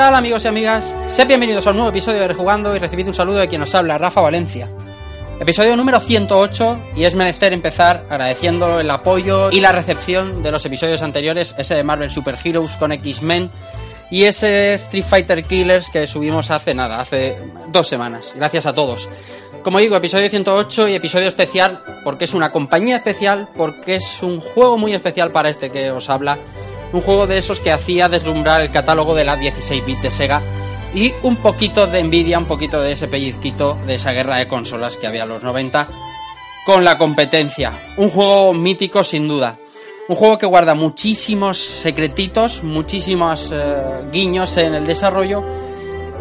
Tal amigos y amigas? Sed bienvenidos a un nuevo episodio de Rejugando y recibid un saludo de quien nos habla, Rafa Valencia. Episodio número 108 y es menester empezar agradeciendo el apoyo y la recepción de los episodios anteriores, ese de Marvel Super Heroes con X-Men y ese Street Fighter Killers que subimos hace nada, hace dos semanas. Gracias a todos. Como digo, episodio 108 y episodio especial porque es una compañía especial, porque es un juego muy especial para este que os habla. Un juego de esos que hacía deslumbrar el catálogo de la 16 bit de Sega y un poquito de envidia, un poquito de ese pellizquito de esa guerra de consolas que había en los 90 con la competencia. Un juego mítico sin duda. Un juego que guarda muchísimos secretitos, muchísimos eh, guiños en el desarrollo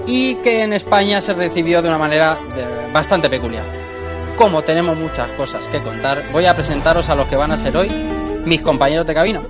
y que en España se recibió de una manera bastante peculiar. Como tenemos muchas cosas que contar, voy a presentaros a los que van a ser hoy mis compañeros de cabina.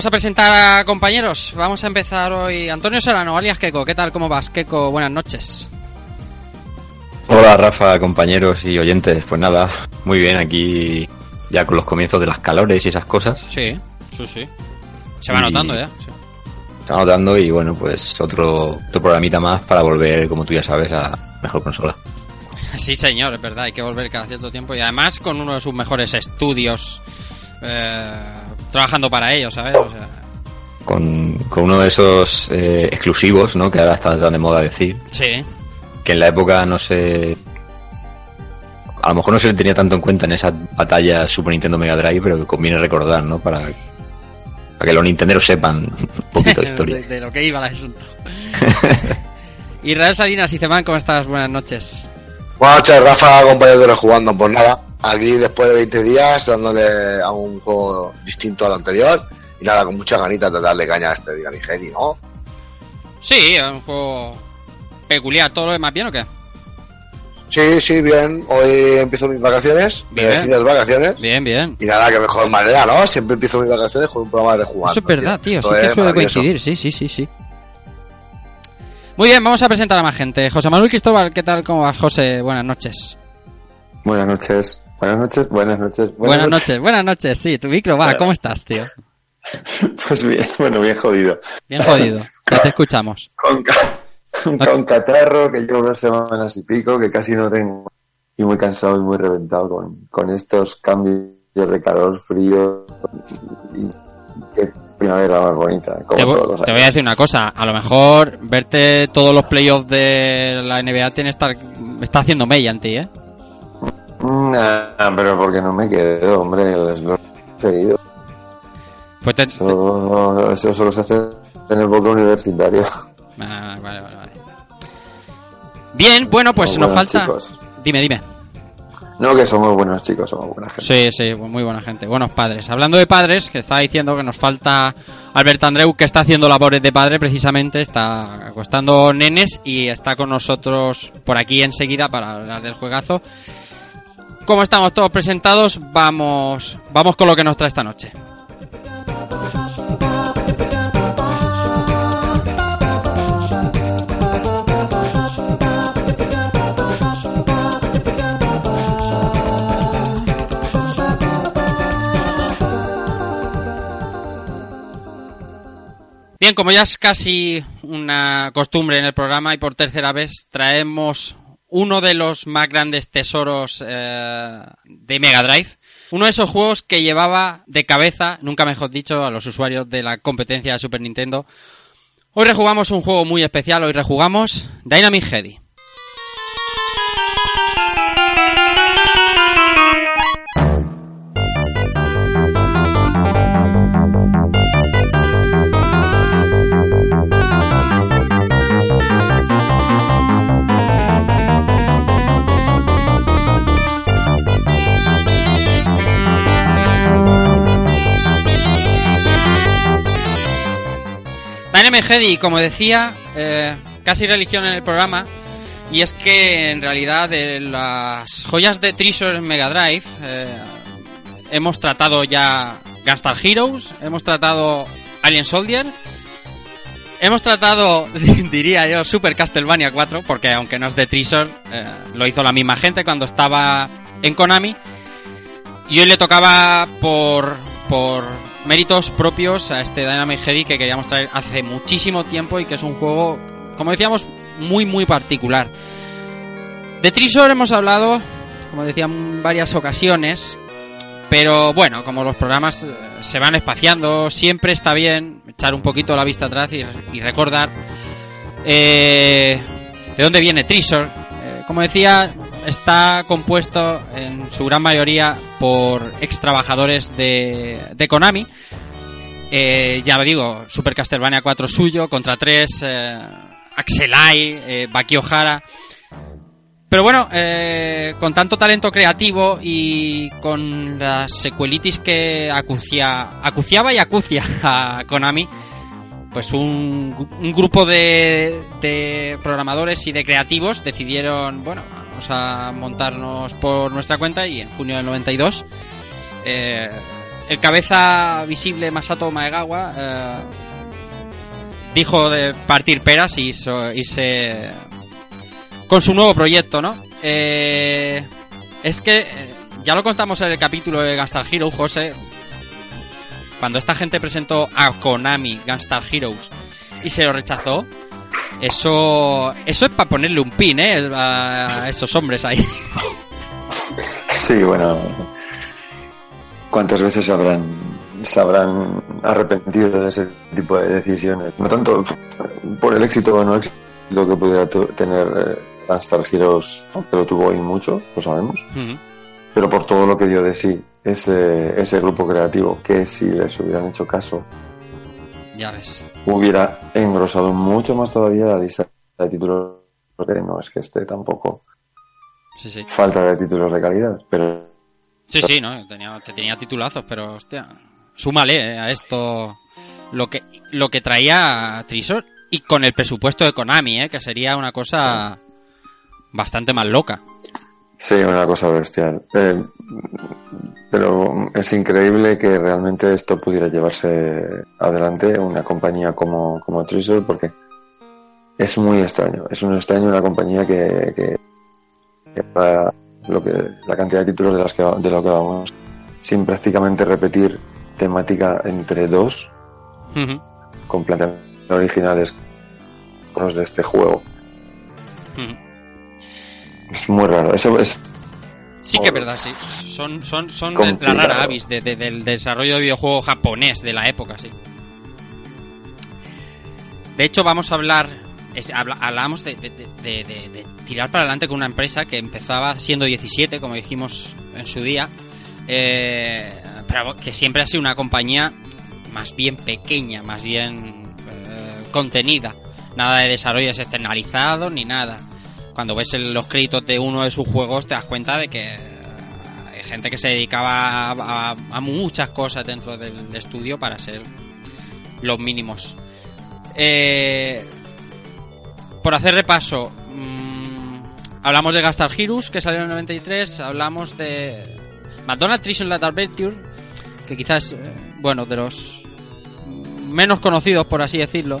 Vamos a presentar a compañeros. Vamos a empezar hoy. Antonio Serrano, alias Keko. ¿Qué tal? ¿Cómo vas? Keko, buenas noches. Hola Rafa, compañeros y oyentes. Pues nada, muy bien aquí ya con los comienzos de las calores y esas cosas. Sí, sí, sí. Se va Y- notando ya. sí. Está notando y bueno, pues otro, otro programita más para volver, como tú ya sabes, a mejor consola. Sí, señor, es verdad. Hay que volver cada cierto tiempo. Y además con uno de sus mejores estudios. eh, trabajando para ellos, ¿sabes? O sea, Con, con uno de esos eh, exclusivos, ¿no? Que ahora está tan de moda decir. sí. Que en la época no se... A lo mejor no se le tenía tanto en cuenta en esa batalla Super Nintendo Mega Drive, pero que conviene recordar, ¿no? Para, para que los nintenderos sepan un poquito de historia. de, de lo que iba el asunto. Israel Salinas y Cemán, ¿cómo estás? Buenas noches. Buenas noches, Rafa, compañero de Rejugando. Pues nada, aquí después de 20 días dándole a un juego distinto al anterior. Y nada, con muchas ganitas de darle caña a este Diganigeni, ¿no? Sí, es un juego peculiar. ¿Todo lo demás bien o qué? Sí, sí, bien. Hoy empiezo mis vacaciones, Bien. merecidas vacaciones. Bien, bien. Y nada, que mejor manera, ¿no? Siempre empiezo mis vacaciones con un programa de Rejugando. Eso es verdad, tío. Esto Sí que suele coincidir. Sí, sí, sí, sí. Muy bien, vamos a presentar a más gente. José Manuel Cristóbal, ¿qué tal? ¿Cómo vas, José? Buenas noches. Buenas noches, buenas noches, buenas noches. Buenas, noches, buenas noches. Sí, tu micro va. ¿Cómo estás, tío? Pues bien, bueno, bien jodido. Bien jodido. Ya te escuchamos. Con, ca- con catarro, que llevo dos semanas y pico, que casi no tengo. Y muy cansado y muy reventado con, con estos cambios de calor, frío y, qué primavera más bonita. Como Te, vo- todos los te voy a decir una cosa. A lo mejor verte todos los playoffs de la NBA tiene estar, está haciendo mella en ti, ¿eh? Nah, pero porque no me quedo, hombre, los seguido. Pues te, Eso, eso solo se hace en el bloque universitario. Ah, vale, vale, vale. Bien, bueno, pues Somos nos falta... chicos. Dime, dime. No, que somos buenos chicos, somos buena gente. Sí, sí, muy buena gente. Buenos padres. Hablando de padres, que estaba diciendo que nos falta Albert Andreu, que está haciendo labores de padre precisamente, está acostando nenes y está con nosotros por aquí enseguida para hablar del juegazo. Como estamos todos presentados, vamos, vamos con lo que nos trae esta noche. Bien, como ya es casi una costumbre en el programa y por tercera vez traemos uno de los más grandes tesoros eh, de Mega Drive. Uno de esos juegos que llevaba de cabeza, nunca mejor dicho, a los usuarios de la competencia de Super Nintendo. Hoy rejugamos un juego muy especial, hoy rejugamos Dynamic Heady. Dynamic Heady, como decía, eh, casi religión en el programa. Y es que en realidad de las joyas de Treasure Mega Drive eh, hemos tratado ya Gunstar Heroes, hemos tratado Alien Soldier, hemos tratado, diría yo, Super Castlevania 4, porque aunque no es de Treasure, eh, lo hizo la misma gente cuando estaba en Konami. Y hoy le tocaba por, por méritos propios a este Dynamic Heady que queríamos traer hace muchísimo tiempo y que es un juego, como decíamos, muy muy particular. De Trisor hemos hablado, como decía, en varias ocasiones, pero bueno, como los programas eh, se van espaciando, siempre está bien echar un poquito la vista atrás y, y recordar eh, de dónde viene Trisor. Eh, como decía, está compuesto en su gran mayoría por ex trabajadores de, de Konami. Eh, ya digo, Super Castlevania 4 suyo, Contra 3, eh, Axelai, eh, Baki Ohara. Pero bueno, eh, con tanto talento creativo y con las secuelitis que acucia, acuciaba y acucia a Konami, pues un, un grupo de, de programadores y de creativos decidieron, bueno, a montarnos por nuestra cuenta y en junio del 92 eh, el cabeza visible Masato Maegawa eh, dijo de partir peras y irse con su nuevo proyecto, ¿no? Eh, es que eh, ya lo contamos en el capítulo de Gunstar Hero, José. Cuando esta gente presentó a Konami Gunstar Heroes y se lo rechazó, eso eso es para ponerle un pin, ¿eh? A esos hombres ahí. Sí, bueno. ¿Cuántas veces habrán, se habrán arrepentido de ese tipo de decisiones? No tanto por el éxito o no éxito que pudiera tener eh, Gunstar Heroes, aunque lo tuvo y mucho, lo sabemos, pero por todo lo que dio de sí ese, ese grupo creativo, que si les hubieran hecho caso, ya ves. hubiera engrosado mucho más todavía la lista de títulos, porque no es que esté tampoco Sí, sí. falta de títulos de calidad, pero Sí, sí, ¿no? Tenía, te tenía titulazos, pero hostia. Súmale eh, a esto lo que, lo que traía Trisor y con el presupuesto de Konami, ¿eh? Que sería una cosa bastante más loca. Sí, una cosa bestial. Eh, pero es increíble que realmente esto pudiera llevarse adelante una compañía como, como Treasure porque es muy extraño. Es un extraño una compañía que, que, que para lo que, la cantidad de títulos de, las que, de lo que vamos sin prácticamente repetir temática entre dos Ujú, completamente originales con los de este juego. Es muy raro. Eso es Sí que es verdad, sí. Son, son, son la rara avis de- de- del desarrollo de videojuego japonés de la época, sí. De hecho, vamos a hablar. es- habla- hablábamos de, de- de- de- de- de tirar para adelante con una empresa que empezaba siendo 17, como dijimos en su día. eh, pero que siempre ha sido una compañía más bien pequeña, más bien eh, contenida. Nada de desarrollos externalizados ni nada cuando ves los créditos de uno de sus juegos te das cuenta de que eh, hay gente que se dedicaba a, muchas cosas dentro del estudio para ser los mínimos. Eh, por hacer repaso, mm, hablamos de Gastar Heroes, que salió en el 93, hablamos de McDonald's Treasure Late Adventure, que quizás, eh, bueno, de los menos conocidos, por así decirlo.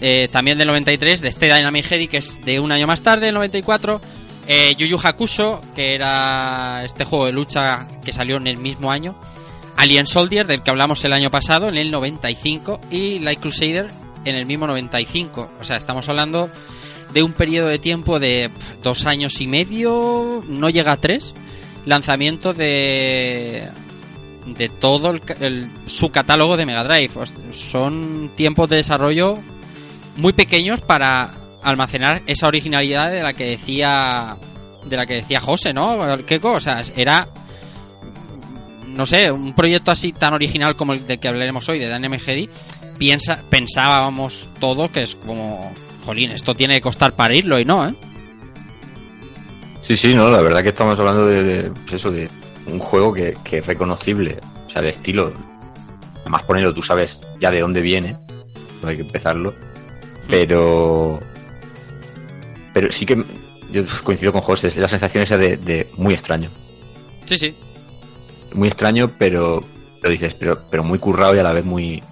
Eh, también del 93, de este Dynamic Heady, que es de un año más tarde, el 94. Eh, Yu Yu Hakusho, que era este juego de lucha que salió en el mismo año. Alien Soldier, del que hablamos el año pasado, en el 95. Y Light Crusader, en el mismo 95. O sea, estamos hablando de un periodo de tiempo de dos años y medio, no llega a tres, lanzamiento de de todo el, su catálogo de Mega Drive. Son tiempos de desarrollo muy pequeños para almacenar esa originalidad de la que decía de la que decía José, ¿no? ¿Qué cosas? Era no sé, un proyecto así tan original como el del que hablaremos hoy de Dynamic Heady, piensa pensábamos todos que es como jolín, esto tiene que costar para irlo y no, ¿eh? Sí, sí, no, la verdad que estamos hablando de, pues eso, de un juego que, que es reconocible, o sea, el estilo, además ponerlo, tú sabes ya de dónde viene, no hay que empezarlo, pero pero sí que yo coincido con José, es la sensación esa de, de muy extraño, Sí, sí. muy extraño, pero lo dices, pero pero muy currado y a la vez muy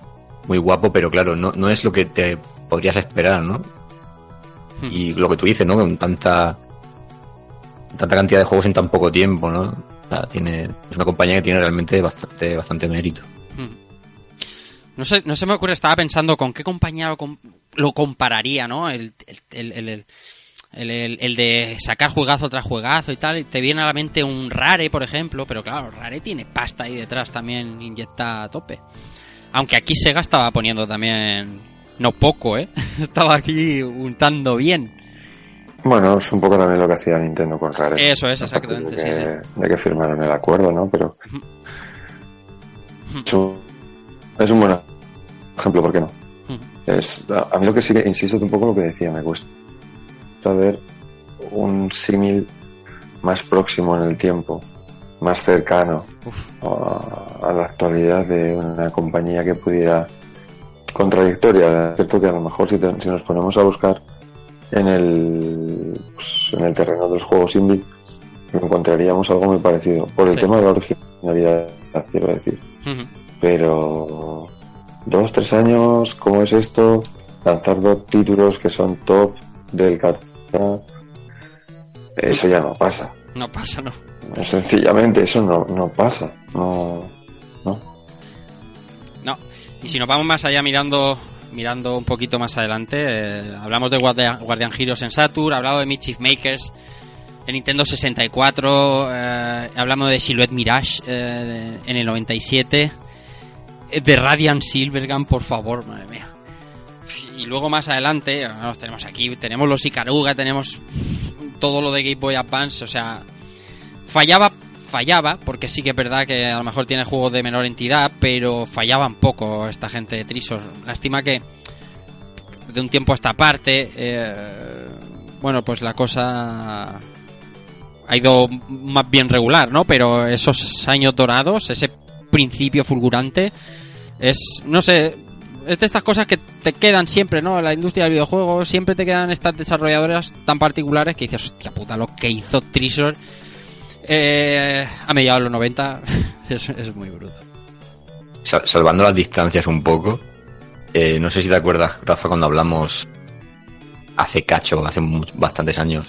muy guapo, pero claro, no, no es lo que te podrías esperar, ¿no? Hmm. Y lo que tú dices, ¿no? Con tanta tanta cantidad de juegos en tan poco tiempo, ¿no? O sea, tiene, es una compañía que tiene realmente bastante, bastante mérito. Hmm. No sé, no se me ocurre, estaba pensando con qué compañía lo, com- lo compararía, ¿no? El, el, el, el- de sacar juegazo tras juegazo y tal. Te viene a la mente un Rare, por ejemplo, pero claro, Rare tiene pasta ahí detrás también inyecta a tope. Aunque aquí Sega estaba poniendo también, no poco, ¿eh? estaba aquí untando bien. Bueno, es un poco también lo que hacía Nintendo con Rare. Eso es, exactamente, de sí, que, sí. de que firmaron el acuerdo, ¿no? Pero es un buen ejemplo, ¿por qué no? Ujú. Es, a, mí lo que sí que, insisto un poco lo que decía, me cuesta ver un símil más próximo en el tiempo, más cercano a, a la actualidad de una compañía que pudiera con trayectoria. Es cierto que a lo mejor si, te- si nos ponemos a buscar en el, pues, en el terreno de los juegos indie, encontraríamos algo muy parecido. Por el Sí. tema de la originalidad, quiero decir. Pero dos, tres años, ¿cómo es esto? Lanzar dos títulos que son top del catálogo. Eso ya no pasa. No pasa, no. Sencillamente, eso no, no pasa. No, no. No. Y si nos vamos más allá mirando mirando un poquito más adelante, eh, hablamos de Guardian, Guardian Heroes en Saturn, hablamos de Mischief Makers en Nintendo 64, eh, hablamos de Silhouette Mirage eh, en el 97, eh, de Radiant Silvergun, por favor, madre mía. Y luego más adelante, eh, nos tenemos aquí, tenemos los Ikaruga, tenemos todo lo de Game Boy Advance, o sea, fallaba fallaba, porque sí que es verdad que a lo mejor tiene juegos de menor entidad, pero fallaban poco esta gente de Trisos. Lástima que de un tiempo a esta parte, eh, bueno, pues la cosa ha ido más bien regular, ¿no? Pero esos años dorados, ese principio fulgurante, es, no sé, es de estas cosas que te quedan siempre, ¿no? En la industria del videojuego siempre te quedan estas desarrolladoras tan particulares que dices, hostia puta, lo que hizo Trisor eh, a mediados de los 90 es, es muy bruto. Sal- salvando las distancias un poco, eh, no sé si te acuerdas, Rafa, cuando hablamos hace cacho, hace bastantes años,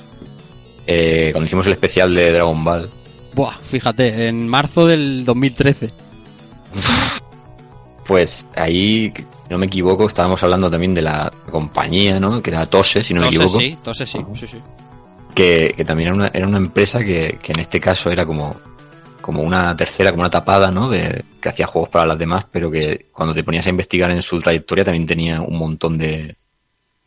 eh, cuando hicimos el especial de Dragon Ball, Buah, fíjate, en marzo del 2013. Pues ahí, no me equivoco, estábamos hablando también de la compañía, ¿no? Que era Tose, si no me equivoco. sí, entonces sí, sí, sí. que, que también era una, era una empresa que, que en este caso era como, como una tercera, como una tapada, ¿no? De, que hacía juegos para las demás, pero que cuando te ponías a investigar en su trayectoria también tenía un montón de,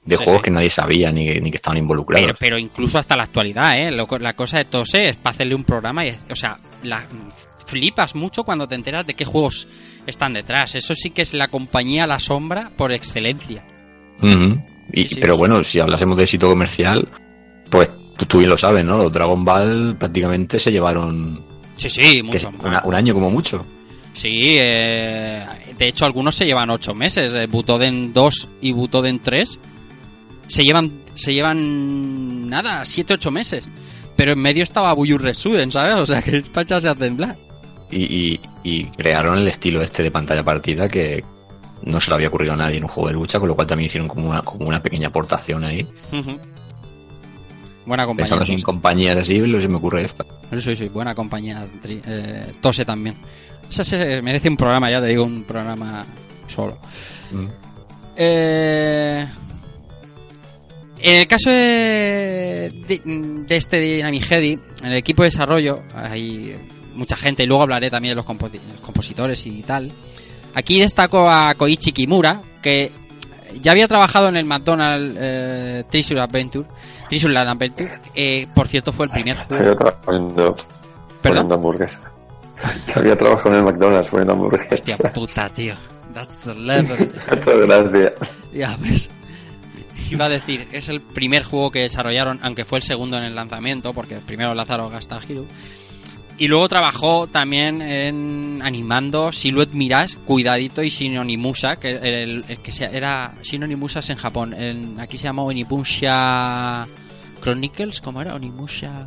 de Sí, juegos sí. que nadie sabía ni, que- ni que estaban involucrados. Pero, pero incluso hasta la actualidad, ¿eh? Lo- la cosa de Tose es para hacerle un programa y, o sea, la, flipas mucho cuando te enteras de qué juegos están detrás. Eso sí que es la compañía a la sombra por excelencia. Y, Sí, pero sí. bueno, si hablásemos de éxito comercial, pues tú, bien lo sabes, ¿no? Los Dragon Ball prácticamente se llevaron Sí, sí, que mucho es más. una- un año como mucho. Sí, eh, de hecho algunos se llevan ocho meses. Eh, Butoden 2 y Butoden 3 se llevan, se llevan nada, 7-8 meses. Pero en medio estaba Buyur Resuden, ¿sabes? O sea que es para echarse a temblar. Y, y, y crearon el estilo este de pantalla partida que no se lo había ocurrido a nadie en un juego de lucha, con lo cual también hicieron como una, como una pequeña aportación ahí. Buena compañía. Pensando en Tose. compañías así, se me ocurre esta. Sí, sí, buena compañía. Eh, Tose también. Esa se merece un programa, ya te digo, un programa solo. Mm. Eh, en el caso de, de, de este Dynamic Heady, en el equipo de desarrollo hay mucha gente, y luego hablaré también de los compo- compositores y tal. Aquí destaco a Koichi Kimura, que ya había trabajado en el McDonald's eh, Treasure Adventure, Treasure Land Adventure. Eh, por cierto, fue el primer Había juego. trabajado poniendo, ¿Perdón? poniendo hamburguesa. Había trabajado en el McDonald's poniendo hamburguesa. Hostia puta, tío. That's the level. Gracias. Ya ves. Iba a decir, es el primer juego que desarrollaron, aunque fue el segundo en el lanzamiento, porque el primero lanzaron Gastar Hero. Y luego trabajó también en animando Silhouette Mirage, Cuidadito y Shinonimusa, que el, el que sea, era Shinonimusas en Japón. En- aquí se llamó Onimusha Chronicles, ¿cómo era? Onimusha.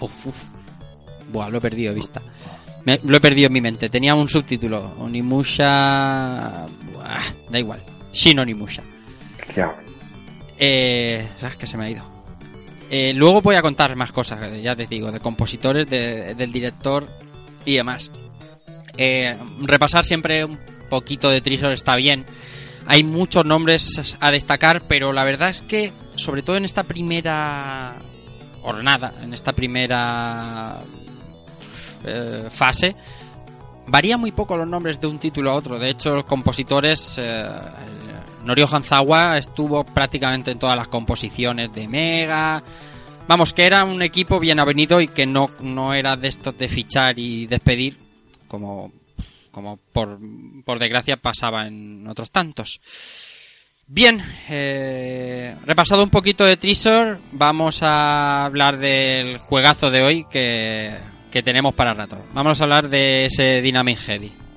Uf, uf. Buah, lo he perdido de vista. Me- lo he perdido en mi mente. Tenía un subtítulo. Onimusha. Buah, da igual. Shinonimusha. Ya. Eh, ¿Sabes que se me ha ido? Eh, luego voy a contar más cosas, eh, ya te digo, de compositores, de- del director y demás. Eh, repasar siempre un poquito de Trisor está bien. Hay muchos nombres a destacar, pero la verdad es que, sobre todo en esta primera jornada, en esta primera eh, fase, varía muy poco los nombres de un título a otro. De hecho, los compositores, Norio Hanzawa estuvo prácticamente en todas las composiciones de Mega. Vamos, que era un equipo bien avenido y que no, no era de estos de fichar y despedir, como, como por, por desgracia pasaba en otros tantos. Bien, eh, repasado un poquito de Trisor, vamos a hablar del juegazo de hoy que, que tenemos para rato. Vamos a hablar de ese Dynamic Heady.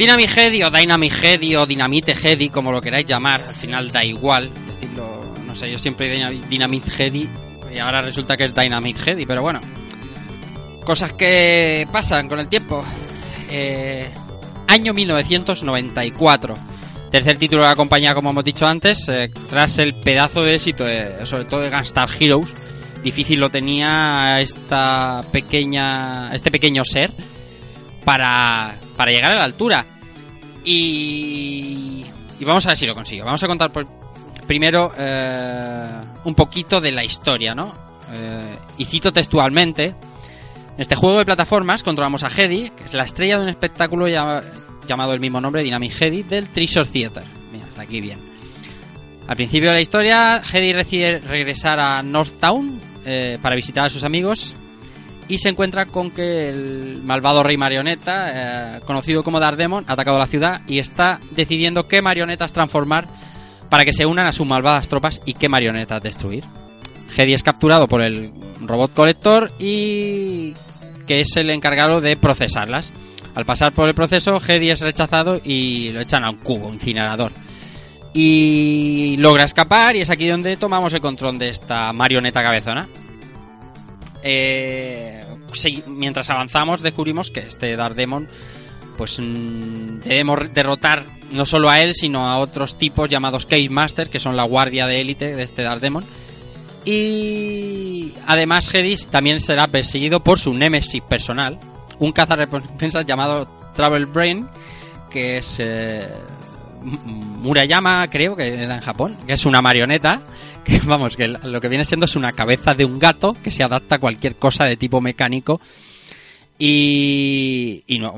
Dynamic Heady o Dynamic Heady o Dynamite Heady, como lo queráis llamar, al final da igual. Decirlo, no sé, yo siempre Dyna- Dynamite Heady y ahora resulta que es Dynamic Heady, pero bueno, cosas que pasan con el tiempo. Eh, año 1994, tercer título de la compañía, como hemos dicho antes, eh, tras el pedazo de éxito, de- sobre todo de Gunstar Heroes, difícil lo tenía esta pequeña, este pequeño ser para, para llegar a la altura. Y, y vamos a ver si lo consigo. Vamos a contar por- primero eh, un poquito de la historia, ¿no? Eh, y cito textualmente. En este juego de plataformas controlamos a Hedy, que es la estrella de un espectáculo llama- llamado el mismo nombre, Dynamic Hedy, del Treasure Theater. Mira, hasta aquí bien. Al principio de la historia, Hedy decide regresar a Northtown eh, para visitar a sus amigos y se encuentra con que el malvado rey marioneta, eh, conocido como Dardemon, ha atacado la ciudad y está decidiendo qué marionetas transformar para que se unan a sus malvadas tropas y qué marionetas destruir. Hedy es capturado por el robot colector y que es el encargado de procesarlas. Al pasar por el proceso, Hedy es rechazado y lo echan a un cubo, incinerador. Y logra escapar y es aquí donde tomamos el control de esta marioneta cabezona. Eh, sí, mientras avanzamos descubrimos que este Dardemon pues mm, debemos derrotar no solo a él sino a otros tipos llamados Case Master que son la guardia de élite de este Dardemon y además Hedis también será perseguido por su némesis personal un cazarrecompensas llamado Travel Brain que es eh, Murayama creo que era en Japón que es una marioneta que vamos, que lo que viene siendo es una cabeza de un gato que se adapta a cualquier cosa de tipo mecánico y, y no,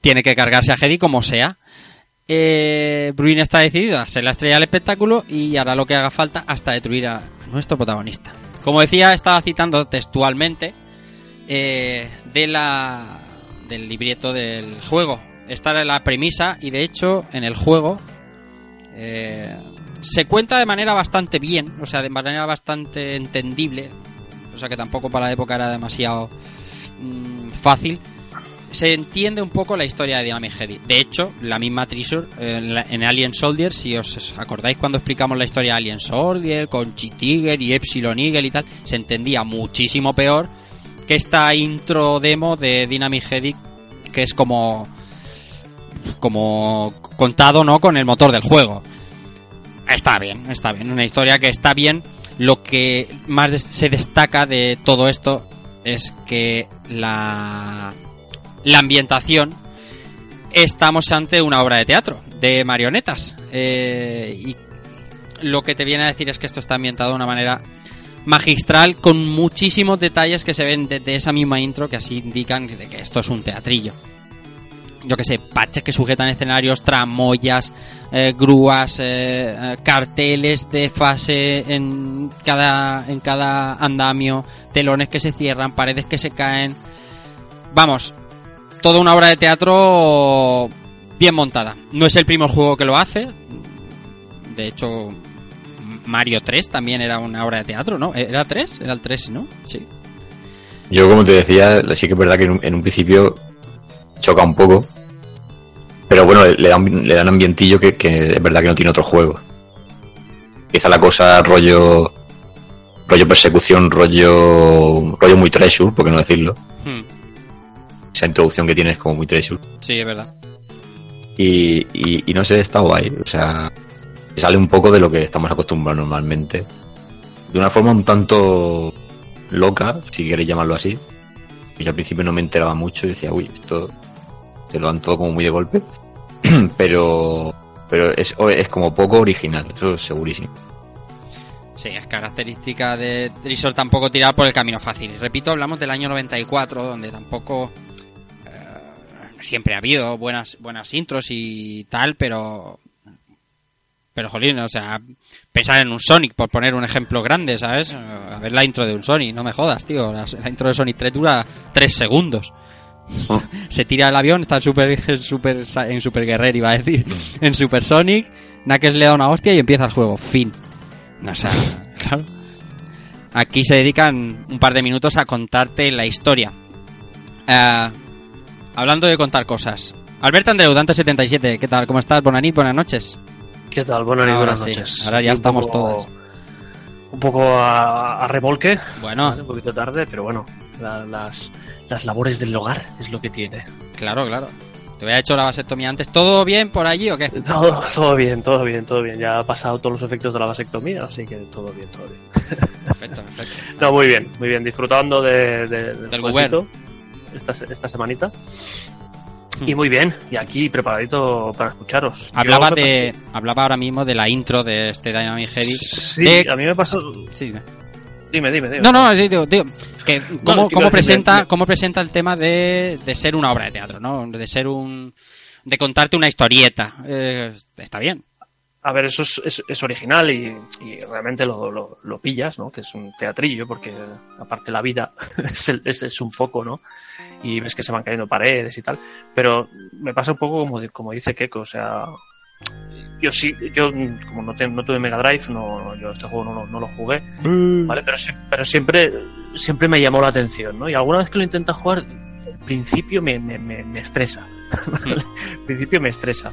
tiene que cargarse a Hedy como sea. Eh, Bruin está decidido a ser la estrella del espectáculo y hará lo que haga falta hasta destruir a nuestro protagonista. Como decía, estaba citando textualmente eh, de la, del libreto del juego. Esta era la premisa y de hecho en el juego eh, se cuenta de manera bastante bien, o sea, de manera bastante entendible, o sea que tampoco para la época era demasiado mm, fácil. Se entiende un poco la historia de Dynamic Heady. De hecho, la misma Treasure eh, en, en Alien Soldier, si os acordáis cuando explicamos la historia de Alien Soldier con Cheat y Epsilon Eagle y tal, se entendía muchísimo peor que esta intro demo de Dynamic Heady, que es como como contado, ¿no? Con el motor del juego. Está bien, está bien. Una historia que está bien. Lo que más se destaca de todo esto es que la, la ambientación estamos ante una obra de teatro de marionetas. Eh, y lo que te viene a decir es que esto está ambientado de una manera magistral con muchísimos detalles que se ven desde esa misma intro que así indican de que esto es un teatrillo yo que sé, parches que sujetan escenarios, tramoyas, eh, grúas, eh, eh, carteles de fase en cada, en cada andamio, telones que se cierran, paredes que se caen. Vamos, toda una obra de teatro bien montada. No es el primer juego que lo hace. De hecho, Mario 3 también era una obra de teatro, ¿no? ¿Era 3? Era el 3, ¿no? Sí. Yo, como te decía, sí que es verdad que en un principio choca un poco. Pero bueno, le dan, le dan ambientillo que, que es verdad que no tiene otro juego. Empieza la cosa rollo rollo persecución, rollo rollo muy treasure, por qué no decirlo. Hmm, Esa introducción que tiene es como muy treasure. Sí, es verdad. Y, y, y no sé, está guay. O sea, sale un poco de lo que estamos acostumbrados normalmente. De una forma un tanto loca, si queréis llamarlo así. Y yo al principio no me enteraba mucho y decía, uy, esto se lo dan todo como muy de golpe. pero pero es, es como poco original, eso es segurísimo. Sí, es característica de Trisor tampoco tirar por el camino fácil. Repito, hablamos del año 94, donde tampoco eh, siempre ha habido buenas buenas intros y tal, pero pero jolín, o sea, pensar en un Sonic por poner un ejemplo grande, ¿sabes? A ver la intro de un Sonic, no me jodas, tío. La, la intro de Sonic 3 dura 3 segundos. Se tira el avión, está en super, en super, en super guerrero, iba a decir, en Super Sonic, Knuckles le da una hostia y empieza el juego. Fin. O sea, claro. Aquí se dedican un par de minutos a contarte la historia. Eh, hablando de contar cosas. Alberto Andreu, Dante77, ¿qué tal? ¿Cómo estás? Buenas noches, buenas noches. ¿Qué tal? Buenas, Ahora buenas sí, noches. ahora ya estamos poco- todos. Un poco a, a remolque, Bueno, un poquito tarde, pero bueno, la- las, las labores del hogar es lo que tiene. claro, claro. Te había hecho la vasectomía antes. ¿Todo bien por allí o qué? Todo, todo bien, todo bien, todo bien. Ya ha pasado todos los efectos de la vasectomía, así que todo bien, todo bien. Perfecto, perfecto. No, muy bien, muy bien. Disfrutando de, de- Del jueguito esta, esta semanita. Y muy bien, y aquí preparadito para escucharos. Hablaba Yo- de, hablaba ahora mismo de la intro de este Dynamic Heavy. Sí, de- a mí me pasó... Sí, dime. Dime, dime. No, no, digo, digo, que cómo, cómo decir, presenta, cómo presenta el tema de, de ser una obra de teatro, ¿no? De ser un, de contarte una historieta. Eh, está bien. A ver, eso es, es- es original y, y realmente lo, lo- lo pillas, ¿no? Que es un teatrillo, porque aparte la vida es, el- es- es un foco, ¿no? Y ves que se van cayendo paredes y tal. Pero me pasa un poco como, como dice Keiko, o sea. Yo sí, yo mm, como no, te- no tuve Mega Drive, no, yo este juego no, lo- no lo jugué, ¿vale? Pero, pero siempre, siempre me llamó la atención, ¿no? Y alguna vez que lo intenta jugar, al principio me, me, me, me estresa. al principio me estresa.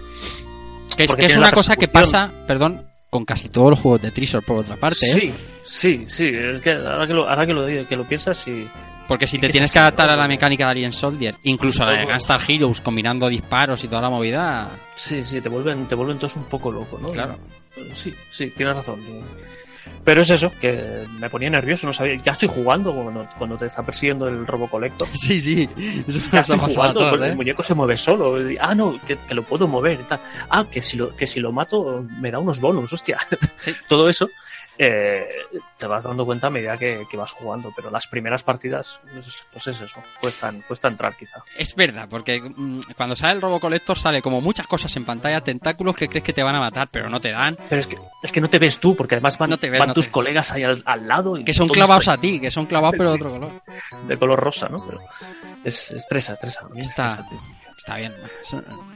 Que es, que una cosa que pasa, perdón, con casi todos los juegos de Trisor por otra parte, ¿eh? Sí, sí, sí. Es que ahora que lo, ahora que lo, que lo piensas, sí. Porque si te Es tienes que adaptar a la mecánica de Alien Soldier, incluso a la de. Gunstar Heroes combinando disparos y toda la movida, Sí, sí, te vuelven, te vuelven todos un poco loco, ¿no? claro. Sí, sí, tienes razón. Pero es eso, que me ponía nervioso, no sabía. Ya estoy jugando cuando, cuando te está persiguiendo el robo colector. Sí, sí. Eso Ya estoy jugando, todos, pues, ¿eh? el muñeco se mueve solo. Ah, no, que, que lo puedo mover y tal. Ah, que si lo, que si lo mato me da unos bonus, hostia. Sí. Todo eso eh, te vas dando cuenta a medida que, que vas jugando, pero las primeras partidas, pues, pues es eso, cuestan, cuesta entrar quizá. Es verdad, porque mm, cuando sale el Robo Collector sale como muchas cosas en pantalla, tentáculos que crees que te van a matar, pero no te dan. Pero es que, es que no te ves tú, porque además van, No te ves, van no tus te colegas ahí al, al lado. Y Que son clavados a ti, que son clavados pero de Sí. otro color. de color rosa, ¿no? Pero es estresa, estresa. Está- estresa. Está bien.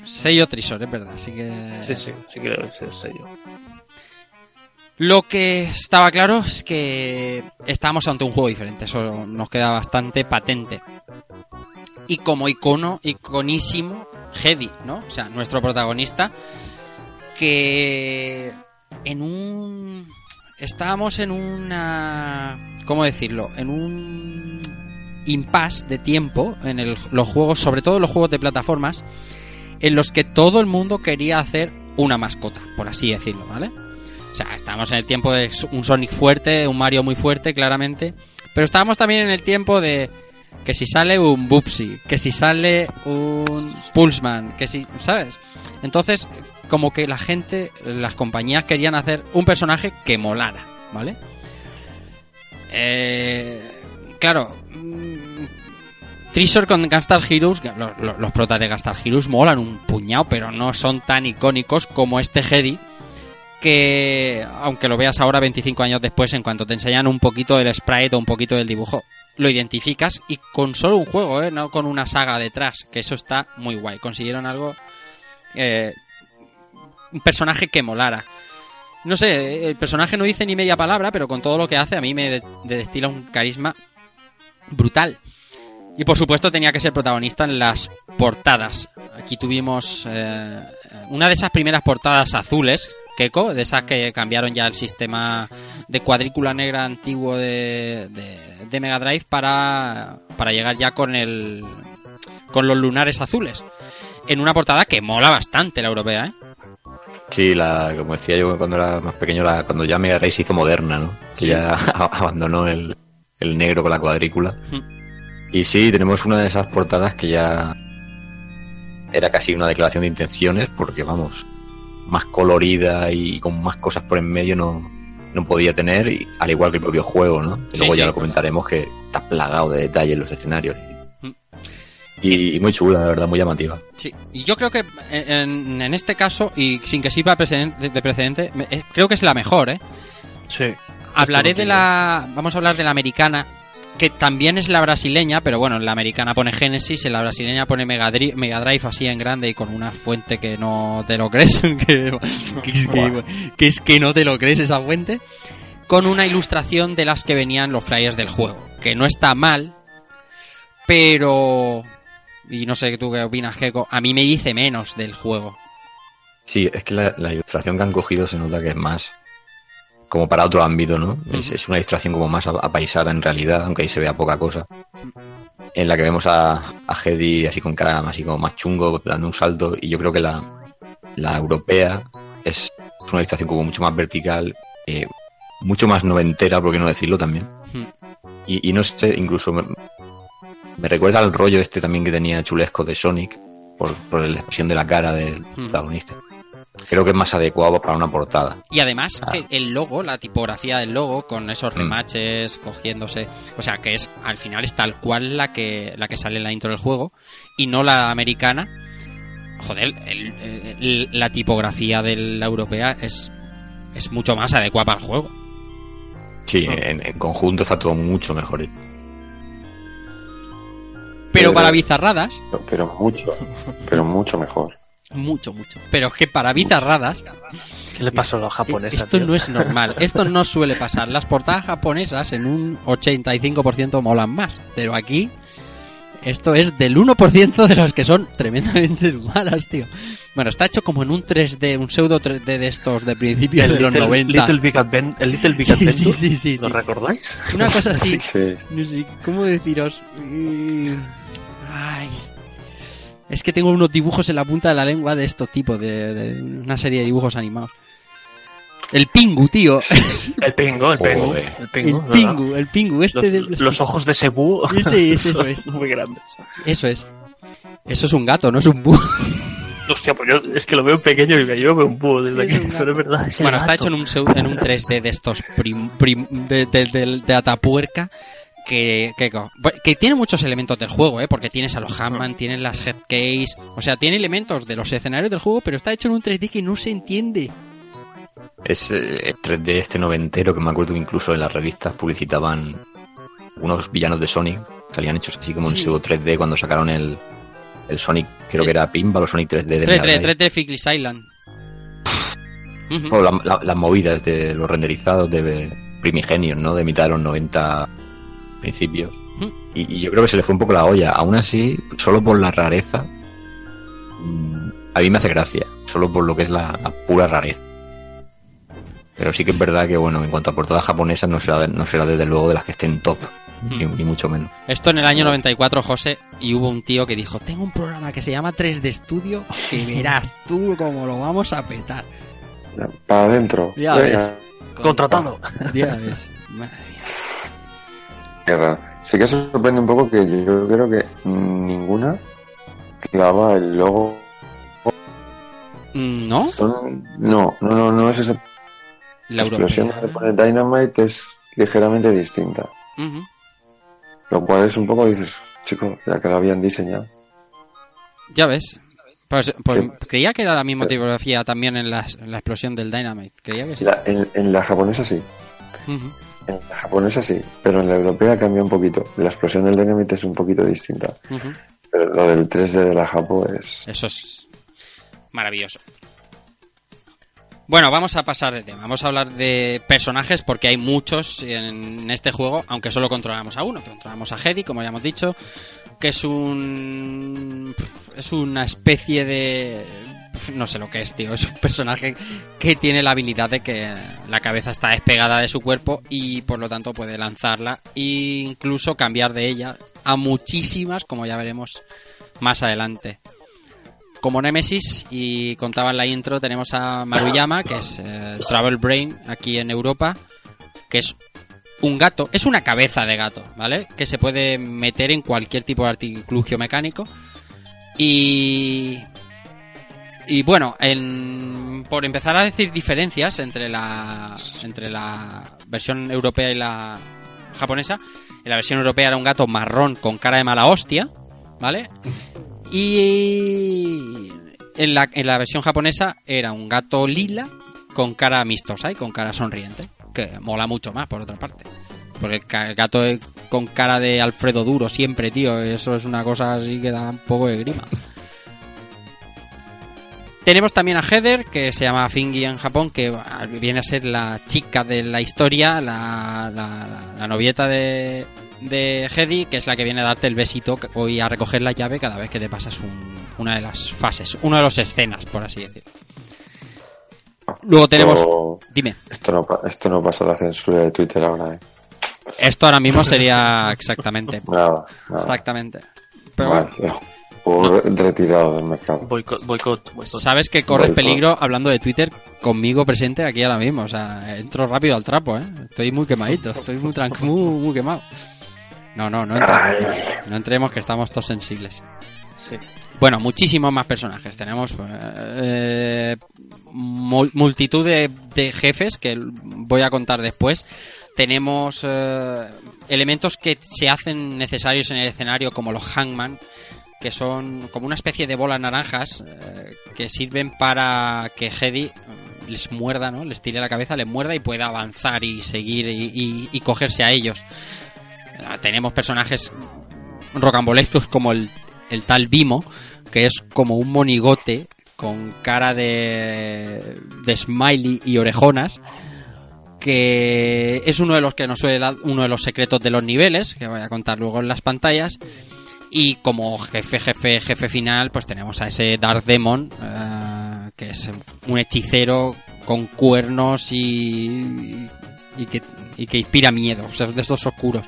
Sello Trisor, es verdad. Así que. Sí, sí, sí creo que es el sello. Lo que estaba claro es que estábamos ante un juego diferente. Eso nos queda bastante patente. Y como icono, iconísimo, Hedy, ¿no? O sea, nuestro protagonista. Que en un. Estábamos en una. ¿Cómo decirlo? En un impasse de tiempo en los juegos, sobre todo los juegos de plataformas, en los que todo el mundo quería hacer una mascota, por así decirlo, ¿vale? O sea, estábamos en el tiempo de un Sonic fuerte, un Mario muy fuerte, claramente. Pero estábamos también en el tiempo de que si sale un Bubsy, que si sale un Pulseman, que si, ¿sabes? Entonces, como que la gente, las compañías querían hacer un personaje que molara, ¿vale? Eh, claro, mm, Trisor con Gunstar Heroes, los, protas de Gunstar Heroes molan un puñado, pero no son tan icónicos como este Hedy, que aunque lo veas ahora 25 años después, en cuanto te enseñan un poquito del sprite o un poquito del dibujo, lo identificas y con solo un juego, ¿eh? no con una saga detrás, que eso está muy guay. Consiguieron algo, eh, un personaje que molara. No sé, el personaje no dice ni media palabra, pero con todo lo que hace a mí me de- de destila un carisma brutal. Y por supuesto tenía que ser protagonista en las portadas. Aquí tuvimos eh, una de esas primeras portadas azules, Keiko, de esas que cambiaron ya el sistema de cuadrícula negra antiguo de, de, de Mega Drive para, para llegar ya con el con los lunares azules. En una portada que mola bastante la europea, ¿eh? Sí, la, como decía yo cuando era más pequeño, la, cuando ya Mega Drive se hizo moderna, ¿no? Que ya abandonó el, el negro con la cuadrícula. Mm. Y sí, tenemos una de esas portadas que ya era casi una declaración de intenciones, porque vamos, más colorida y con más cosas por en medio no, no podía tener, y, al igual que el propio juego, ¿no? Que Sí, luego ya lo comentaremos que está plagado de detalles los escenarios. Mm. Y, y muy chula, la verdad, muy llamativa. Sí, y yo creo que en, en este caso, y sin que sirva de precedente, me- eh, creo que es la mejor, ¿eh? Sí. Hablaré de la. Vamos a hablar de la americana, que también es la brasileña, pero bueno, en la americana pone Genesis, en la brasileña pone Mega, Dri- Mega Drive así en grande y con una fuente que no te lo crees, que, que es que, que es que no te lo crees esa fuente, con una ilustración de las que venían los flyers del juego, que no está mal, pero. Y no sé tú qué opinas, Geko, a mí me dice menos del juego. Sí, es que la, la ilustración que han cogido se nota que es más como para otro ámbito, ¿no? Es, una ilustración como más ap- apaisada en realidad, aunque ahí se vea poca cosa. En la que vemos a, a Hedy así con cara así como más chungo, dando un salto, y yo creo que la, la europea es una ilustración como mucho más vertical, eh, mucho más noventera, por qué no decirlo también. Y, y no sé, incluso me, me recuerda al rollo este también que tenía chulesco de Sonic, por, por la expresión de la cara del protagonista. Creo que es más adecuado para una portada. Y además Ah. que el logo, la tipografía del logo, con esos Mm. remaches cogiéndose, o sea que es al final es tal cual la que la que sale en la intro del juego y no la americana. Joder, el- el- la tipografía de la europea es es mucho más adecuada para el juego. Sí, en, en conjunto está todo mucho mejor. Pero Pero- para bizarradas, Pero mucho, pero mucho mejor. Mucho, mucho. Pero es que para bizarradas ¿Qué le pasó a los japoneses? Esto no es normal, esto no suele pasar. Las portadas japonesas en un 85% molan más, pero aquí esto es del 1% de los que son tremendamente malas, tío. Bueno, está hecho como en un 3D, un pseudo 3D de estos de principios El de los Little, 90. Little Big Advent- el Little Big Sí, Adventure. sí, sí, sí, ¿Lo sí. recordáis? Una cosa así. Sí. No sé, ¿cómo deciros? Mm, Ay. Es que tengo unos dibujos en la punta de la lengua de estos tipos, de, de una serie de dibujos animados. El Pingu, tío. El pingo, el pingo. Joder. El El pingo, ¿verdad? Pingu, el Pingu, este de... Los, los ojos de ese búho Sí, sí, eso son es. muy grandes. Eso es. Eso es un gato, no es un búho. Hostia, pues yo es que lo veo pequeño y yo veo un búho desde Es aquí, pero es verdad. es el Bueno, está gato. hecho en un, en un 3D de estos prim- prim- de, de, de- de Atapuerca que, que, que tiene muchos elementos del juego, ¿eh? Porque tienes a los Hammond, tienes las headcase, o sea, tiene elementos de los escenarios del juego, pero está hecho en un 3D que no se entiende. Es eh, 3D este noventero que me acuerdo que incluso en las revistas publicitaban unos villanos de Sonic. Salían hechos así como en Sí. pseudo 3D cuando sacaron el, el Sonic, creo Eh. que era Pinball o Sonic 3D de 3D, Mega Drive. 3D Fickless Island. Ujú. O la- la- las movidas de los renderizados de primigenios, ¿no? De mitad de los 90 principios. Ujú. Y, y yo creo que se le fue un poco la olla. Aún así, solo por la rareza, mm, a mí me hace gracia. Solo por lo que es la, la pura rareza. Pero sí que es verdad que, bueno, en cuanto a portadas japonesas, no será, no será desde luego de las que estén top, ni, ni mucho menos. Esto en el año 94, José, y hubo un tío que dijo, tengo un programa que se llama 3D Studio que verás tú cómo lo vamos a petar. Para adentro. Ya Venga. Contratado. Ya ves. Raro. Sí que sorprende un poco que yo, creo que ninguna clava el logo. Mm, ¿No? Son- no, no, no, no es esa La explosión donde pone Dynamite es ligeramente distinta. Lo cual es un poco, dices, chico, ya que lo habían diseñado. Ya ves. Pues, pues Sí. creía que era la misma tipografía también en la, en la explosión del Dynamite. Creía que sí. La- en, en la japonesa sí. En la japonesa sí, pero en la europea cambia un poquito. La explosión del Dynamite es un poquito distinta. Pero lo del 3D de la Japo es... Eso es maravilloso. Bueno, vamos a pasar de tema. Vamos a hablar de personajes porque hay muchos en este juego, aunque solo controlamos a uno. Controlamos a Hedy, como ya hemos dicho, que es un... es una especie de... no sé lo que es, tío. Es un personaje que tiene la habilidad de que la cabeza está despegada de su cuerpo y por lo tanto puede lanzarla e incluso cambiar de ella a muchísimas, como ya veremos más adelante. Como Nemesis, y contaba en la intro, tenemos a Maruyama, que es eh, Travel Brain aquí en Europa, que es un gato, es una cabeza de gato, ¿vale? Que se puede meter en cualquier tipo de artilugio mecánico. Y. Y bueno, en- por empezar a decir diferencias entre la, entre la versión europea y la japonesa, en la versión europea era un gato marrón con cara de mala hostia, ¿vale? Y en la, en la versión japonesa era un gato lila con cara amistosa y con cara sonriente, que mola mucho más por otra parte. Porque el, gato con cara de Alfredo Duro siempre, tío, eso es una cosa así que da un poco de grima. Tenemos también a Heather, que se llama Fingy en Japón, que viene a ser la chica de la historia, la, la, la- la novieta de, de Hedy, que es la que viene a darte el besito que- y a recoger la llave cada vez que te pasas un- una de las fases, una de las escenas, por así decirlo. Luego tenemos... Dime, esto, no, esto no pasa la censura de Twitter ahora, ¿eh? esto ahora mismo sería exactamente... Nada, nada. Exactamente. Pero bueno, Retirado del mercado. Boicot, boicot, boicot. sabes que corres Boicot. peligro hablando de Twitter conmigo presente aquí ahora mismo. O sea, entro rápido al trapo, ¿eh? Estoy muy quemadito, estoy muy, muy, muy quemado. No, no, no entremos, no entremos que estamos todos sensibles. Sí. Bueno, muchísimos más personajes. Tenemos pues, eh, mul- multitud de, de jefes que voy a contar después. Tenemos eh, elementos que se hacen necesarios en el escenario, como los hangman, que son como una especie de bolas naranjas eh, que sirven para que Hedy eh, les muerda, ¿no? Les tire la cabeza, les muerda y pueda avanzar y seguir y, cogerse a ellos. Eh, Tenemos personajes rocambolescos como el, el tal Bimo, que es como un monigote con cara de, de smiley y orejonas, que es uno de los que nos suele dar uno de los secretos de los niveles, que voy a contar luego en las pantallas. Y como jefe, jefe, jefe final, pues tenemos a ese Dark Demon, eh, que es un hechicero con cuernos y, y, que, y que inspira miedo, o sea, de estos oscuros.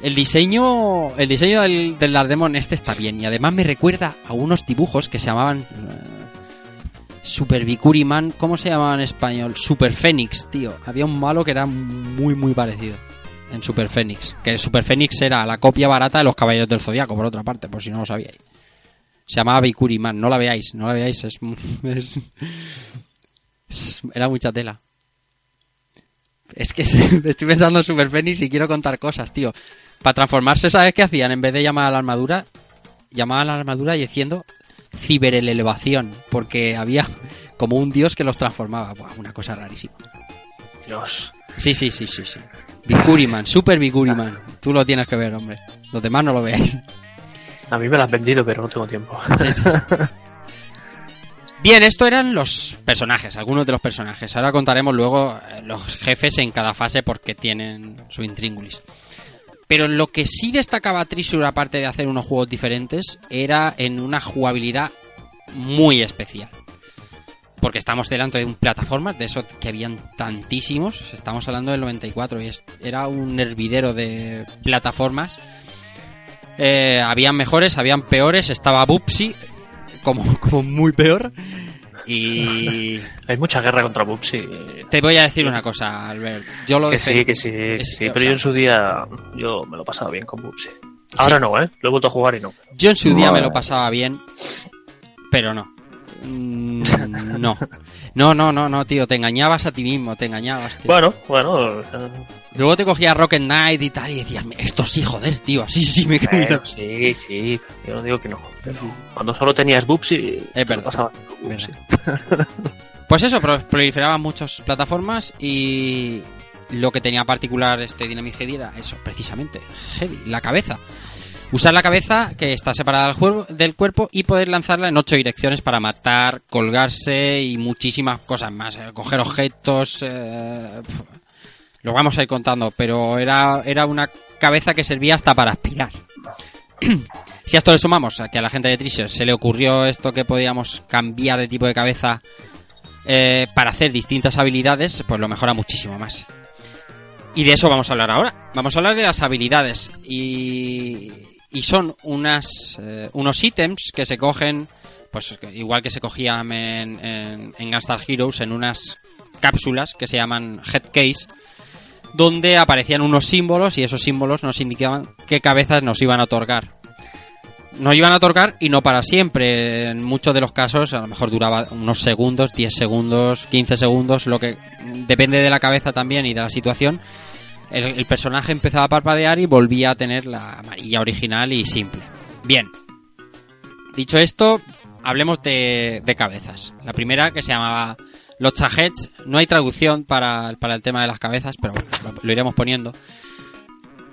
El diseño, el diseño del, del Dark Demon este está bien y además me recuerda a unos dibujos que se llamaban eh, Super Bikuriman, ¿cómo se llamaba en español? Super Fénix, tío. Había un malo que era muy, muy parecido en Super Fénix. Que el Super Fénix era la copia barata de los Caballeros del Zodiaco, por otra parte, por si no lo sabíais. Se llamaba Bikuriman, no la veáis, no la veáis, es, era mucha tela. Es que estoy pensando en Super Fénix y quiero contar cosas, tío. Para transformarse, ¿sabes qué hacían? En vez de llamar a la armadura, llamaban a la armadura diciendo ciberelevación, porque había como un dios que los transformaba. Buah, una cosa rarísima. Dios. Sí, sí, sí, sí, sí. Bikuriman, Super Bikuriman. Tú lo tienes que ver, hombre. Los demás no lo veáis. A mí me lo has vendido, pero no tengo tiempo. Sí, sí, sí. Bien, esto eran los personajes, algunos de los personajes. Ahora contaremos luego eh, los jefes en cada fase porque tienen su intríngulis. Pero lo que sí destacaba Treasure, aparte de hacer unos juegos diferentes, era en una jugabilidad muy especial. Porque estamos delante de un plataformas, de esos que habían tantísimos. Estamos hablando del 94 y es- era un hervidero de plataformas. Eh, habían mejores, habían peores. Estaba Bubsy, como, como muy peor. Y Hay mucha guerra contra Bubsy. te voy a decir una cosa, Albert. Yo lo Que sí, que sí, que sí. Pero sea, yo en su día, yo me lo he pasado bien con Bubsy. Ahora no, ¿eh? Lo he vuelto a jugar y no. Yo en su día me lo pasaba bien, pero no. Mm, No. No, no, no, no, tío. Te engañabas a ti mismo, te engañabas, tío. Bueno, bueno. eh, Luego te cogías Rocket Knight y tal y decías, esto sí, joder, tío. Así sí me la-". bueno, sí, sí. Yo no digo que no. Pero cuando solo tenías Bubsy, te lo verdad. pasaba bien con Bubsy. Pues eso, pro- proliferaban muchas plataformas y lo que tenía particular este Dynamic Heavy era eso, precisamente, Heavy, la cabeza. Usar la cabeza que está separada del, cuerpo y poder lanzarla en ocho direcciones para matar, colgarse y muchísimas cosas más. eh, Coger objetos, eh, lo vamos a ir contando, pero era, era una cabeza que servía hasta para aspirar. si a esto le sumamos a que a la gente de Treasure se le ocurrió esto que podíamos cambiar de tipo de cabeza eh, para hacer distintas habilidades, pues lo mejora muchísimo más. Y de eso vamos a hablar ahora. Vamos a hablar de las habilidades. Y, y son unas, eh, unos ítems que se cogen, pues igual que se cogían en, en, en Gunstar Heroes, en unas cápsulas que se llaman headcase, donde aparecían unos símbolos y esos símbolos nos indicaban qué cabezas nos iban a otorgar nos iban a otorgar y no para siempre. En muchos de los casos, a lo mejor duraba unos segundos, 10 segundos, 15 segundos, lo que depende de la cabeza también y de la situación. El, personaje empezaba a parpadear y volvía a tener la amarilla original y simple. Bien. Dicho esto, hablemos de, cabezas. La primera que se llamaba los chajets. No hay traducción para, para el tema de las cabezas, pero bueno, lo, lo iremos poniendo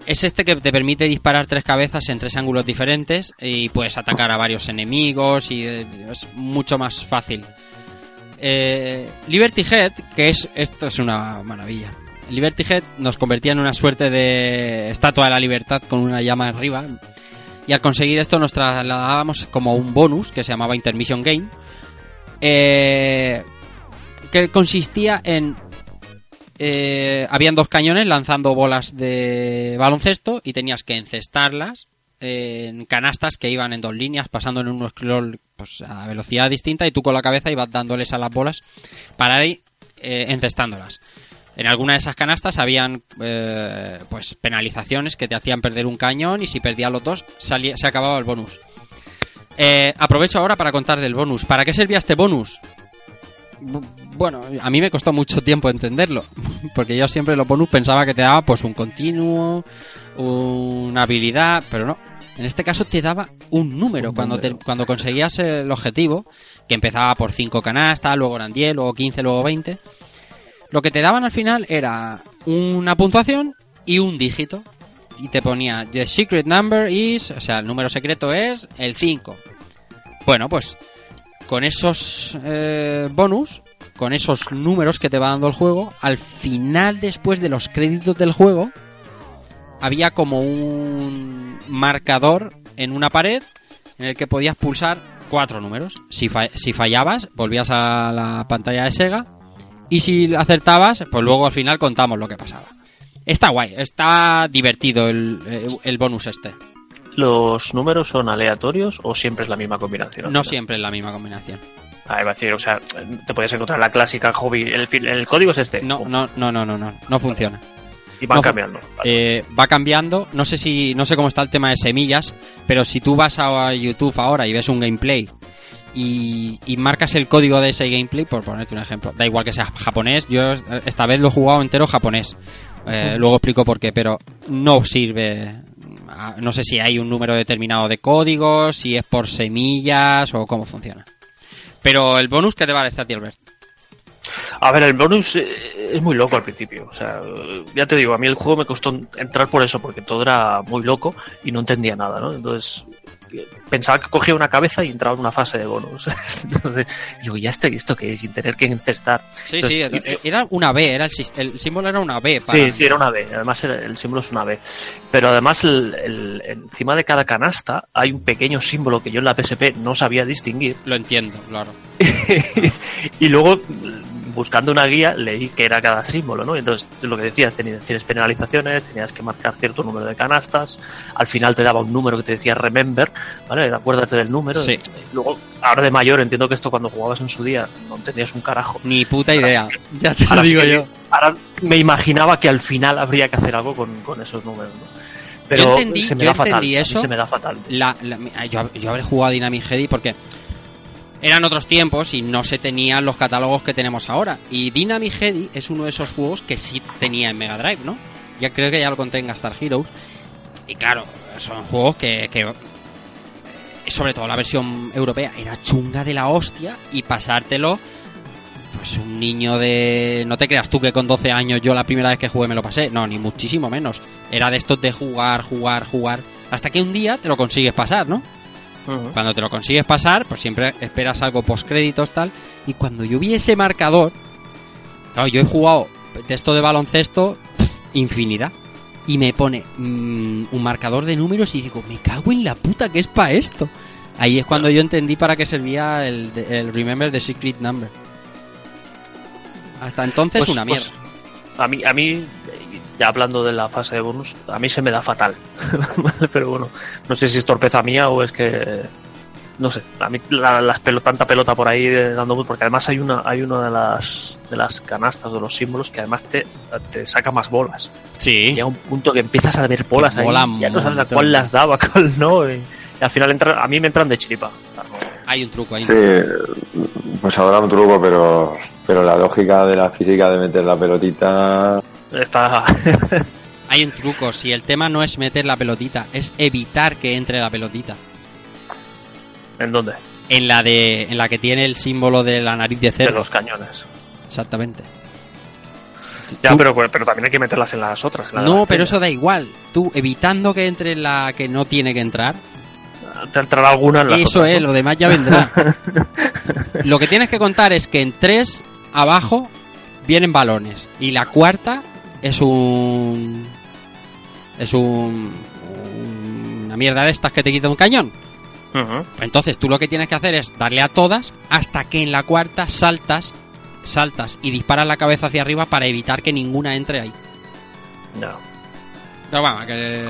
es este que te permite disparar tres cabezas en tres ángulos diferentes y puedes atacar a varios enemigos y eh, es mucho más fácil. Eh, Liberty Head, que es esto es una maravilla. Liberty Head nos convertía en una suerte de estatua de la libertad con una llama arriba y al conseguir esto nos trasladábamos como un bonus que se llamaba Intermission Game eh, que consistía en eh, habían dos cañones lanzando bolas de baloncesto y tenías que encestarlas en canastas que iban en dos líneas pasando en un scroll pues, a velocidad distinta y tú con la cabeza ibas dándoles a las bolas para ir eh, encestándolas. En alguna de esas canastas habían eh, pues penalizaciones que te hacían perder un cañón y si perdías los dos salía, se acababa el bonus. Eh, aprovecho ahora para contar del bonus. ¿Para qué servía este bonus? Bu- Bueno, a mí me costó mucho tiempo entenderlo, porque yo siempre los bonus pensaba que te daba pues un continuo, una habilidad, pero no. En este caso te daba un número Un cuando te- cuando conseguías el objetivo, que empezaba por 5 canastas, luego eran 10, luego 15, luego 20. Lo que te daban al final era una puntuación y un dígito. Y te ponía The secret number is, o sea, el número secreto es el 5. Bueno, pues con esos eh, bonus, con esos números que te va dando el juego, al final, después de los créditos del juego, había como un marcador en una pared en el que podías pulsar cuatro números. Si, si fallabas, volvías a la pantalla de Sega. Y si acertabas, pues luego al final contamos lo que pasaba. Está guay, está divertido el, el bonus este. ¿Los números son aleatorios o siempre es la misma combinación? No siempre es la misma combinación. Ah, iba a decir, o sea, te puedes encontrar la clásica hobby. El, el código es este. No, Pum, no, no, no, no, no, no funciona. Y van no, cambiando. Eh, va cambiando. No sé si, no sé cómo está el tema de semillas, pero si tú vas a YouTube ahora y ves un gameplay y, y marcas el código de ese gameplay, por ponerte un ejemplo, da igual que sea japonés, yo esta vez lo he jugado entero japonés. Eh, luego explico por qué, pero no sirve. No sé si hay un número determinado de códigos, si es por semillas o cómo funciona. Pero el bonus, ¿qué te parece a ti, Albert? A ver, el bonus eh, es muy loco al principio. O sea, ya te digo, a mí el juego me costó entrar por eso, porque todo era muy loco y no entendía nada, ¿no? Entonces, pensaba que cogía una cabeza y entraba en una fase de bonus. Entonces, digo, ya estoy, ¿esto qué es? Sin tener que encestar. Sí, Entonces, sí, era una B, era el, el símbolo era una B. para- Sí, sí, era una B. Además, el símbolo es una B. Pero además, el- encima de cada canasta hay un pequeño símbolo que yo en la PSP no sabía distinguir. Lo entiendo, claro. y luego, buscando una guía, leí que era cada símbolo, ¿no? Y entonces, lo que decías, tenías, tienes penalizaciones, tenías que marcar cierto número de canastas, al final te daba un número que te decía remember, ¿vale? Acuérdate del número. Sí. Y Luego, ahora de mayor, entiendo que esto cuando jugabas en su día no entendías un carajo. Ni puta Ahora idea. sí Ya te lo Ahora sí digo que- yo. Ahora me imaginaba que al final habría que hacer algo con, con esos números, ¿no? Pero Yo entendí- se me yo da fatal. entendí eso. se me da fatal. La, la- yo, yo habré jugado a Dynamic Heady porque eran otros tiempos y no se tenían los catálogos que tenemos ahora. Y Dynamic Heady es uno de esos juegos que sí tenía en Mega Drive, ¿no? Ya creo que ya lo conté en Star Heroes. Y claro, son juegos que, que sobre todo la versión europea era chunga de la hostia y pasártelo pues un niño de no te creas tú que con 12 años yo la primera vez que jugué me lo pasé no ni muchísimo menos era de estos de jugar jugar jugar hasta que un día te lo consigues pasar no Cuando te lo consigues pasar pues siempre esperas algo post créditos tal y cuando yo vi ese marcador claro yo he jugado de esto de baloncesto infinidad y me pone mm, un marcador de números y digo, me cago en la puta que es para esto. Ahí es cuando yo entendí para qué servía el, el Remember the Secret Number. Hasta entonces Pues- una pues, mierda. a mí, a mí, ya hablando de la fase de bonus, a mí se me da fatal. Pero bueno, no sé si es torpeza mía o es que. No sé, a mí la, las tanta pelota por ahí eh, dando porque además hay una hay una de las de las canastas de los símbolos que además te, te saca más bolas. Sí. Llega un punto que empiezas a ver bolas Que ahí, ya no sabes a cuál las daba, cuál no, y, y al final entra, a mí me entran de chiripa. Hay un truco ahí. Sí, pues habrá un truco, pero, pero la lógica de la física de meter la pelotita. Está, Hay un truco. Si el tema no es meter la pelotita, es evitar que entre la pelotita. ¿En dónde? En la de, en la que tiene el símbolo de la nariz de De cerdo. los cañones. Exactamente. Ya, pero, pero también hay que meterlas en las otras. en la de No, pero eso da igual. Tú evitando que entre la que no tiene que entrar. Te entrará alguna en las Eso otras, es, ¿no? lo demás ya vendrá. lo que tienes que contar es que en tres abajo vienen balones. Y la cuarta es un. Es un. Una mierda de estas que te quita un cañón. Entonces tú lo que tienes que hacer es darle a todas hasta que en la cuarta saltas, saltas y disparas la cabeza hacia arriba para evitar que ninguna entre ahí. Ya. Pero vamos, que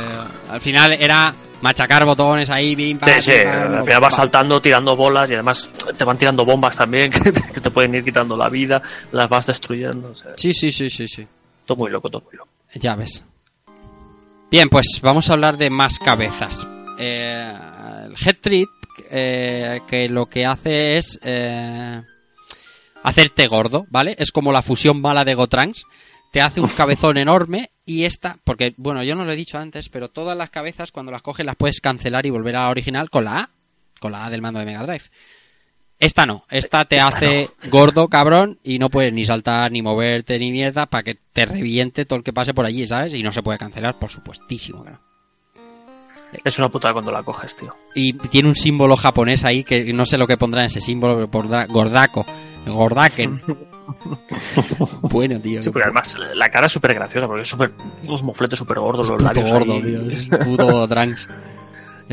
al final era machacar botones ahí, bim, pam, Sí, sí, al final vas saltando, tirando bolas y además te van tirando bombas también que te, que te pueden ir quitando la vida, las vas destruyendo. o sea, Sí, sí, sí, sí, sí. Todo muy loco, todo muy loco. Ya ves. Bien, pues vamos a hablar de más cabezas. Eh, el Head Trip, eh, que lo que hace es eh, hacerte gordo, ¿vale? Es como la fusión mala de Gotrans. Te hace un cabezón enorme y esta, porque, bueno, yo no lo he dicho antes, pero todas las cabezas cuando las coges las puedes cancelar y volver a la original con la A, con la A del mando de Mega Drive. Esta no, esta te Esta hace gordo, cabrón, y no puedes ni saltar, ni moverte, ni mierda, para que te reviente todo el que pase por allí, ¿sabes? Y no se puede cancelar, por supuestísimo. Es una putada cuando la coges, tío. Y tiene un símbolo japonés ahí que no sé lo que pondrá en ese símbolo, pero gordaco, gordaken. bueno, tío. Sí, porque además la cara es súper graciosa porque es súper. unos mofletes súper gordos, los labios. gordo, ahí. tío. Es puto.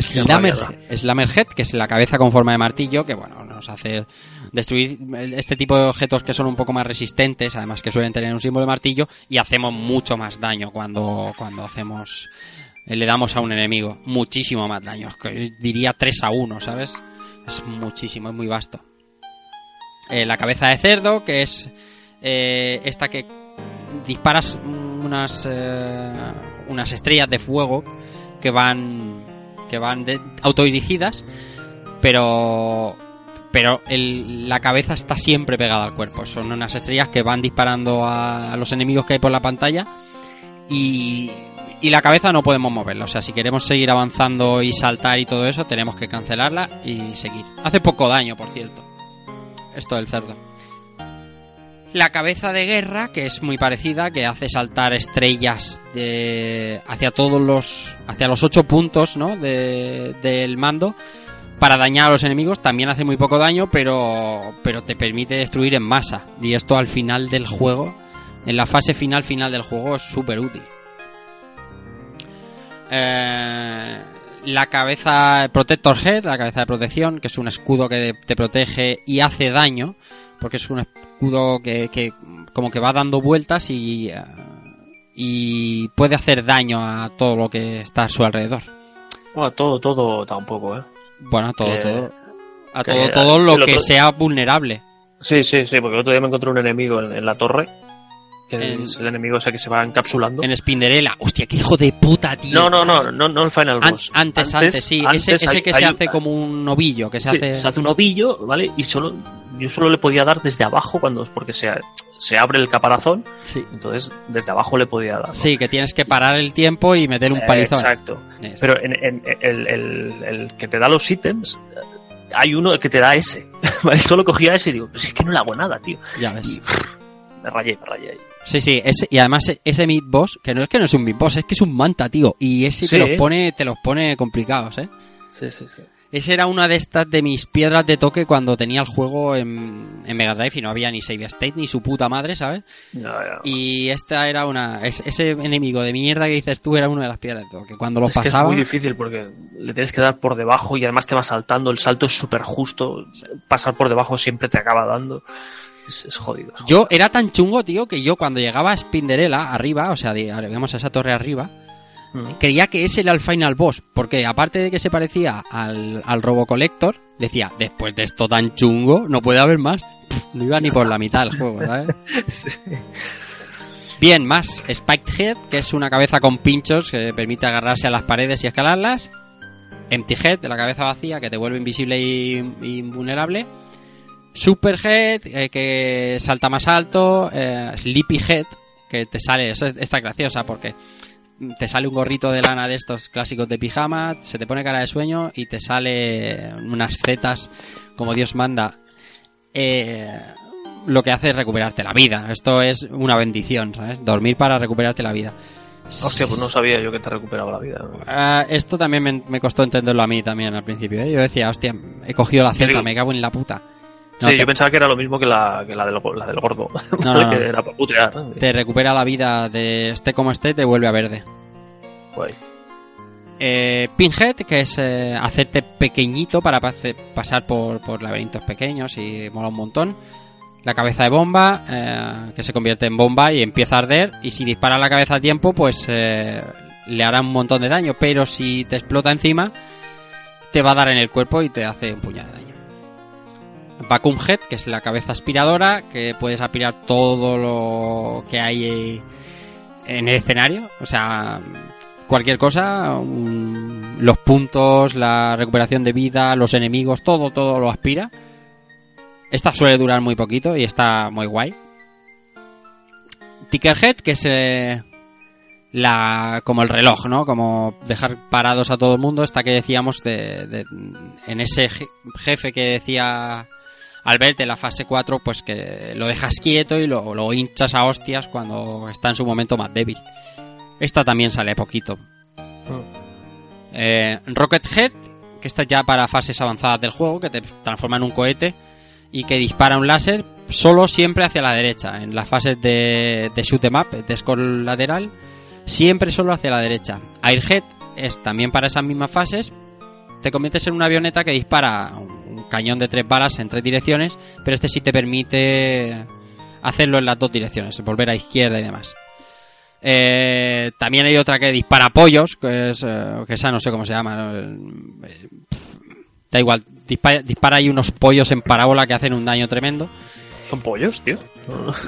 Slammerhead, que es la cabeza con forma de martillo, que bueno, nos hace destruir este tipo de objetos que son un poco más resistentes, además que suelen tener un símbolo de martillo, y hacemos mucho más daño cuando, cuando hacemos, eh, le damos a un enemigo. Muchísimo más daño, diría 3 a 1, ¿sabes? Es muchísimo, es muy vasto. eh, la cabeza de cerdo, que es eh, esta que disparas unas, eh, unas estrellas de fuego que van, que van de- autodirigidas, pero, pero el- la cabeza está siempre pegada al cuerpo. Son unas estrellas que van disparando a, a los enemigos que hay por la pantalla y, y la cabeza no podemos moverla. O sea, si queremos seguir avanzando y saltar y todo eso, tenemos que cancelarla y seguir. Hace poco daño, por cierto. Esto del cerdo. La cabeza de guerra, que es muy parecida, que hace saltar estrellas de- hacia todos los. hacia los ocho puntos, ¿no? De- del mando. Para dañar a los enemigos también hace muy poco daño, pero, pero te permite destruir en masa. Y esto al final del juego, en la fase final final del juego, es súper útil. Eh, la cabeza Protector Head, la cabeza de protección, que es un escudo que te protege y hace daño, porque es un escudo que, que como que va dando vueltas y, eh, y puede hacer daño a todo lo que está a su alrededor. Bueno, todo, todo tampoco, ¿eh? Bueno, a todo, Que- todo. A que todo, todo lo otro- que sea vulnerable. Sí, sí, sí, porque el otro día me encontré un enemigo en, en la torre. Que En- es el enemigo ese que se va encapsulando. En Spinderella. Hostia, qué hijo de puta, tío. No, no, no, no, no el Final An- Boss. antes, antes, sí. ese antes ese hay- que se hay- hace como un ovillo, que se sí, hace... se hace un ovillo, ¿vale? Y solo yo solo le podía dar desde abajo cuando porque se, se abre el caparazón, Sí. entonces desde abajo le podía dar. ¿no? Sí, que tienes que parar el tiempo y meter un palizón. Exacto. Pero en, en- el, el- el que te da los ítems, hay uno que te da ese. Solo cogía ese y digo, pues es que no le hago nada, tío. Ya ves. Y me rayé, me rayé ahí. Sí, sí, ese, y además e- ese mid boss, que no es que no es un mid boss, es que es un manta, tío. Y ese Sí. te los pone, te los pone complicados, eh. Sí, sí, sí. Ese era una de estas de mis piedras de toque cuando tenía el juego en, en Mega Drive y no había ni save state ni su puta madre, ¿sabes? Y esta era una. es- ese enemigo de mierda que dices tú era una de las piedras de toque. Cuando lo es que pasaba. es muy difícil porque le tienes que dar por debajo y además te va saltando. El salto es súper justo. Pasar por debajo siempre te acaba dando. Es, es jodido. es Yo era tan chungo, tío, que yo cuando llegaba a Spinderella arriba, o sea, digamos a esa torre arriba, creía que ese era el final boss, porque aparte de que se parecía al, al Robo Collector, decía, después de esto tan chungo, no puede haber más. Pff, No iba ni por la mitad del juego, ¿sabes? Sí. Bien, más Spiked Head, que es una cabeza con pinchos que permite agarrarse a las paredes y escalarlas. Empty Head, de la cabeza vacía, que te vuelve invisible y, y invulnerable. Super Head, eh, que salta más alto. eh, Sleepy Head, que te sale, esta es graciosa porque te sale un gorrito de lana de estos clásicos de pijama, se te pone cara de sueño y te sale unas zetas como Dios manda. Eh, lo que hace es recuperarte la vida. Esto es una bendición, ¿sabes? Dormir para recuperarte la vida. Hostia, pues no sabía yo que te recuperaba la vida. Ah, esto también me, me costó entenderlo a mí también al principio. ¿eh? Yo decía, hostia, he cogido la digo- me cago en la puta. No, sí, te, yo pensaba que era lo mismo que la, que la, del, la del gordo. No, no, que era para putear. ¿no? te recupera la vida de esté como esté, te vuelve a verde. Guay. Eh, Pinhead, que es eh, hacerte pequeñito para pase- pasar por, por laberintos pequeños y mola un montón. La cabeza de bomba, eh, que se convierte en bomba y empieza a arder. Y si dispara la cabeza a tiempo, pues eh, le hará un montón de daño. Pero si te explota encima, te va a dar en el cuerpo y te hace un puñado de daño. Vacuum Head, que es la cabeza aspiradora, que puedes aspirar todo lo que hay en el escenario. O sea, cualquier cosa, los puntos, la recuperación de vida, los enemigos, todo, todo lo aspira. Esta suele durar muy poquito y está muy guay. Tickerhead, que es eh, la como el reloj, ¿no? Como dejar parados a todo el mundo. Esta que decíamos de, en ese je- jefe que decía Albert en la fase 4, pues que lo dejas quieto y lo, lo hinchas a hostias cuando está en su momento más débil. Esta también sale poquito. Eh, Rocket Head, que está ya para fases avanzadas del juego, que te transforma en un cohete y que dispara un láser solo siempre hacia la derecha. En las fases de, de shoot em up, de scroll lateral, siempre solo hacia la derecha. Airhead es también para esas mismas fases. Te conviertes en una avioneta que dispara cañón de tres balas en tres direcciones, pero este sí te permite hacerlo en las dos direcciones, volver a izquierda y demás. Eh, también hay otra que dispara pollos, que es eh, que esa no sé cómo se llama. ¿no? Da igual, dispara, dispara ahí unos pollos en parábola que hacen un daño tremendo. Son pollos, tío.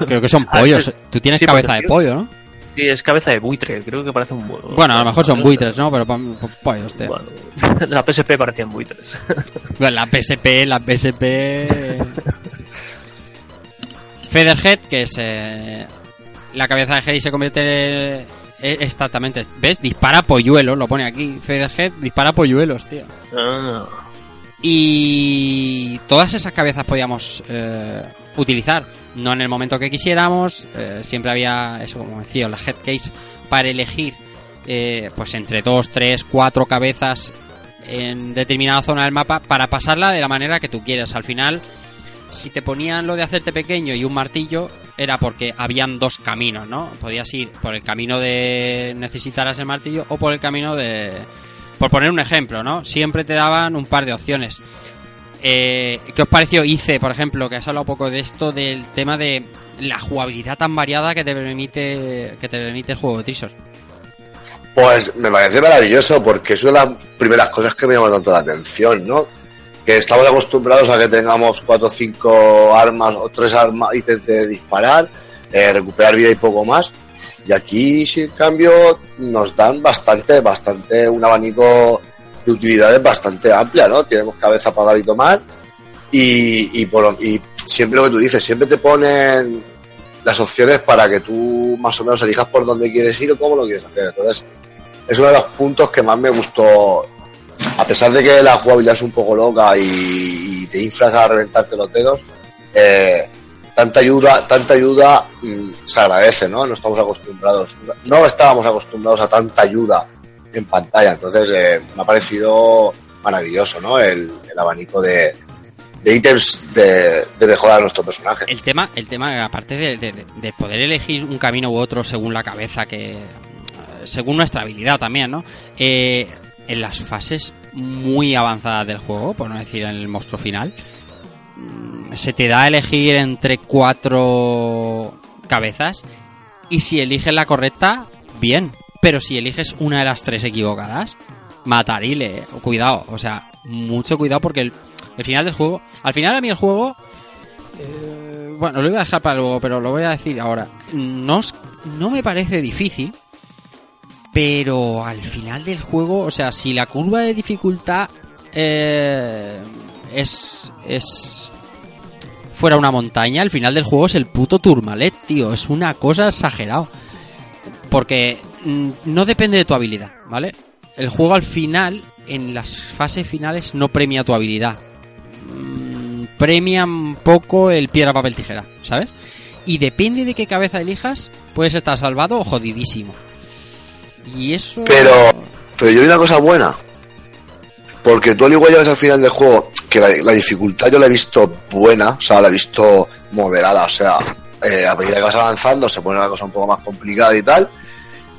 Creo que son pollos. Tú tienes sí, cabeza de pollo, ¿no? Sí, es cabeza de buitre, creo que parece un Bueno, a lo mejor son buitres, ¿no? Pero. Bueno, la PSP parecían buitres. Bueno, la PSP, la PSP. Featherhead, que es eh, la cabeza de Hades se convierte eh, exactamente. ¿Ves? Dispara polluelos, lo pone aquí. Featherhead dispara polluelos, tío. Ah, Y todas esas cabezas podíamos eh, utilizar, no en el momento que quisiéramos, eh, siempre había, eso como decía, la headcase para elegir eh, pues entre dos, tres, cuatro cabezas en determinada zona del mapa para pasarla de la manera que tú quieras. Al final, si te ponían lo de hacerte pequeño y un martillo, era porque habían dos caminos, ¿no? Podías ir por el camino de necesitar el martillo o por el camino de... Por poner un ejemplo, ¿no? Siempre te daban un par de opciones. Eh, ¿Qué os pareció ICE, por ejemplo? Que has hablado un poco de esto, del tema de la jugabilidad tan variada que te permite que te permite el juego de Trisor. Pues me parece maravilloso porque es una de las primeras cosas que me llaman tanto la atención, ¿no? Que estamos acostumbrados a que tengamos cuatro o cinco armas o tres armas y de disparar, eh, recuperar vida y poco más. Y aquí, sin cambio, nos dan bastante, bastante, un abanico de utilidades bastante amplia, ¿no? Tenemos cabeza para dar y tomar. Y, y, por, y siempre lo que tú dices, siempre te ponen las opciones para que tú más o menos elijas por dónde quieres ir o cómo lo quieres hacer. Entonces, es uno de los puntos que más me gustó. A pesar de que la jugabilidad es un poco loca y, y te inflas a reventarte los dedos, eh, tanta ayuda, tanta ayuda mm, se agradece, ¿no? No estamos acostumbrados, no estábamos acostumbrados a tanta ayuda en pantalla. Entonces, eh, me ha parecido maravilloso, ¿no? El, el abanico de, de ítems de, de a nuestro personaje. El tema, el tema aparte de, de- de poder elegir un camino u otro según la cabeza, que según nuestra habilidad también, ¿no? Eh, en las fases muy avanzadas del juego, por no decir en el monstruo final, mm, se te da a elegir entre cuatro cabezas y si eliges la correcta, bien. Pero si eliges una de las tres equivocadas, matarile. Cuidado, o sea, mucho cuidado porque el, el final del juego, al final a mí el juego eh, bueno, lo iba a dejar para luego, pero lo voy a decir ahora. No, no me parece difícil, pero al final del juego, o sea, si la curva de dificultad eh, es, es fuera una montaña, al final del juego es el puto Turmalet, tío. Es una cosa exagerada. Porque no depende de tu habilidad, ¿vale? El juego al final, en las fases finales, no premia tu habilidad mm, premia un poco el piedra, papel, tijera, ¿sabes? Y depende de qué cabeza elijas, puedes estar salvado o jodidísimo. Y eso... Pero, pero yo vi una cosa buena. Porque tú al igual llegas al final del juego, que la, la dificultad yo la he visto buena, o sea, la he visto moderada, o sea, eh, a medida que vas avanzando se pone la cosa un poco más complicada y tal.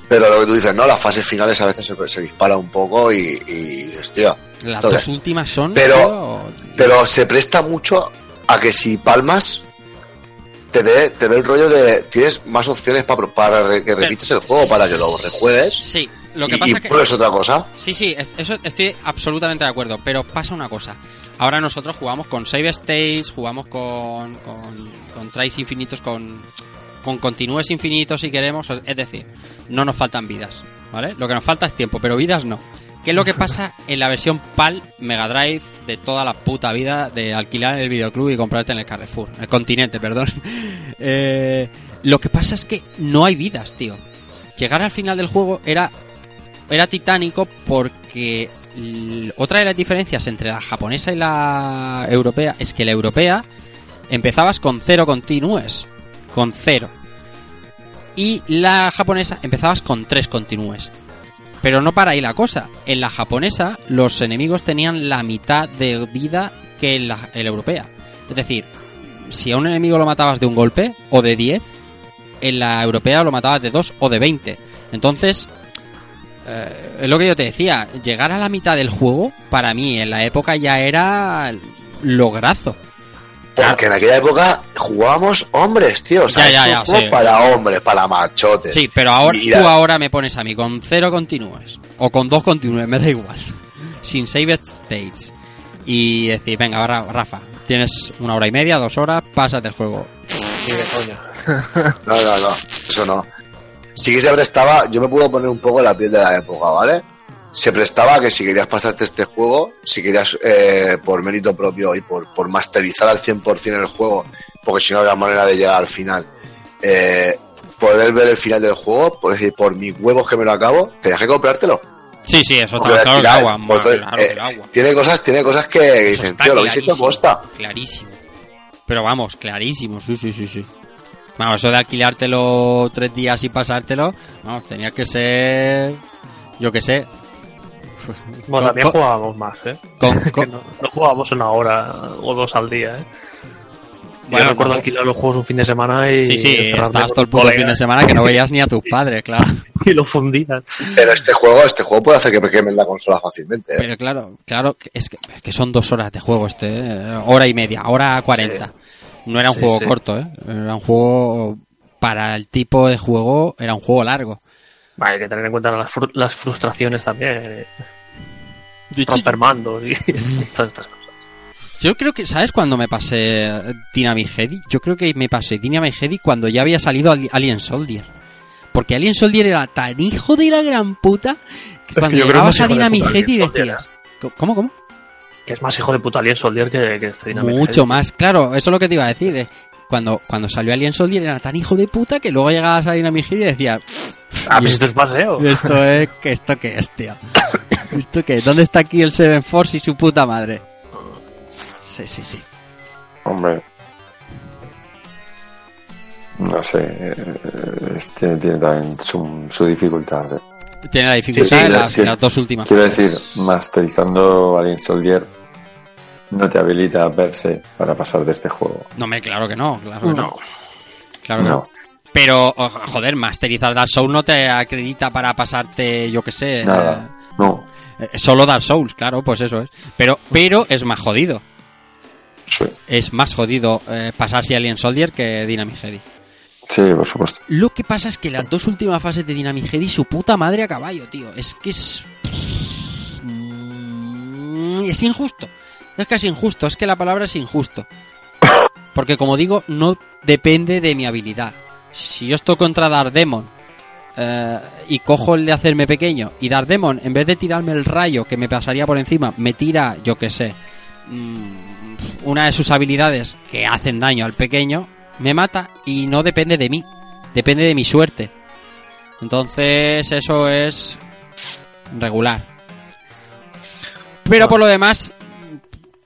Pero lo que tú dices, ¿no? Las fases finales a veces se, se dispara un poco y, y hostia. Las entonces, dos últimas son... pero- Pero se presta mucho a que si palmas, te dé te el rollo de. Tienes más opciones para, para que repites el juego, para que lo rejuegues. Sí, lo que y, pasa y que... pruebes otra cosa. Sí, sí, es- eso estoy absolutamente de acuerdo, pero pasa una cosa. Ahora nosotros jugamos con save states, jugamos con, con, con tries infinitos, con, con continúes infinitos si queremos, es decir, no nos faltan vidas, ¿vale? Lo que nos falta es tiempo, pero vidas no. ¿Qué es lo que pasa en la versión PAL Mega Drive de toda la puta vida de alquilar en el videoclub y comprarte en el Carrefour? En el continente, perdón. Eh, lo que pasa es que no hay vidas, tío. Llegar al final del juego era era titánico porque otra de las diferencias entre la japonesa y la europea es que la europea empezabas con cero continúes, con cero. Y la japonesa empezabas con tres continúes. Pero no para ahí la cosa. En la japonesa los enemigos tenían la mitad de vida que en la, europea. Es decir, si a un enemigo lo matabas de un golpe o de 10, en la europea lo matabas de 2 o de 20. Entonces, eh, es lo que yo te decía, llegar a la mitad del juego, para mí en la época ya era lograzo. Porque en aquella época jugábamos hombres, tío. O sea, Ya, sí. para hombres, para machotes. Sí, pero ahora Y tú la- ahora me pones a mí con cero continúes o con dos continúes, me da igual. Sin save states. Y decir, venga, Ra- Rafa, Tienes una hora y media, dos horas, pásate el juego. No, no, no, eso no. Sí que se prestaba, yo me puedo poner un poco la piel de la época, ¿vale? Se prestaba que si querías pasarte este juego, si querías eh, por mérito propio y por, por masterizar al 100% el juego, porque si no había manera de llegar al final, eh, poder ver el final del juego, por decir, por mis huevos que me lo acabo, tenías que comprártelo. Sí, sí, eso está claro que agua. claro eh, que agua. Tiene cosas, tiene cosas que dicen, tío, lo habéis hecho posta. Clarísimo. Pero vamos, clarísimo, sí, sí, sí, sí. Vamos, eso de alquilártelo tres días y pasártelo, vamos, tenía que ser, yo qué sé. Bueno, Con- también con- jugábamos más, ¿eh? con- Que con- no, no jugábamos una hora o dos al día, ¿eh? Bueno, Yo recuerdo no. alquilar los juegos un fin de semana y Sí, sí, estabas todo el puto fin de semana que no veías ni a tus padres, claro. y lo fundías. Pero este juego, este juego puede hacer que me quemen la consola fácilmente. ¿eh? Pero claro, claro, que- es que, es que son dos horas de juego este, ¿eh? hora y media, hora cuarenta. No era un Sí, juego sí. corto, ¿eh? Era un juego, para el tipo de juego, era un juego largo. Vale, hay que tener en cuenta las, fru- las frustraciones también. Eh, romper mandos y todas estas cosas. Yo creo que, ¿sabes cuándo me pasé Dynamic Heady? Yo creo que me pasé Dynamic Heady cuando ya había salido Ali- Alien Soldier. Porque Alien Soldier era tan hijo de la gran puta que cuando yo llegabas a de Dynamic Heady Soldier, decías... ¿Cómo, cómo? Que es más hijo de puta Alien Soldier que, que este Dynamic Mucho Heady. más, claro, eso es lo que te iba a decir. Cuando, cuando salió Alien Soldier era tan hijo de puta que luego llegabas a Dynamic Heady y decías... Ah, pues esto es paseo. Esto es... que ¿Esto qué es, tío? ¿Esto qué? ¿Dónde está aquí el Seven Force y su puta madre? Sí, sí, sí. Hombre. No sé. Este tiene también su, su dificultad. eh. Tiene la dificultad Sí, sí, en, las, sí. en las dos últimas. Quiero decir, masterizando Alien Soldier no te habilita per se para pasar de este juego. No, me claro que no, claro que no. No. Claro que no. No, Pero, joder, masterizar Dark Souls no te acredita para pasarte, yo que sé. nada. No. eh, eh, solo Dark Souls, claro, pues eso es. Pero, pero es más jodido. Sí, Es más jodido eh, pasarse Alien Soldier que Dynamic Heady. sí, por supuesto. Lo que pasa es que las dos últimas fases de Dynamic Heady, su puta madre a caballo, tío. Es que es. Mm, Es injusto. Es que es injusto, es que la palabra es injusto. Porque como digo, no depende de mi habilidad. Si yo estoy contra Dardemon eh, y cojo el de hacerme pequeño y Dardemon, en vez de tirarme el rayo que me pasaría por encima, me tira, yo que sé, mm, una de sus habilidades que hacen daño al pequeño, me mata y no depende de mí, depende de mi suerte. Entonces eso es regular. Pero por lo demás,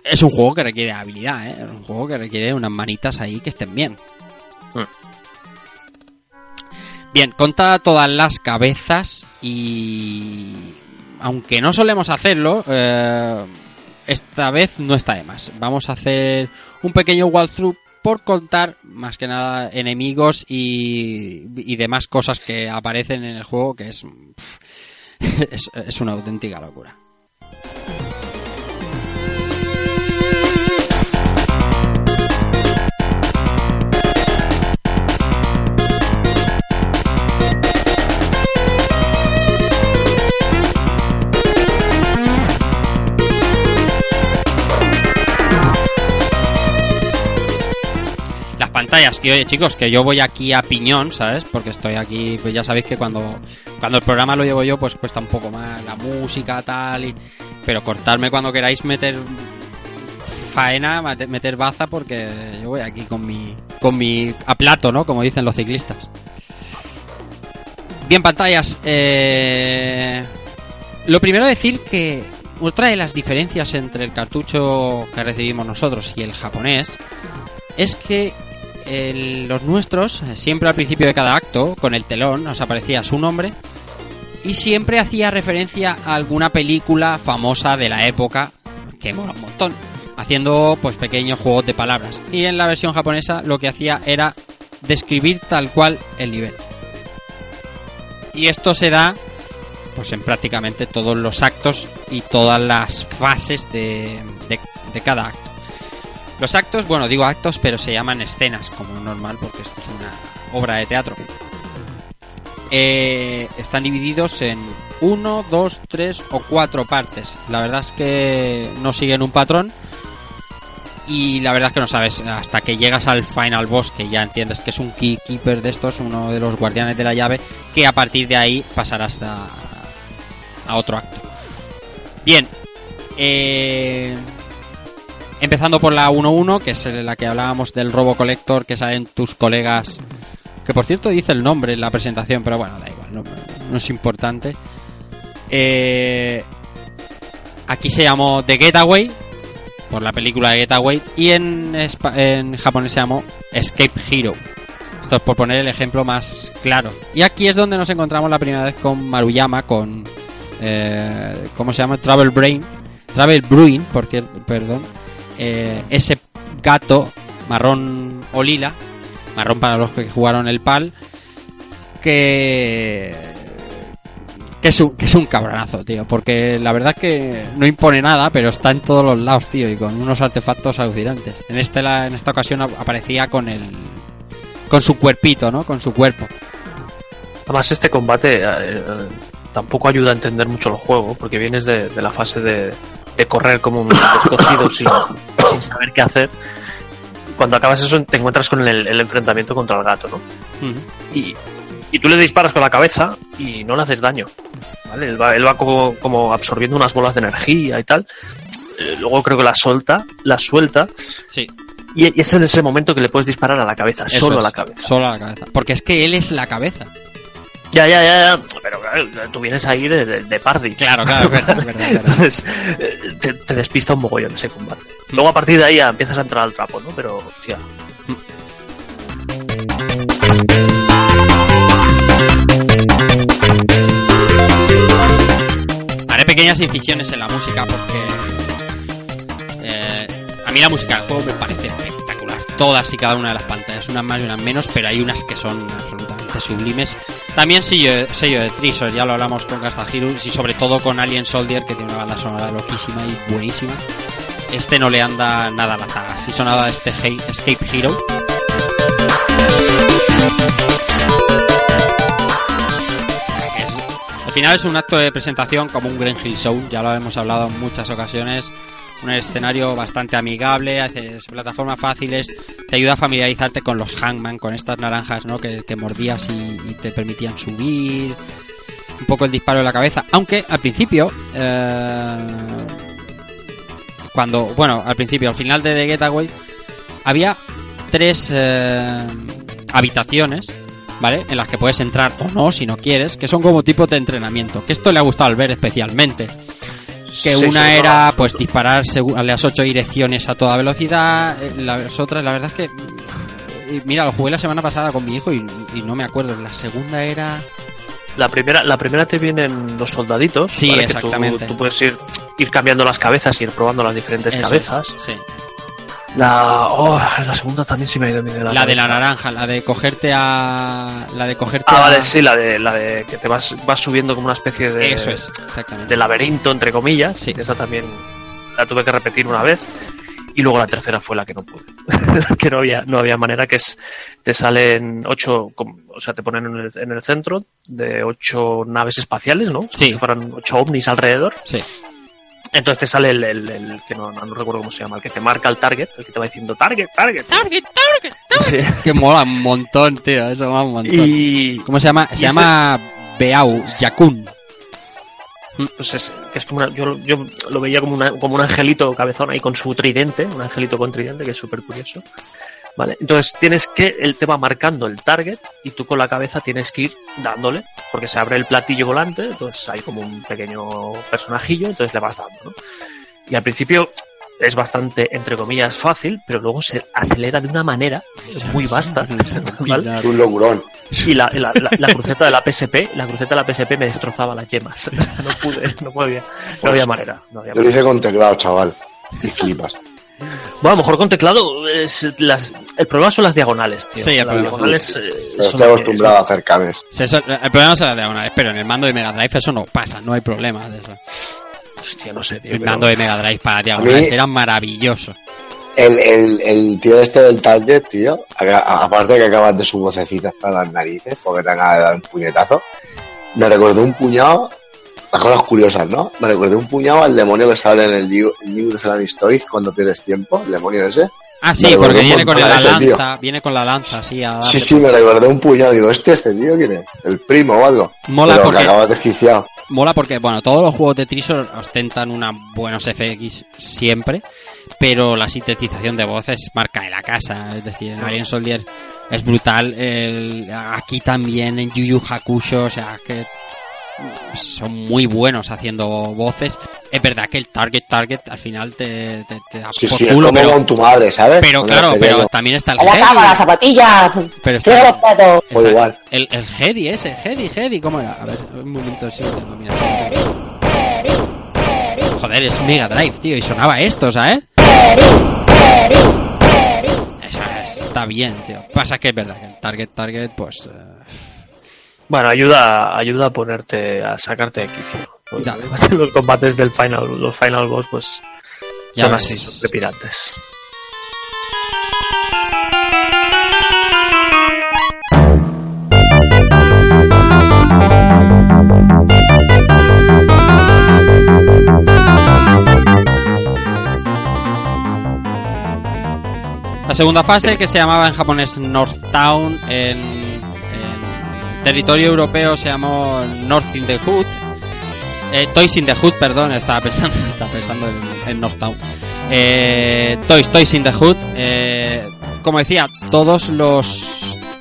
es un juego que requiere habilidad, ¿eh? Es un juego que requiere unas manitas ahí que estén bien. Hmm. Bien, conta todas las cabezas y... Aunque no solemos hacerlo, eh, esta vez no está de más. Vamos a hacer un pequeño walkthrough por contar más que nada enemigos y, y demás cosas que aparecen en el juego que es, es, es una auténtica locura. Las pantallas, que oye chicos, que yo voy aquí a piñón, ¿sabes? Porque estoy aquí, pues ya sabéis que cuando, cuando el programa lo llevo yo, pues cuesta un poco más la música, tal, y, pero cortarme cuando queráis meter faena, meter baza, porque yo voy aquí con mi, con mi a plato, ¿no? Como dicen los ciclistas. Bien, pantallas. Eh... Lo primero decir que otra de las diferencias entre el cartucho que recibimos nosotros y el japonés es que los nuestros, eh, siempre al principio de cada acto, con el telón, nos aparecía su nombre y siempre hacía referencia a alguna película famosa de la época que mola un montón, haciendo pues pequeños juegos de palabras. Y en la versión japonesa lo que hacía era describir tal cual el nivel. Y esto se da pues en prácticamente todos los actos y todas las fases de, de- de cada acto. Los actos, bueno, digo actos, pero se llaman escenas, como normal, porque esto es una obra de teatro. Eh, están divididos en uno, dos, tres o cuatro partes. La verdad es que no siguen un patrón. y la verdad es que no sabes hasta que llegas al final boss que ya entiendes que es un key keeper de estos, uno de los guardianes de la llave, que a partir de ahí pasarás a, a otro acto. Bien, eh, empezando por la 1-1, que es la que hablábamos del robo colector que salen tus colegas, que por cierto dice el nombre en la presentación, pero bueno, da igual, no, es importante. Eh, aquí se llamó The Getaway, por la película de Getaway, y en, en japonés se llamó Escape Hero. Esto es por poner el ejemplo más claro. Y aquí es donde nos encontramos la primera vez con Maruyama, con. Eh, ¿Cómo se llama? Travel Brain. Travel Bruin, por cierto, perdón. Eh, ese gato marrón o lila, marrón para los que jugaron el PAL, que que es, un, que es un cabronazo, tío. Porque la verdad es que no impone nada, pero está en todos los lados, tío. Y con unos artefactos alucinantes. En, este, en esta ocasión ap- aparecía con el. Con su cuerpito, ¿no? Con su cuerpo. Además, este combate eh, eh, tampoco ayuda a entender mucho el juego, porque vienes de la fase de, de correr como un descosido sin, sin saber qué hacer. Cuando acabas eso, te encuentras con el, el enfrentamiento contra el gato, ¿no? Y, y tú le disparas con la cabeza y no le haces daño. ¿vale? Él va, él va como, como absorbiendo unas bolas de energía y tal. Eh, luego creo que la suelta, la suelta, Sí. y, y es en ese momento que le puedes disparar a la cabeza, Eso solo a es, la cabeza. Solo a la cabeza. Porque es que él es la cabeza. Ya, ya, ya, ya. Pero claro, tú vienes ahí de, de, de party. Claro, claro, es verdad, es verdad, es verdad. Entonces, eh, te, te despista un mogollón ese combate. Luego a partir de ahí ya empiezas a entrar al trapo, ¿no? Pero, hostia. Haré pequeñas incisiones en la música porque eh, a mí la música del juego me parece espectacular. Todas y cada una de las pantallas, unas más y unas menos, pero hay unas que son absolutamente sublimes. También sello, sello de Trisor, ya lo hablamos con Castle Heroes y sobre todo con Alien Soldier que tiene una banda sonora loquísima y buenísima. Este no le anda nada a la zaga. Si sonaba este Escape Hero. Al final es un acto de presentación como un Green Hill Show, ya lo hemos hablado en muchas ocasiones. Un escenario bastante amigable, haces plataformas fáciles, te ayuda a familiarizarte con los hangman, con estas naranjas ¿no? que, mordías y, te permitían subir. Un poco el disparo en la cabeza, aunque al principio, eh, cuando, bueno, al principio, al final de The Getaway, había tres eh, habitaciones ¿vale? En las que puedes entrar o no, si no quieres, que son como tipo de entrenamiento. Que esto le ha gustado al ver especialmente. Que Sí, una era, pues, disparar a las ocho direcciones a toda velocidad. eh, Las otras, la verdad es que. y Mira, lo jugué la semana pasada con mi hijo y, y no me acuerdo. La segunda era. La primera, la primera te vienen los soldaditos. Sí, ¿vale? Que tú- exactamente. Tú, puedes ir, ir cambiando las cabezas y ir probando las diferentes Eso cabezas. es, sí. La, oh, la segunda también se me ha ido de la La de la naranja, la de cogerte a. La de cogerte Ah, a. vale, sí, la de, la de que te vas, vas subiendo como una especie de, Eso es, exactamente. de laberinto, entre comillas. Sí. Esa también la tuve que repetir una vez. Y luego la tercera fue la que no pude. que no había, no había manera, que es, te salen ocho, o sea, te ponen en el, en el centro de ocho naves espaciales, ¿no? Como Sí. Si fueran ocho ovnis alrededor. Sí. Entonces te sale el, el- el que no, no, no recuerdo cómo se llama, el que te marca el target, el que te va diciendo target, target. Target, target, Sí. Que mola un montón, tío. Eso mola un montón. Y ¿Cómo se llama? Se ese- llama Beau, Yakun. pues es, que es como una- yo, yo lo veía como, una, como un angelito cabezón ahí con su tridente, un angelito con tridente, que es súper curioso. Vale, entonces tienes que, él te va marcando el target y tú con la cabeza tienes que ir dándole, porque se abre el platillo volante, entonces hay como un pequeño personajillo, entonces le vas dando, ¿no? Y al principio es bastante, entre comillas, fácil, pero luego se acelera de una manera muy vasta, ¿vale? Es un locurón. Y la, la, la- la cruceta de la PSP, la cruceta de la PSP me destrozaba las yemas. No pude, no podía, no había manera. No había Yo lo manera. hice con teclado, chaval. Y flipas. Bueno, a lo mejor con teclado es las, el problema son las diagonales, tío. Sí, el las problema. diagonales eh, Pero son estoy acostumbrado a hacer. Sí, eso- el problema son las diagonales, pero en el mando de Mega Drive eso no pasa, no hay problema de eso. Hostia, no sé, tío. El pero- mando de Mega Drive para diagonales mí- era maravilloso. El, el, el tío este del target, tío, aparte de que acabas de su vocecita hasta las narices, porque te de dar un puñetazo, me recordó un puñado las cosas curiosas, ¿no? Me recordé un puñado al demonio que sale en el New, New Zealand Stories cuando pierdes tiempo, el demonio ese. Ah, sí, porque viene con la tío. lanza, viene con la lanza, sí, a Sí, sí, me recordé un puñado. Digo, este, este tío, ¿quién es? El primo o algo. Mola Pero porque- que acaba desquiciado. Mola porque, bueno, todos los juegos de Trisor ostentan una buenos FX siempre, pero la sintetización de voces marca de la casa. Es decir, en Alien Soldier es brutal. el- aquí también en Yu Yu Hakusho, o sea, que son muy buenos haciendo voces. Es verdad que el Target Target al final te, te, te da Sí, por sí, es culo, como pero, con tu madre, ¿sabes? pero Cuando claro, pero también está el ¡A la cama, las Hedy. zapatillas! Pero ¡Cierra está, los platos! Pues igual. el, el Hedy ese, Hedy, Hedy, ¿cómo era? A ver, un momento, sí, lo tengo, mira. Joder, es Mega Drive, tío, y sonaba esto, ¿sabes? Eso es- está bien, tío. Pasa que es verdad que el Target Target, pues... eh, Bueno, ayuda, ayuda a ponerte, a sacarte de quicio. Pues, los combates del final, los final boss, pues ya son ves. así, son trepidantes. La segunda fase, que se llamaba en japonés North Town, en territorio europeo se llamó North in the Hood. Eh, Toys in the Hood, perdón, estaba pensando, estaba pensando en, en North Town. Eh, Toys, Toys in the Hood. eh, como decía, todos los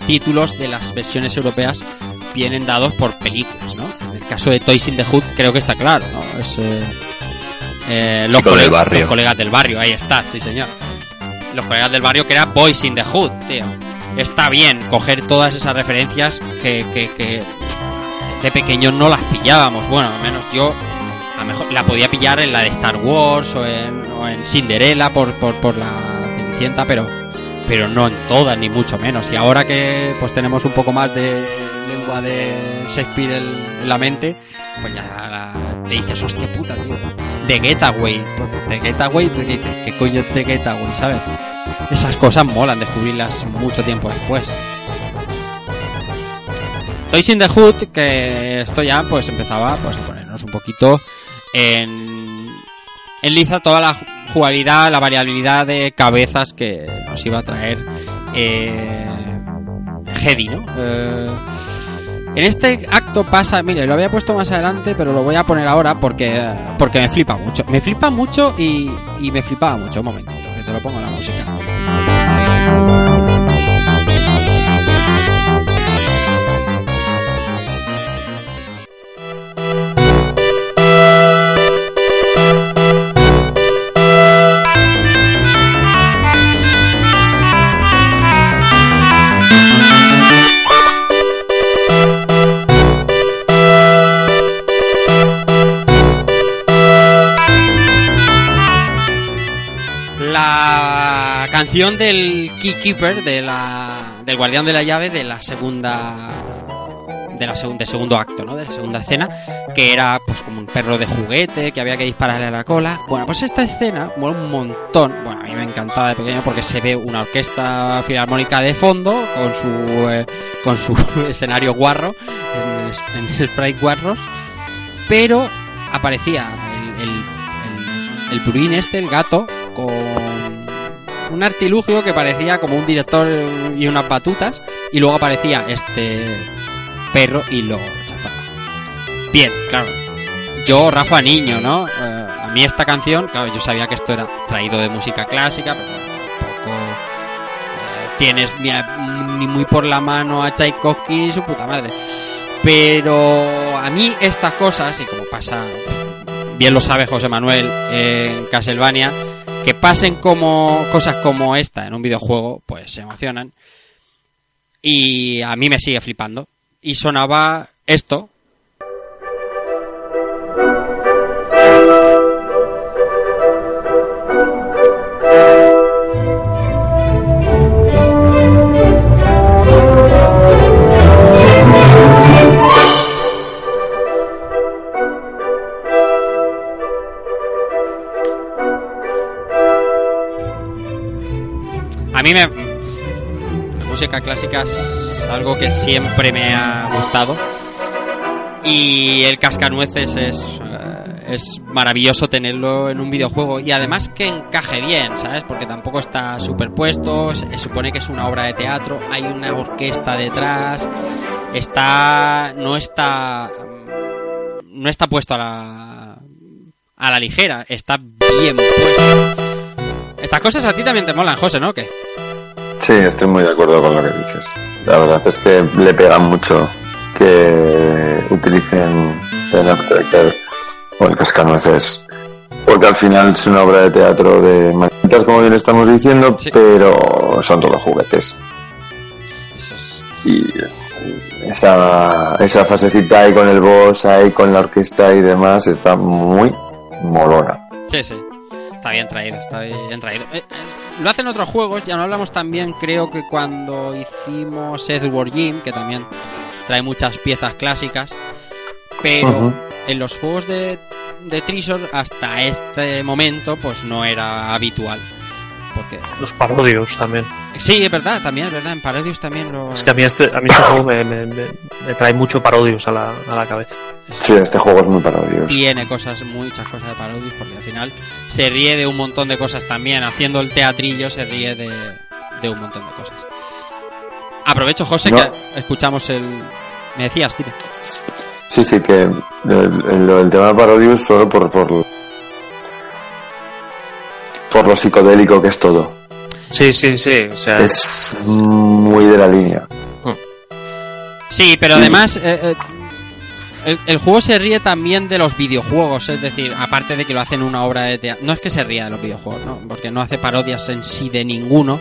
títulos de las versiones europeas vienen dados por películas, ¿no? En el caso de Toys in the Hood creo que está claro, ¿no? Es, eh, eh, los, barrio. los colegas del barrio, ahí está, sí señor los colegas del barrio que era Boys in the Hood, tío. Está bien coger todas esas referencias que, de pequeños no las pillábamos. Bueno, al menos yo a mejor la podía pillar en la de Star Wars o en, o en Cinderella por, por, por la Cenicienta, pero pero no en todas, ni mucho menos. Y ahora que pues tenemos un poco más de lengua de Shakespeare en, en la mente, pues ya la- te dices, hostia puta, tío. The Getaway, The Getaway, ¿qué, qué, coño The Getaway, sabes? Esas cosas molan descubrirlas mucho tiempo después. Toys in the Hood, que esto ya pues empezaba pues a ponernos un poquito en, en liza toda la jugabilidad, la variabilidad de cabezas que nos iba a traer eh, Hedy, ¿no? Eh, en este acto pasa, mire, lo había puesto más adelante, pero lo voy a poner ahora porque porque me flipa mucho. Me flipa mucho y, y me flipaba mucho. Un momento, que te lo pongo en la música. La canción del Keykeeper, de la, del guardián de la llave de la segunda de la segun- de segundo acto, ¿no? De la segunda escena, que era pues como un perro de juguete que había que dispararle a la cola. Bueno, pues esta escena mola un montón. Bueno, a mí me encantaba de pequeño porque se ve una orquesta filarmónica de fondo con su eh, con su escenario guarro en, en sprite guarros, pero aparecía el, el, este, el gato, con un artilugio que parecía como un director y unas batutas, y luego aparecía este perro y lo chafaba. Bien, claro. Yo, Rafa Niño, ¿no? Eh, a mí esta canción, claro, yo sabía que esto era traído de música clásica, pero tampoco eh, tienes ni, ni muy por la mano a Tchaikovsky y su puta madre. Pero a mí estas cosas, y como pasa, bien lo sabe José Manuel en Castlevania, que pasen como cosas como esta en un videojuego, pues se emocionan. Y a mí me sigue flipando. Y sonaba esto. La música clásica es algo que siempre me ha gustado. Y el cascanueces es, eh, es maravilloso tenerlo en un videojuego y además que encaje bien, ¿sabes? Porque tampoco está superpuesto, se supone que es una obra de teatro, hay una orquesta detrás, está no está no está puesto a la a la ligera, está bien puesto. Estas cosas a ti también te molan, José, ¿no? ¿Qué? Sí, estoy muy de acuerdo con lo que dices. La verdad es que le pega mucho que utilicen el After o el cascanueces. Porque al final es una obra de teatro de manitas, como bien estamos diciendo, Sí. pero son todos juguetes. Y esa, esa fasecita ahí con el boss, ahí con la orquesta y demás, está muy molona. Sí, sí. Está bien traído, está bien traído. Eh, eh, lo hacen otros juegos, ya no hablamos también, creo que cuando hicimos Edward Jim, que también trae muchas piezas clásicas, pero en los juegos de, de Treasure hasta este momento pues no era habitual. Porque Los parodios también. sí, es verdad, también es verdad, en Parodius también lo... Es que a mí este, a mí este juego me, me- me- me trae mucho parodios a la, a la cabeza. Sí, este juego es muy parodioso. tiene cosas, muchas cosas de Parodius, porque al final se ríe de un montón de cosas también. Haciendo el teatrillo se ríe de, de un montón de cosas. Aprovecho, José, No. que escuchamos el... Me decías, dime. Sí, sí, que el, el- el tema de Parodius solo por, por, por lo psicodélico que es todo. Sí, sí, sí. O sea, Es muy de la línea. Sí, pero Sí. además... eh, eh, el, el juego se ríe también de los videojuegos, es decir, aparte de que lo hacen una obra de teatro. No es que se ría de los videojuegos, ¿no? Porque no hace parodias en sí de ninguno.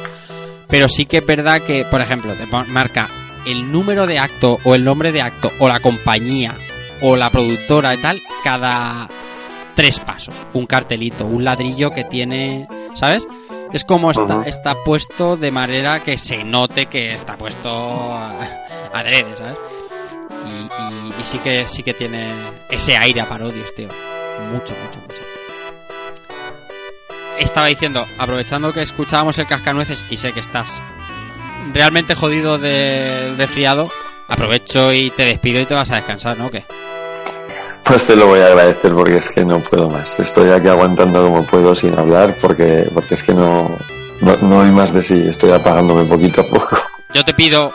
Pero sí que es verdad que, por ejemplo, te marca el número de acto o el nombre de acto o la compañía o la productora y tal cada tres pasos. Un cartelito, un ladrillo que tiene, ¿sabes? Es como está, está puesto de manera que se note que está puesto adrede, ¿sabes? Y, y- y sí que sí que tiene ese aire a parodios, tío. Mucho, mucho, mucho. Estaba diciendo, aprovechando que escuchábamos el cascanueces y sé que estás realmente jodido del resfriado, aprovecho y te despido y te vas a descansar, ¿no? ¿O ¿Qué? Pues te lo voy a agradecer porque es que no puedo más. Estoy aquí aguantando como puedo sin hablar porque, porque es que no, no, no hay más de sí. Estoy apagándome poquito a poco. Yo te pido,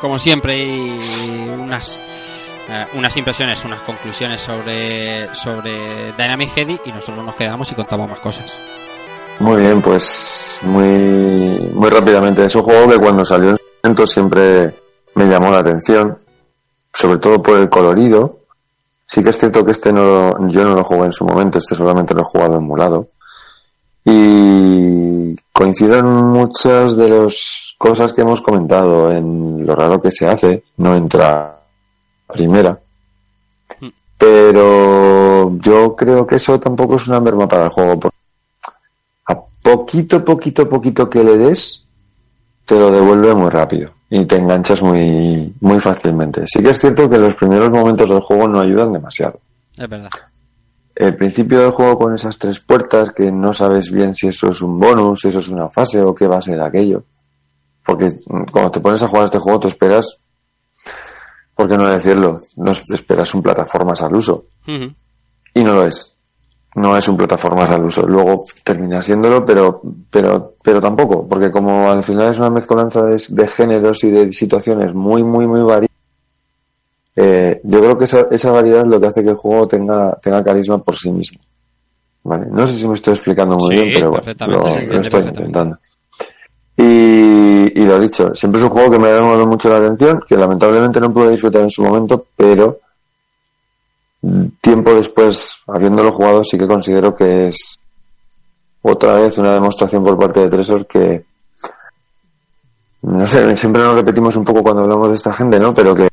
como siempre, unas eh, unas impresiones, unas conclusiones sobre sobre Dynamic Heady y nosotros nos quedamos y contamos más cosas. Muy bien, pues muy, muy rápidamente. Es un juego que cuando salió en su momento siempre me llamó la atención, sobre todo por el colorido. Sí que es cierto que este no, yo no lo jugué en su momento, este solamente lo he jugado emulado. Y coincido en muchas de las cosas que hemos comentado, en lo raro que se hace, no entra primera. Pero yo creo que eso tampoco es una merma para el juego, porque a poquito, poquito, poquito que le des, te lo devuelve muy rápido y te enganchas muy, muy fácilmente. Sí que es cierto que los primeros momentos del juego no ayudan demasiado. Es verdad. El principio del juego con esas tres puertas que no sabes bien si eso es un bonus, si eso es una fase o qué va a ser aquello. Porque cuando te pones a jugar este juego, tú esperas, ¿por qué no decirlo? No esperas un plataformas al uso. Y no lo es. No es un plataformas al uso. Luego termina siéndolo, pero, pero, pero tampoco, porque como al final es una mezcolanza de, de géneros y de situaciones muy, muy, muy variadas, eh, yo creo que esa, esa variedad es lo que hace que el juego tenga, tenga carisma por sí mismo. ¿Vale? No sé si me estoy explicando muy Sí, bien, pero bueno, lo, lo estoy intentando. Y, y lo dicho, siempre es un juego que me ha llamado mucho la atención, que lamentablemente no pude disfrutar en su momento, pero tiempo después, habiéndolo jugado, sí que considero que es otra vez una demostración por parte de Tresor que, no sé, siempre nos repetimos un poco cuando hablamos de esta gente, ¿no? Pero que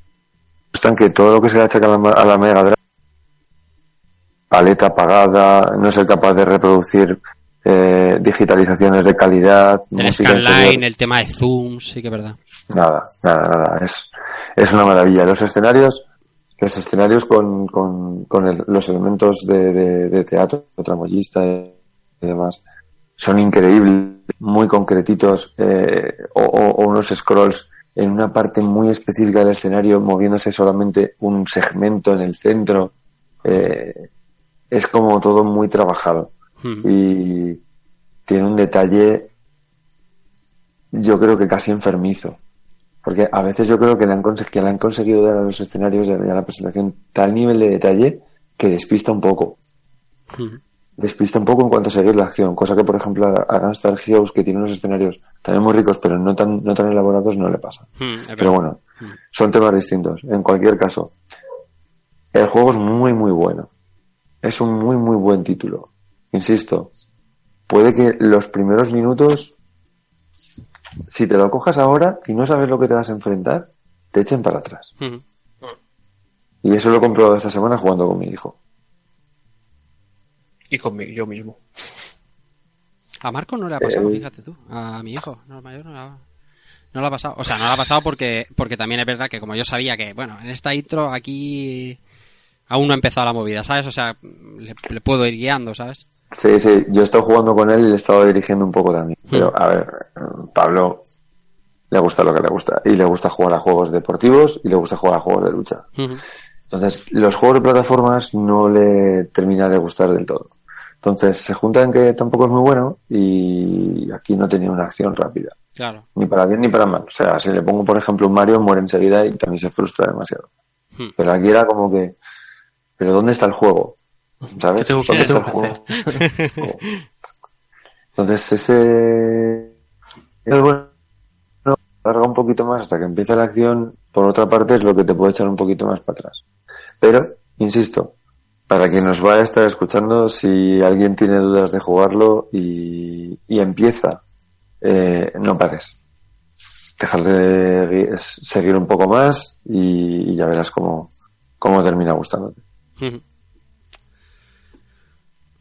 están que todo lo que se le achaca a la, a la Mega Drive, paleta apagada, no ser capaz de reproducir eh, digitalizaciones de calidad, El scanline, el tema de zooms, sí que es verdad. Nada, nada, nada. Es, es una maravilla. Los escenarios, los escenarios con, con, con el- los elementos de, de, de teatro, tramoyista y demás, son increíbles, muy concretitos, eh, o, o- o unos scrolls en una parte muy específica del escenario, moviéndose solamente un segmento en el centro. Eh, es como todo muy trabajado Hmm. y tiene un detalle, yo creo que casi enfermizo. Porque a veces yo creo que le han, que le han conseguido dar a los escenarios y a la presentación tal nivel de detalle que despista un poco. Despista un poco en cuanto a seguir la acción, cosa que por ejemplo a Gunstar Heroes que tiene unos escenarios también muy ricos pero no tan, no tan elaborados no le pasa. Pero bueno, son temas distintos. En cualquier caso, el juego es muy, muy bueno. Es un muy, muy buen título. Insisto, puede que los primeros minutos, si te lo cojas ahora y no sabes lo que te vas a enfrentar, te echen para atrás. Y eso lo he comprobado esta semana jugando con mi hijo. Y conmigo, yo mismo. A Marco no le ha pasado, Eh. fíjate tú. A mi hijo, no, mayor no le ha, no le ha pasado. O sea, no le ha pasado porque, porque también es verdad que como yo sabía que, bueno, en esta intro aquí aún no ha empezado la movida, ¿sabes? O sea, le, le puedo ir guiando, ¿sabes? Sí, sí, yo he estado jugando con él y le he estado dirigiendo un poco también. Pero, a ver, Pablo le gusta lo que le gusta. Y le gusta jugar a juegos deportivos y le gusta jugar a juegos de lucha. Entonces, los juegos de plataformas no le termina de gustar del todo. Entonces, se juntan que tampoco es muy bueno y aquí no tenía una acción rápida. Claro. Ni para bien ni para mal. O sea, si le pongo, por ejemplo, un Mario, muere enseguida y también se frustra demasiado. Hmm. Pero aquí era como que, ¿pero dónde está el juego? ¿Sabes? ¿Qué tengo que- ¿Dónde está el qué tengo juego? Entonces, ese... es bueno, larga un poquito más hasta que empieza la acción. Por otra parte, es lo que te puede echar un poquito más para atrás. Pero, insisto, para quien nos vaya a estar escuchando, si alguien tiene dudas de jugarlo y, y empieza, eh, no pares. Dejarle gui- seguir un poco más y, y ya verás cómo, cómo termina gustándote.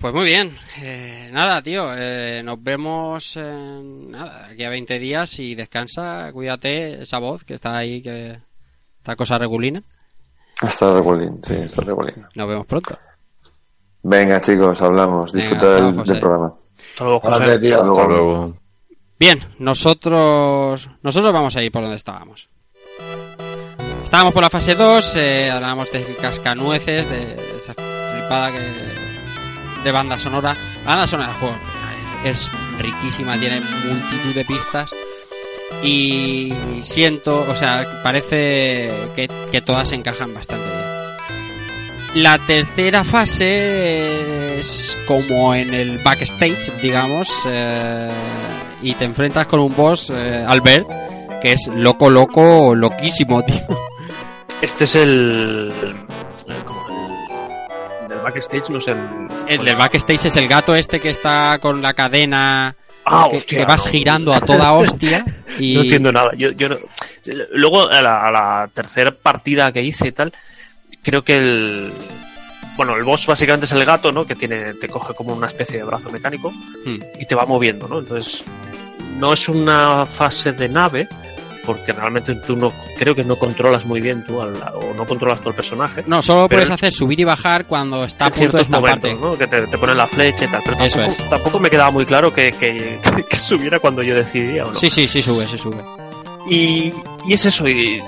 Pues muy bien. Eh, nada, tío. eh, nos vemos en, nada, aquí a 20 días y descansa. Cuídate esa voz que está ahí, que está cosa regulina. Hasta regulín, sí, hasta regulín. Nos vemos pronto. Venga, chicos, hablamos. Venga, Disfruta del, programa. Hasta luego, José. Gracias, tío. Hasta luego. Hasta luego. Bien, nosotros nosotros vamos a ir por donde estábamos. Estábamos por la fase 2, eh, hablábamos de cascanueces, de esa flipada que, de banda sonora. La banda sonora del juego es riquísima, tiene multitud de pistas. Y siento, o sea, parece que, que todas encajan bastante bien. La tercera fase es como en el backstage, digamos, eh, y te enfrentas con un boss, eh, Albert, que es loco, loco, loquísimo, tío. Este es el. Backstage, no sé. el- El del backstage es el gato este que está con la cadena Ah, que, hostia, que vas no. girando a toda hostia y No entiendo nada. Yo, yo no- Luego, a la, a la tercera partida que hice y tal, creo que el. Bueno, el boss básicamente es el gato, ¿no? Que tiene, te coge como una especie de brazo mecánico Hmm. y te va moviendo, ¿no? Entonces, no es una fase de nave, porque realmente tú no, creo que no controlas muy bien tú, al- o no controlas el personaje. No, solo puedes hacer subir y bajar cuando está a punto de ciertos momentos, estamparte. ¿no? Que te, te ponen la flecha y tal, pero Eso tampoco, es. tampoco me quedaba muy claro que, que, que subiera cuando yo decidía o no. Sí, sí, sí sube, sí sube. Y, y es eso, y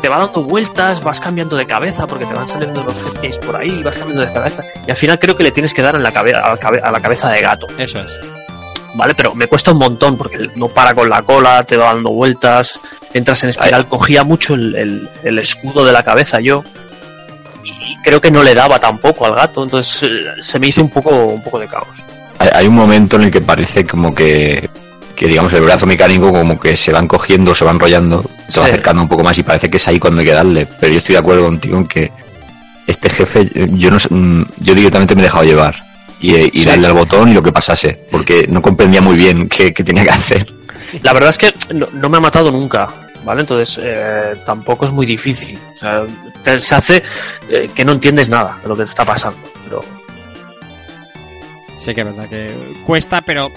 te va dando vueltas, vas cambiando de cabeza porque te van saliendo los jefes por ahí, vas cambiando de cabeza. Y al final creo que le tienes que dar en la cabeza, a la cabeza de gato, Eso es. ¿Vale? Pero me cuesta un montón porque no para con la cola, te va dando vueltas, entras en espiral, cogía mucho el, el- el escudo de la cabeza yo. Y creo que no le daba tampoco al gato, entonces eh, se me hizo un poco, un poco de caos. Hay, hay un momento en el que parece como que, que digamos el brazo mecánico como que se van cogiendo, se van enrollando, se va acercando un poco más y parece que es ahí cuando hay que darle. Pero yo estoy de acuerdo contigo en que este jefe, yo no mm, yo directamente me he dejado llevar y, y Sí. darle al botón y lo que pasase, porque no comprendía muy bien qué, qué tenía que hacer. La verdad es que no, no me ha matado nunca, ¿vale? Entonces eh, tampoco es muy difícil. O sea, te- se hace eh, que no entiendes nada de lo que te está pasando. Pero Sí que es verdad que cuesta, pero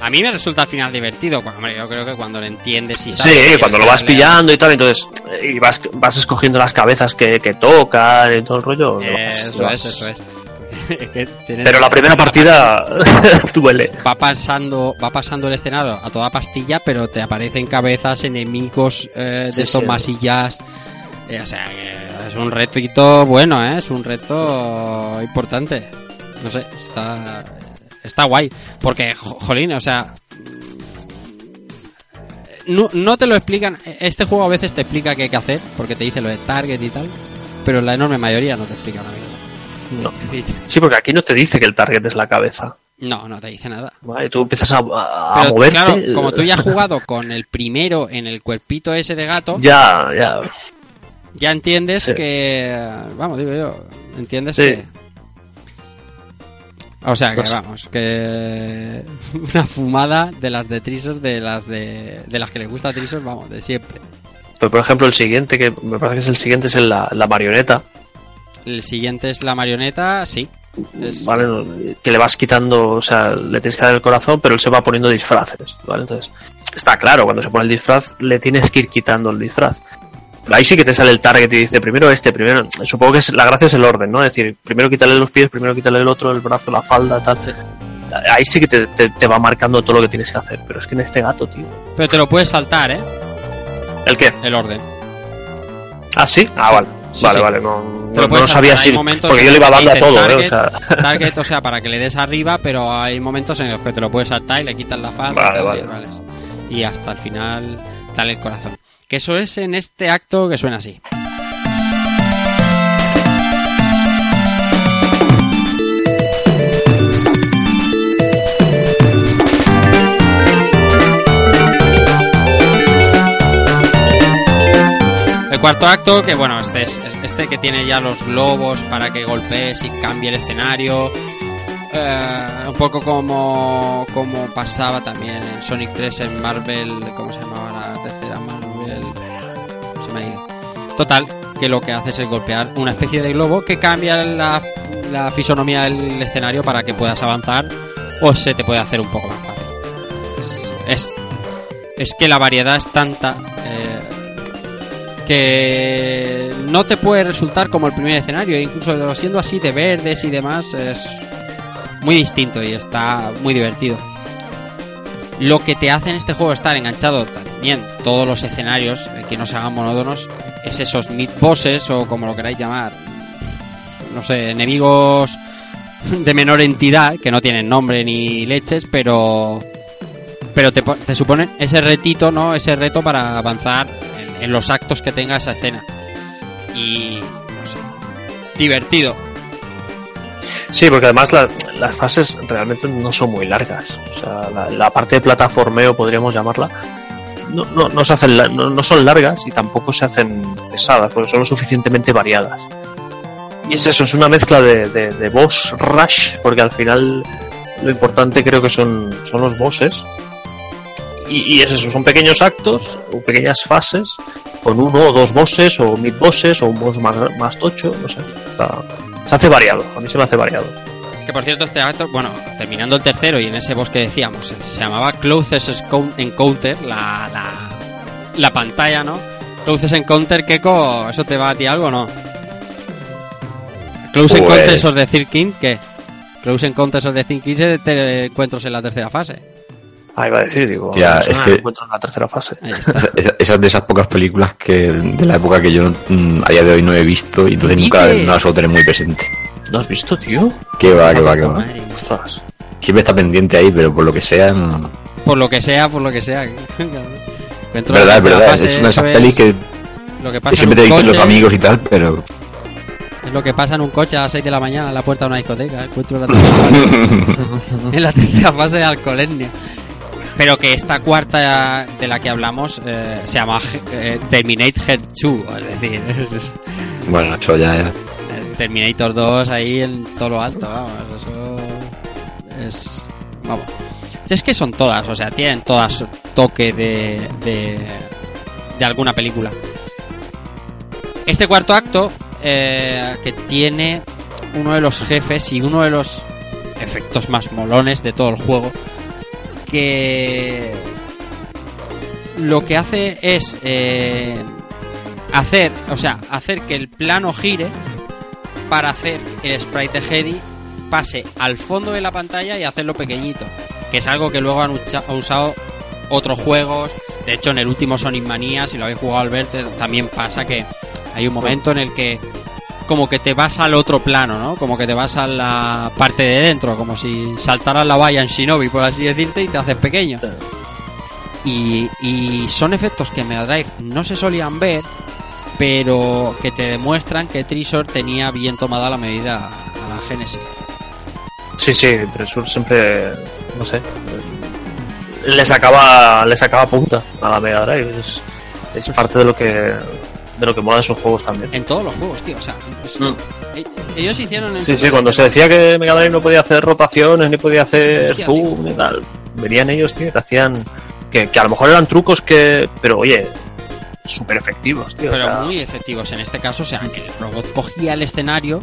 a mí me resulta al final divertido. Bueno, hombre, yo creo que cuando lo entiendes y sabes sí, cuando lo vas pillando y tal, entonces eh, y vas, vas escogiendo las cabezas que, que tocan y todo el rollo. vas- Eso es, vas- eso es. que Pero la primera partida duele. va pasando va pasando el escenario a toda pastilla pero te aparecen cabezas enemigos eh, de Sí, estos sí. masillas Eh, o sea es un retito bueno ¿eh? es un reto importante no sé está está guay porque jo- jolín o sea no, no te lo explican este juego a veces te explica qué hay que hacer porque te dice lo de target y tal pero la enorme mayoría no te explica mierda No. Sí, porque aquí no te dice que el target es la cabeza. no no te dice nada ¿vale? Tú empiezas a, a- a Pero moverte. claro, como tú ya has jugado con el primero en el cuerpito ese de gato, Ya, ya. ya entiendes Sí. que. Vamos, digo yo. Entiendes Sí. que. O sea que Pues- vamos, que. Una fumada de las de Trisor, de las de. De las que le gusta a Trisor, vamos, de siempre. Pero por ejemplo, el siguiente, que me parece que es el siguiente, es la, la marioneta. El siguiente es la marioneta, sí. Es- ¿Vale? Que le vas quitando, o sea, le tienes que dar el corazón, pero él se va poniendo disfraces, ¿vale? Entonces, está claro, cuando se pone el disfraz, le tienes que ir quitando el disfraz. Pero ahí sí que te sale el target y dice primero este, primero. Supongo que es, la gracia es el orden, ¿no? Es decir, primero quítale los pies, primero quítale el otro, el brazo, la falda, tal. Ahí sí que te, te- te va marcando todo lo que tienes que hacer. Pero es que en este gato, tío. Pero te lo puedes saltar, ¿eh? ¿El qué? El orden. Ah, sí. Ah, vale. Sí, vale, sí. vale. No, no, puedes no sabía si. Porque yo le iba dando a todo, ¿eh? target, O sea. Target, o sea, para que le des arriba, pero hay momentos en los que te lo puedes saltar y le quitas la falda Vale, y, vale. y vales. y hasta el final dale el corazón. Que eso es en este acto que suena así. El cuarto acto, que bueno, este es este que tiene ya los globos para que golpees y cambie el escenario. Eh, un poco como, como pasaba también en Sonic 3 en Marvel, ¿cómo se llamaba la tercera Marvel? Se me ha ido. Total, que lo que haces es golpear una especie de globo que cambia la, la fisonomía del escenario para que puedas avanzar o se te puede hacer un poco más fácil. Es, es, que la variedad es tanta eh, que no te puede resultar como el primer escenario, incluso siendo así de verdes y demás, es muy distinto y está muy divertido. Lo que te hace en este juego estar enganchado también todos los escenarios, eh, que no se hagan monótonos, es esos mid bosses o como lo queráis llamar, no sé, enemigos de menor entidad, que no tienen nombre ni leches, pero pero te, te suponen ese retito, ¿no? Ese reto para avanzar en, en los actos que tenga esa escena. Y no sé, divertido. Sí, porque además la- las fases realmente no son muy largas. O sea, la, parte de plataformeo, podríamos llamarla, no, no, no se hacen, no, no son largas y tampoco se hacen pesadas, porque son lo suficientemente variadas. Y es eso, es una mezcla de, de, de boss rush, porque al final lo importante creo que son, son los bosses. Y, y es eso, son pequeños actos o pequeñas fases con uno o dos bosses o mid bosses o un boss más, más tocho, no sé. Está, se hace variado, a mí se me hace variado. Que por cierto, este acto, bueno, terminando el tercero y en ese bosque decíamos, se- llamaba Closest Encounter, la, la, la pantalla, ¿no? Closest Encounter, Keko, ¿eso te va a ti algo o no? Close Pues- Encounters of the Third King, ¿qué? Close Encounters of the Third King se te encuentros en la tercera fase. Ah, iba a decir, digo, suena es que- encuentro en la tercera fase. Ahí. Esa- Esas de esas pocas películas que de la época que yo mm, a día de hoy no he visto y entonces ¿Qué nunca no la suelo tener muy presente. ¿No has visto, tío? Que va, que va, que va. Siempre está pendiente ahí, pero por lo que sea, no. Por lo que sea, por lo que sea. Encuentro verdad, verdad. Es una de esas pelis es que, lo que pasa en siempre te un dicen los coche. amigos y tal, pero. Es lo que pasa en un coche a las 6 de la mañana a la puerta de una discoteca. Encuentro la tercera fase. en la tercera fase de alcoholemia. Pero que esta cuarta de la que hablamos eh, se llama eh, Terminator 2. Es decir, Bueno, eso ya es. Terminator 2 ahí en todo lo alto. Vamos, eso es. Vamos. Es que son todas, o sea, tienen todas toque de, de, de alguna película. Este cuarto acto, eh, que tiene uno de los jefes y uno de los efectos más molones de todo el juego, que lo que hace es eh, hacer, o sea, hacer que el plano gire para hacer el sprite de pase al fondo de la pantalla y hacerlo pequeñito. Que es algo que luego han usado otros juegos. De hecho, en el último Sonic Mania, si lo habéis jugado al verte, también pasa que hay un momento en el que como que te vas al otro plano, ¿no? Como que te vas a la parte de dentro, como si saltaras la valla en Shinobi, por así decirte, y te haces pequeño. Y, y son efectos que en Mega Drive no se solían ver, pero que te demuestran que Trisor tenía bien tomada la medida a la Genesis. Sí, sí, Tresur siempre, no sé, le sacaba, le sacaba punta a la Mega Drive. Es, es parte de lo que de lo que mola de sus juegos también. En todos los juegos, tío. O sea, Mm. e- ellos hicieron en Sí, sí, cuando se decía que Mega Drive no podía hacer rotaciones, ni podía hacer Hostia, zoom y tal, venían ellos, tío, que hacían, que, que a lo mejor eran trucos que, pero oye, súper efectivos, tío. o pero sea, muy efectivos en este caso. O sea, que el robot cogía el escenario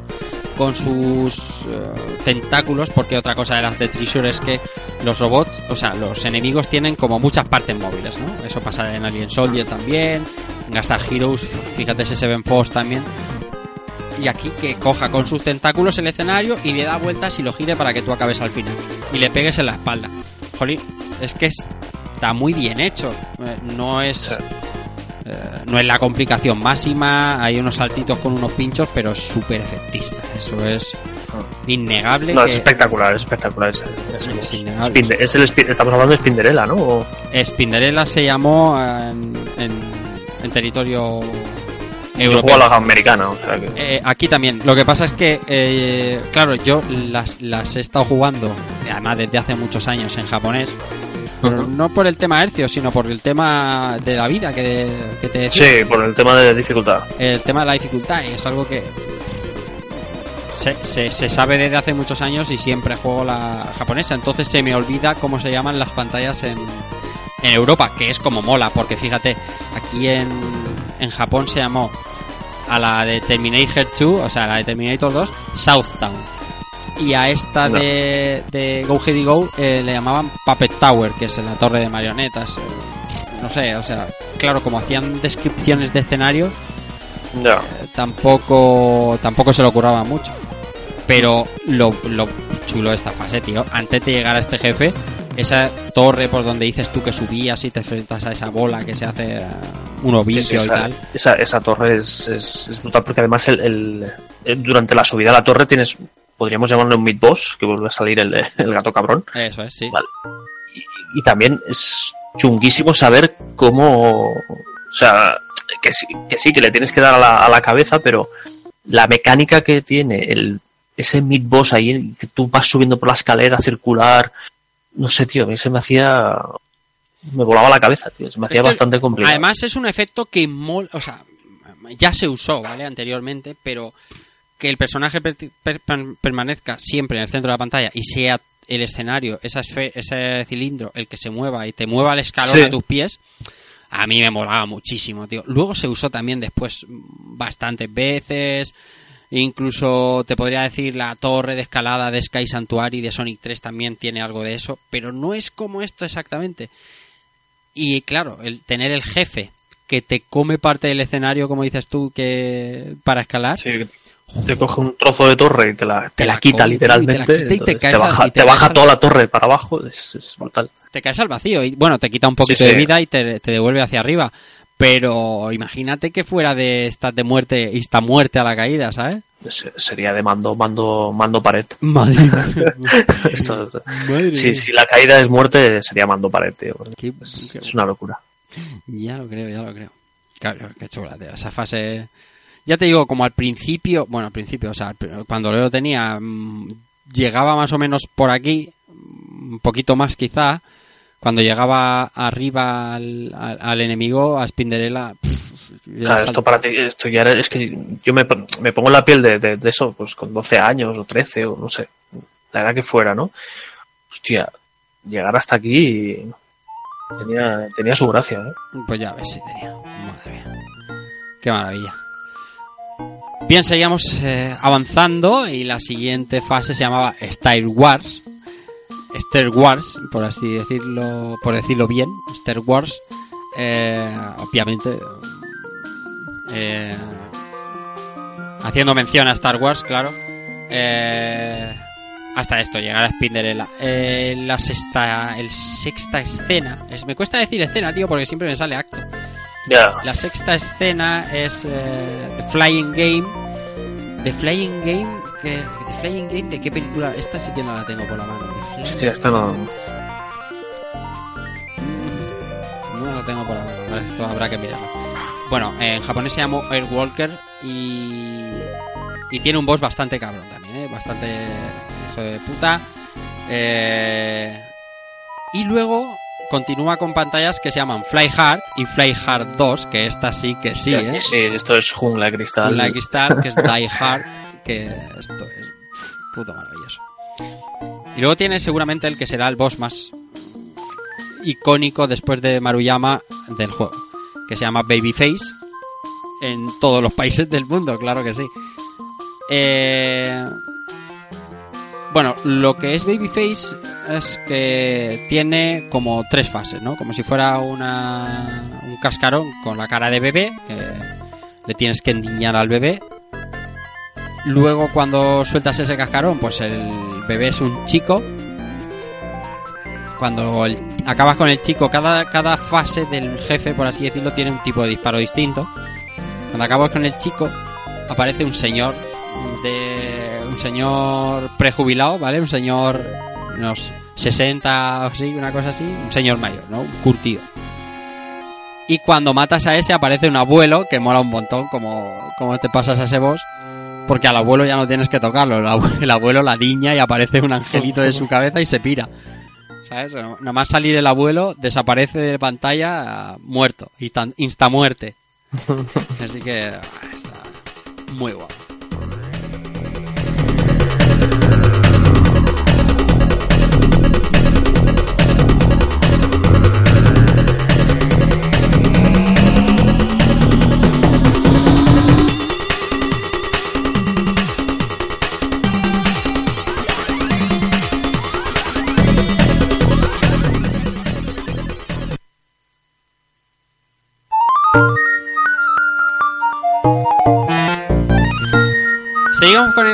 con sus eh, tentáculos, porque otra cosa de las de Treasure es que los robots, o sea, los enemigos tienen como muchas partes móviles, ¿no? Eso pasa en Alien Soldier también, en Gastar Heroes, fíjate ese Seven Force también. Y aquí que coja con sus tentáculos el escenario y le da vueltas y lo gire para que tú acabes al final. Y le pegues en la espalda. Jolín, es que es- está muy bien hecho. Eh, No es... Eh, no es la complicación máxima, hay unos saltitos con unos pinchos, pero es súper efectista. Eso es innegable. no, que es espectacular, es espectacular. Es, es- Es innegable. Spinde- es el estamos hablando de Spinderella, ¿no? O- Spinderella se llamó en, en- en territorio Yo europeo. juego a la americana, o sea que... Eh, aquí también. Lo que pasa es que, eh, claro, yo las, las he estado jugando, además desde hace muchos años en japonés, pero no por el tema hercio, sino por el tema de la vida que, que te decía. Sí, por el tema de dificultad. el tema de la dificultad y es algo que se, se, se sabe desde hace muchos años y siempre juego la japonesa entonces se me olvida cómo se llaman las pantallas en, en Europa que es como mola porque fíjate aquí en, en Japón se llamó a la de Terminator 2 o sea la de Terminator 2 Southtown y a esta No. de, de Go Heady Go eh, le llamaban Puppet Tower que es la torre de marionetas eh, no sé o sea claro como hacían descripciones de escenarios Ya. tampoco tampoco se lo curraba mucho. Pero lo, lo chulo de esta fase, tío, antes de llegar a este jefe, esa torre por donde dices tú que subías y te enfrentas a esa bola que se hace eh, un ovillo Sí, sí, y tal. esa, esa torre es, es, es brutal porque además el, el- el- durante la subida a la torre tienes, podríamos llamarlo un mid-boss, que vuelve a salir el, el gato cabrón. Eso es, sí. Vale. Y, y también es chunguísimo saber cómo, o sea, que sí, que sí, que le tienes que dar a la, a la cabeza, pero la mecánica que tiene el, ese mid-boss ahí, que tú vas subiendo por la escalera circular, no sé, tío, a mí se me hacía... Me volaba la cabeza, tío. Se me hacía Es que, bastante complicado. Además es un efecto que mola, o sea, ya se usó, ¿vale? Anteriormente, pero que el personaje per- per- per- permanezca siempre en el centro de la pantalla y sea el escenario, esa ese cilindro, el que se mueva y te mueva el escalón Sí. a tus pies, a mí me molaba muchísimo, tío. Luego se usó también después bastantes veces. Incluso te podría decir la torre de escalada de Sky Sanctuary de Sonic 3 también tiene algo de eso, pero no es como esto exactamente. Y claro, el tener el jefe que te come parte del escenario, como dices tú, que para escalar, Sí, te coge un trozo de torre y te la, te Te la la quita literalmente. y te la quita y te entonces caes te al- baja, y te te baja caes al- toda la torre para abajo. Es, es brutal. te caes al vacío y bueno, te quita un poquito Sí, sí. de vida y te, te devuelve hacia arriba. Pero imagínate que fuera de estas de muerte, insta muerte a la caída, ¿sabes? Se- Sería de mando, mando, mando pared. Madre Esto- Madre si, mía. si la caída es muerte, sería mando pared, tío. Qué- Es, qué- es una locura. Ya lo creo, ya lo creo. Claro, qué chula, tío. Esa fase. Ya te digo, como al principio, bueno, al principio, o sea, cuando lo tenía, mm, llegaba más o menos por aquí, mm, un poquito más quizá. Cuando llegaba arriba al, al- al enemigo, a Spinderella. pff, Claro, esto para ti, esto ya era- es que yo me, me pongo en la piel de, de- de eso, pues con 12 años o 13 o no sé, la edad que fuera, ¿no? Hostia, llegar hasta aquí tenía, tenía su gracia, ¿eh? Pues ya ves si tenía. Madre mía. Qué maravilla. Bien, seguíamos eh, avanzando y la siguiente fase se llamaba Star Wars. Star Wars, por así decirlo, por decirlo bien, Star Wars. eh, obviamente, eh, haciendo mención a Star Wars, claro. eh, hasta esto, llegar a Spinderella. Eh, la sexta, el sexta escena, es, me cuesta decir escena, tío, porque siempre me sale acto. La sexta escena es eh, The Flying Game. The Flying Game, que, The Flying Game, ¿de qué película? Esta sí que no la tengo por la mano. Hostia, esto no. No lo tengo por la mano, esto habrá que mirarlo. Bueno, en japonés se llama Airwalker y. Y tiene un boss bastante cabrón también, ¿eh? Bastante hijo de puta. Eh, Y luego continúa con pantallas que se llaman Fly Hard y Fly Hard 2, que esta sí que sí, ¿eh? Sí, esto es jungla cristal. Like Star, que es Die Hard, que esto es puto maravilloso. Y luego tiene seguramente el que será el boss más icónico después de Maruyama del juego, que se llama Babyface en todos los países del mundo, claro que sí. Eh, Bueno, lo que es Babyface es que tiene como tres fases, ¿no? Como si fuera una, un cascarón con la cara de bebé, que le tienes que endiñar al bebé. Luego cuando sueltas ese cascarón, pues el bebé es un chico. Cuando el- acabas con el chico, cada, cada fase del jefe, por así decirlo, tiene un tipo de disparo distinto. Cuando acabas con el chico, aparece un señor de señor prejubilado, ¿vale? Un señor unos 60 o así, una cosa así, un señor mayor, ¿no? Un curtido. Y cuando matas a ese aparece un abuelo que mola un montón como, como te pasas a ese boss. Porque al abuelo ya no tienes que tocarlo. El abuelo, el abuelo la diña y aparece un angelito de su cabeza y se pira. ¿Sabes? Nada más salir el abuelo, desaparece de pantalla muerto. Insta, insta muerte. Así que ah, está muy guapo.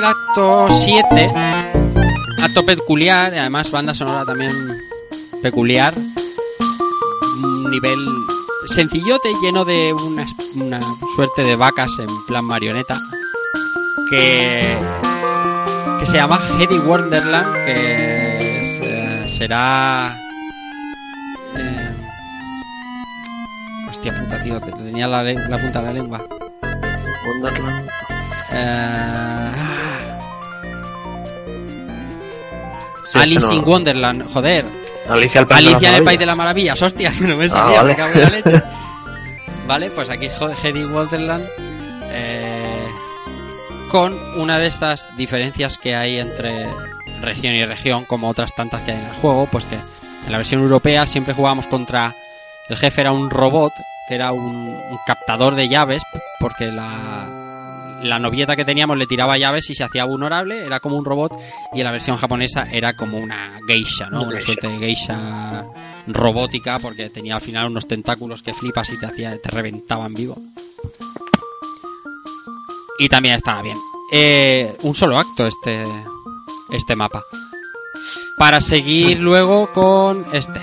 El acto 7. Acto peculiar, y además banda sonora también peculiar. Un nivel sencillote, lleno de una, una suerte de vacas en plan marioneta. Que, que se llama Heady Wonderland, que eh, será... eh, hostia puta, tío, te tenía la, la punta de la lengua. Wonderland. Eh, Sí, Alice no- in Wonderland, joder. Alicia de Alicia en el País de las Maravillas, hostia, que no me Ah, salía, vale. me cago en la leche. Vale, pues aquí Heady Wonderland eh, con una de estas diferencias que hay entre región y región, como otras tantas que hay en el juego, pues que en la versión europea siempre jugábamos contra el jefe era un robot que era un, un captador de llaves porque la, la novieta que teníamos le tiraba llaves y se hacía vulnerable, era como un robot y en la versión japonesa era como una geisha, ¿no? Una Una geisha. suerte de geisha robótica porque tenía al final unos tentáculos que flipas y te hacía te reventaban vivo. Y también estaba bien. Eh, un solo acto este este mapa. Para seguir luego con este.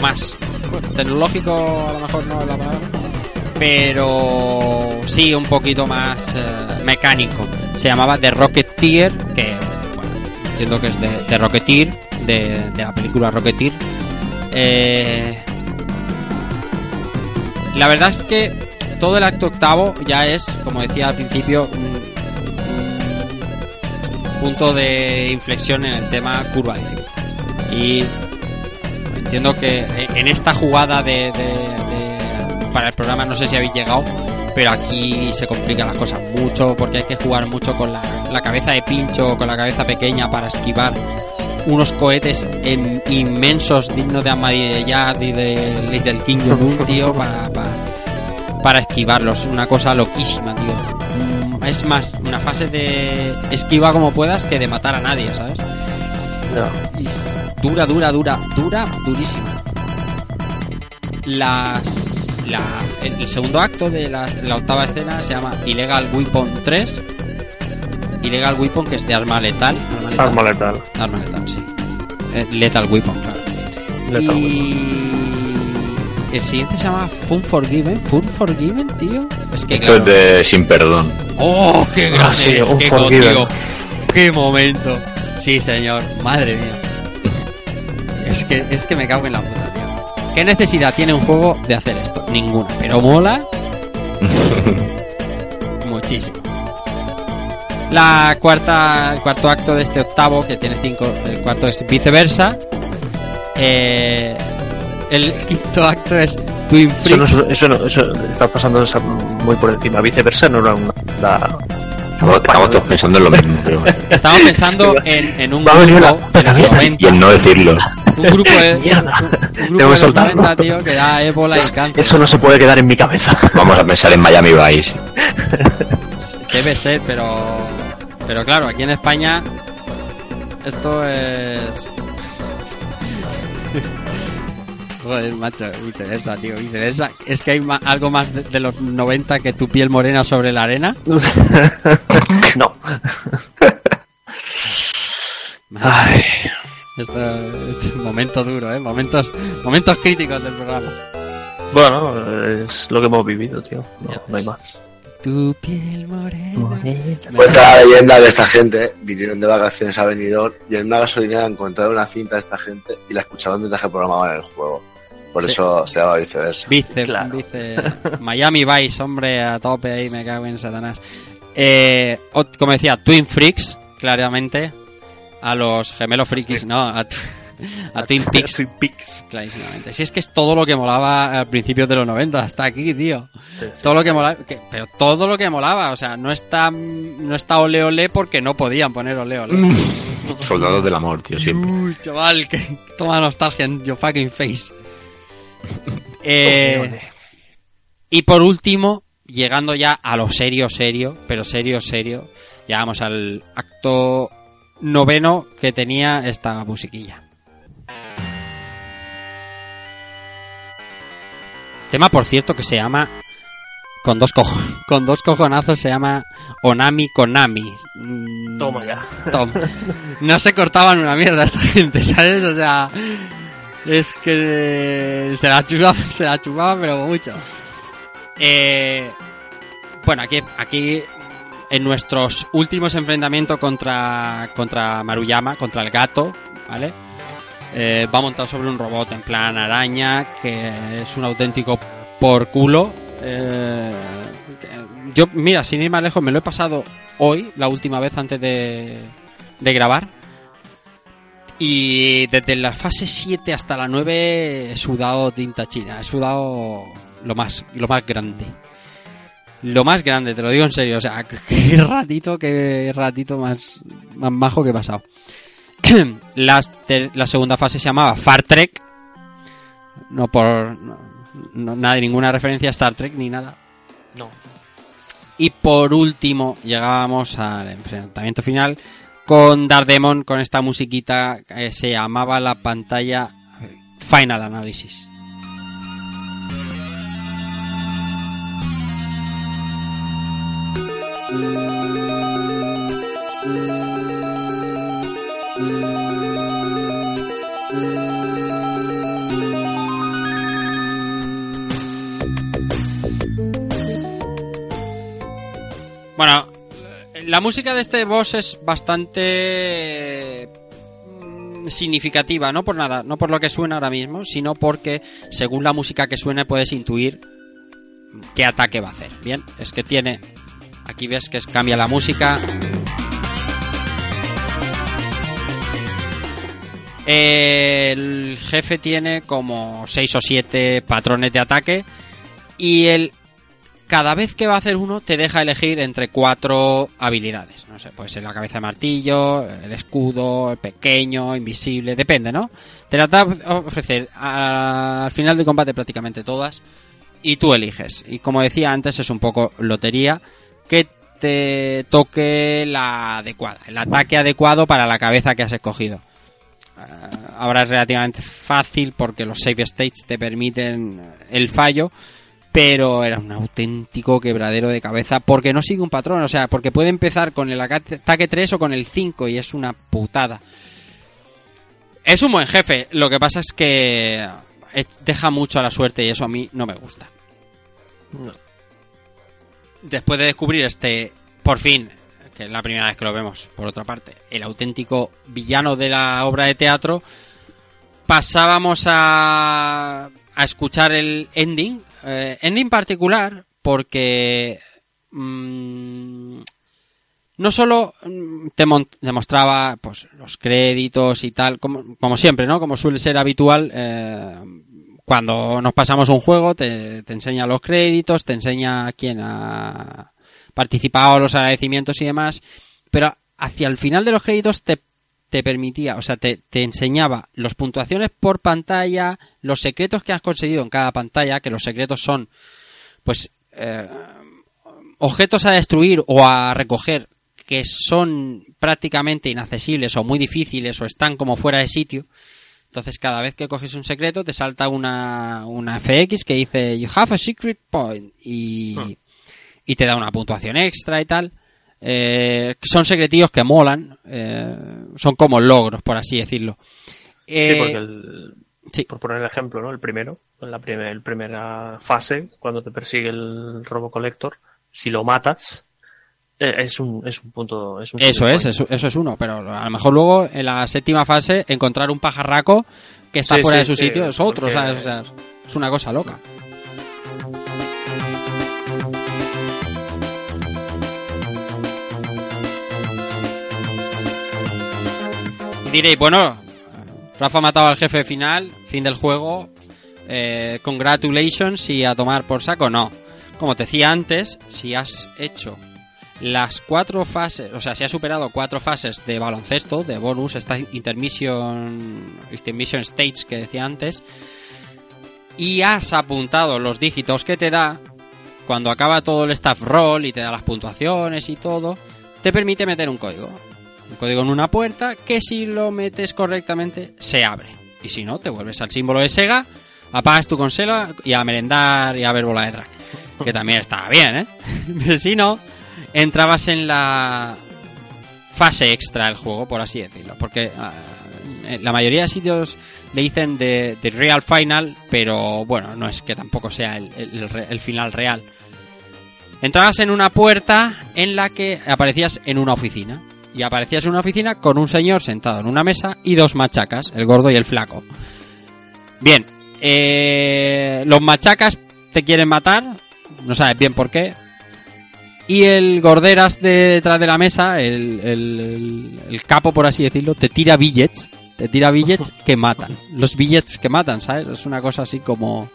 Más tecnológico, a lo mejor no es la palabra, pero sí un poquito más eh, mecánico. Se llamaba The Rocketeer, que bueno, entiendo que es de, Rocketeer, de, la película Rocketeer. Eh, la verdad es que todo el acto octavo ya es, como decía al principio, un, punto de inflexión en el tema curva. Y entiendo que en esta jugada de, de- de para el programa, no sé si habéis llegado, pero aquí se complica la cosa mucho porque hay que jugar mucho con la, la cabeza de pincho, con la cabeza pequeña para esquivar unos cohetes en- inmensos dignos de Ahmadinejad y de Little King Jong-un, tío, para, para, para esquivarlos. Una cosa loquísima, tío. Mm, Es más, una fase de esquiva como puedas que de matar a nadie, ¿sabes? Ya. Dura, dura, dura, dura, durísima. Las, la, el, segundo acto de la, la octava escena se llama Illegal Weapon 3. Illegal Weapon, que es de arma letal. Arma letal. Arma letal. Arma letal, sí. Eh, Lethal Weapon, claro. Lethal y el siguiente se llama Fun Forgiven. Fun Forgiven, tío. Es que Esto claro. es de Sin Perdón. ¡Oh, qué grande! Ah, sí, tío! ¡Qué momento! Sí, señor. Madre mía. Es que, es que me cago en la puta, tío. ¿Qué necesidad tiene un juego de hacer esto? Ninguna. Pero mola muchísimo. La cuarta, el cuarto acto de este octavo, que tiene cinco, el cuarto es viceversa. Eh, el quinto acto es Twin Eso, no, es- eso, no- eso está pasando esa- muy por encima. Viceversa no era una. la- Estamos, estamos todos pensando en lo mismo, pero Estamos pensando en, en un Va a venir grupo una de los pegadista. 90, y en no decirlo. Un grupo de, un, grupo Tengo que de los soltarlo. 90, tío, que da ébola y cáncer. Eso no se puede quedar en mi cabeza. Vamos a pensar en Miami Vice. Debe ser, pero. Pero claro, aquí en España. Esto es. Joder, macho, viceversa, tío, viceversa. Es que hay ma- algo más de, de los 90 que tu piel morena sobre la arena. no. Ay, Esto es un momento duro, ¿eh? Momentos, momentos críticos del programa. bueno, es lo que hemos vivido, tío. No, no hay más. Tu piel morena. Cuenta la leyenda que esta gente vinieron de vacaciones a Benidorm y en una gasolinera encontraron una cinta de esta gente y la escuchaban mientras que programaban el juego. Por Sí. eso se llama viceversa. Vice, Claro. vice- Miami Vice, hombre, a tope ahí, me cago en Satanás. Eh, como decía, Twin Freaks, claramente. A los gemelos frikis, no, a, a Twin Peaks, Twin Peaks. clarísimamente. Si es que es todo lo que molaba a principios de los 90, hasta aquí, tío. Sí, sí. Todo lo que molaba, que- pero todo lo que molaba, o sea, no está, no está ole ole porque no podían poner ole ole. Soldados del amor, tío, siempre. Uy, chaval, que toma nostalgia en your fucking face. Eh, y por último, llegando ya a lo serio, serio, pero serio, serio, llegamos al acto noveno que tenía esta musiquilla. Tema, por cierto, que se llama con dos cojo- con dos cojonazos se llama Onami Konami. Mm, Toma ya. Tom. No se cortaban una mierda esta gente, ¿sabes? O sea, es que se la chupaba, se la chupaba pero mucho. Eh, bueno, aquí, aquí en nuestros últimos enfrentamientos contra, contra Maruyama, contra el gato, ¿vale? Eh, va montado sobre un robot en plan araña, que es un auténtico por culo. Eh, yo, mira, sin ir más lejos, me lo he pasado hoy, la última vez antes de, de grabar. Y desde la fase 7 hasta la 9 he sudado tinta china, he sudado lo más, lo más grande. Lo más grande, te lo digo en serio, o sea, qué ratito, qué ratito más, más majo que he pasado. la, la segunda fase se llamaba Far Trek. No por no, no- nada, ninguna referencia a Star Trek ni nada. No. Y por último llegábamos al enfrentamiento final con Dardemon con esta musiquita que se llamaba la pantalla Final Analysis. Bueno, la música de este boss es bastante mm, significativa, no por nada, no por lo que suena ahora mismo, sino porque según la música que suene puedes intuir qué ataque va a hacer. Bien, es que tiene aquí ves que cambia la música. El jefe tiene como 6 o 7 patrones de ataque Y el cada vez que va a hacer uno te deja elegir entre cuatro habilidades. No sé, puede ser la cabeza de martillo, el escudo, el pequeño, invisible, depende, ¿no? Te da a ofrecer al final del combate prácticamente todas y tú eliges. Y como decía antes, es un poco lotería que te toque la adecuada, el ataque adecuado para la cabeza que has escogido. Ah, ahora es relativamente fácil porque los save states te permiten el fallo, pero era un auténtico quebradero de cabeza porque no sigue un patrón, o sea, porque puede empezar con el ataque 3 o con el 5 y es una putada. Es un buen jefe, lo que pasa es que eh, deja mucho a la suerte y eso a mí no me gusta. Después de descubrir este, por fin, que es la primera vez que lo vemos, por otra parte, el auténtico villano de la obra de teatro, pasábamos a, a escuchar el ending. eh, ending particular porque mm, no solo mm, te, mon- te mostraba pues los créditos y tal, como, como siempre, ¿no? Como suele ser habitual, eh, cuando nos pasamos un juego te, enseña los créditos, te enseña quién ha participado, los agradecimientos y demás, pero hacia el final de los créditos te, te permitía, o sea, te, te enseñaba las puntuaciones por pantalla, los secretos que has conseguido en cada pantalla, que los secretos son, pues, eh, objetos a destruir o a recoger que son prácticamente inaccesibles o muy difíciles o están como fuera de sitio. Entonces cada vez que coges un secreto te salta una, una FX que dice You have a secret point y, Ah. y te da una puntuación extra y tal. Eh, son secretillos que molan, eh, son como logros, por así decirlo. Sí, Eh, porque el, sí. por poner el ejemplo, ¿no? El primero, en la primer, el primera fase, cuando te persigue el robo collector, si lo matas, es un, es un punto, es un Eso es, eso, eso es uno, pero a lo mejor luego en la séptima fase encontrar un pajarraco que está Sí, fuera sí, de su sí, sitio es otro, porque- ¿sabes? O sea, es una cosa loca. Diréis, bueno, Rafa ha matado al jefe final, fin del juego, eh, congratulations y a tomar por saco, no. Como te decía antes, si has hecho las cuatro fases, o sea, si has superado cuatro fases de baloncesto, de bonus, esta intermission, intermission stage que decía antes, y has apuntado los dígitos que te da, cuando acaba todo el staff roll y te da las puntuaciones y todo, te permite meter un código. Un código en una puerta que si lo metes correctamente se abre. Y si no, te vuelves al símbolo de Sega, apagas tu consola y a merendar y a ver bola de drag. Que también estaba bien, ¿eh? si no, entrabas en la fase extra del juego, por así decirlo. Porque ah, la mayoría de sitios le dicen de, Real Final, pero bueno, no es que tampoco sea el final real. Entrabas en una puerta en la que aparecías en una oficina. Y aparecías en una oficina con un señor sentado en una mesa y dos machacas, el gordo y el flaco. Bien, eh, los machacas te quieren matar, no sabes bien por qué. Y el gorderas de detrás de la mesa, el, el- el- el capo por así decirlo, te tira billets, te tira billets que matan. Los billets que matan, ¿sabes? Es una cosa así como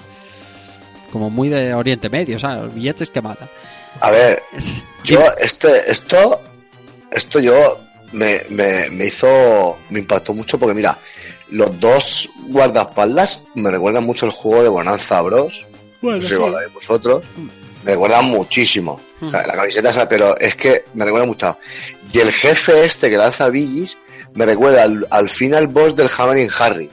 como muy de Oriente Medio, ¿sabes? Los billetes que matan. A ver, yo, este, esto, esto yo me, me, me hizo, me impactó mucho porque mira, los dos guardaespaldas me recuerdan mucho el juego de Bonanza Bros. Bueno, no sé sí. si vosotros. Me recuerdan muchísimo. Mm. Sea, La camiseta esa, pero es que me recuerda mucho. Y el jefe este que lanza Billis me recuerda al, al final boss del Hammering Harry.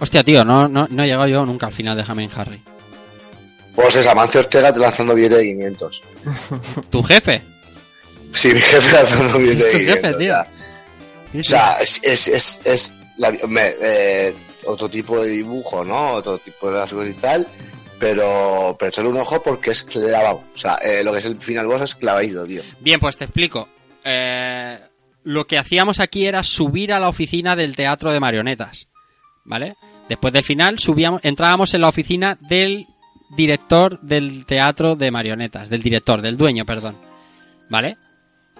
Hostia, tío, no, no, no he llegado yo nunca al final de Hammer Harry. Pues es Amancio Ortega te lanzando billete de 500. ¿Tu jefe? Sí, mi jefe lanzando billete de Tu 500. jefe, tío. o sea, O sea, es, es, es, es la- me- eh, otro tipo de dibujo, ¿no? Otro tipo de figura y tal, pero, pero echarle un ojo porque es clavado. O sea, eh, lo que es el final boss es clavadito, tío. Bien, pues te explico. Eh, lo que hacíamos aquí era subir a la oficina del teatro de marionetas. ¿Vale? Después del final subíamos, entrábamos en la oficina del director del teatro de marionetas, del director, del dueño, perdón. ¿Vale?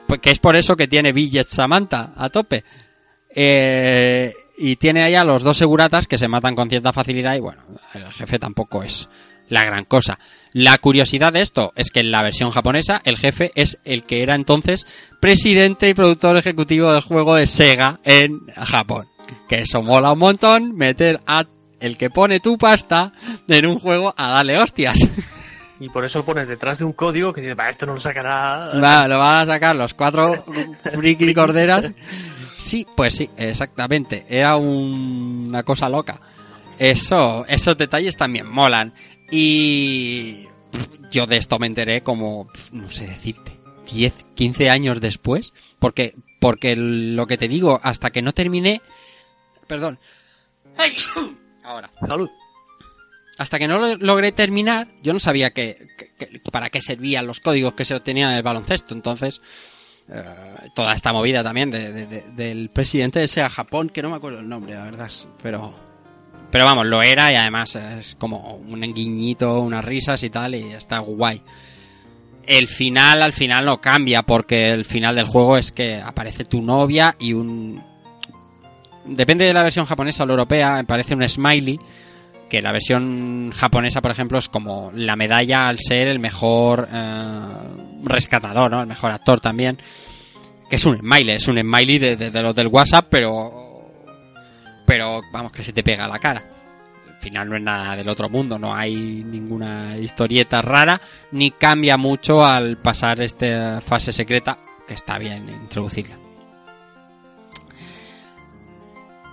Pues que es por eso que tiene Billet Samantha a tope. Eh, y tiene ahí a los dos seguratas que se matan con cierta facilidad y bueno, el jefe tampoco es la gran cosa. La curiosidad de esto es que en la versión japonesa el jefe es el que era entonces presidente y productor ejecutivo del juego de Sega en Japón. Que eso mola un montón, meter a el que pone tu pasta en un juego a darle hostias. Y por eso pones detrás de un código que dice, va, esto no lo sacará. Va, lo van a sacar los cuatro friki corderas. Sí, pues sí, exactamente. Era un- una cosa loca. Eso, esos detalles también molan. Y yo de esto me enteré como, no sé decirte, 10, 15 años después. Porque, porque lo que te digo, hasta que no terminé... Perdón. ¡Ay! Ahora. Salud. Hasta que no lo logré terminar, yo no sabía que, que- que- para qué servían los códigos que se obtenían en el baloncesto. Entonces, eh, toda esta movida también de- de- de- del presidente de SEA Japón, que no me acuerdo el nombre, la verdad. Pero, pero vamos, lo era y además es como un guiñito, unas risas y tal, y está guay. El final al final no cambia, porque el final del juego es que aparece tu novia y un... Depende de la versión japonesa o la europea, aparece un smiley que la versión japonesa, por ejemplo, es como la medalla al ser el mejor eh, rescatador, ¿no? El mejor actor también. Que es un smiley, es un smiley de, de- de los del WhatsApp, pero. Pero vamos, que se te pega la cara. Al final no es nada del otro mundo, no hay ninguna historieta rara, ni cambia mucho al pasar esta fase secreta, que está bien introducirla.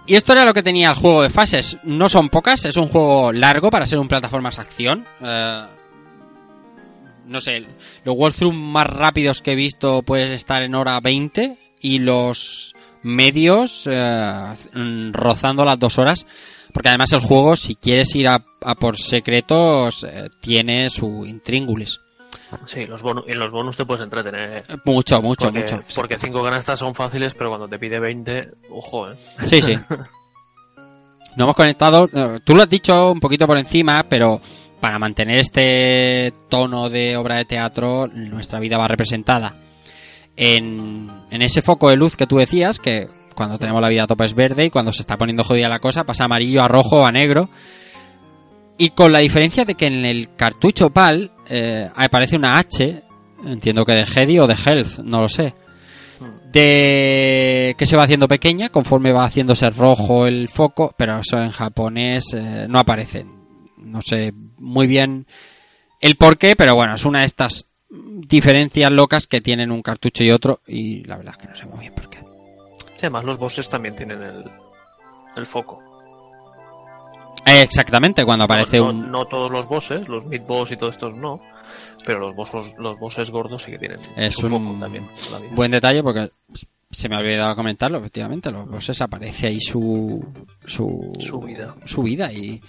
Y esto era lo que tenía el juego de fases. No son pocas, es un juego largo para ser un plataformas acción. Eh, no sé, los walkthrough más rápidos que he visto pueden estar en hora 20 y los medios eh, rozando las dos horas. Porque además el juego, si quieres ir a, a por secretos, eh, tiene su intríngulis. Sí, los bonus, en los bonus te puedes entretener. Mucho, mucho, porque, mucho. Porque cinco canastas son fáciles, pero cuando te pide 20, ojo, eh. Sí, sí. No hemos conectado, eh, tú lo has dicho un poquito por encima, pero para mantener este tono de obra de teatro, nuestra vida va representada en, en ese foco de luz que tú decías, que cuando tenemos la vida a tope es verde y cuando se está poniendo jodida la cosa pasa amarillo a rojo a negro. Y con la diferencia de que en el cartucho PAL eh, aparece una H, entiendo que de Hedy o de Health, no lo sé de que se va haciendo pequeña conforme va haciéndose rojo el foco, pero eso en japonés eh, no aparece. No sé muy bien el por qué, pero bueno, es una de estas diferencias locas que tienen un cartucho y otro y la verdad es que no sé muy bien por qué. Sí, además los bosses también tienen el, el foco. Exactamente, cuando aparece no, no- un... no todos los bosses, los mid boss y todos estos no, pero los bosses, los bosses gordos sí que tienen Es su un foco también. Buen detalle porque se me ha olvidado comentarlo, efectivamente, los bosses aparece ahí su... Su, Su vida. Su vida y...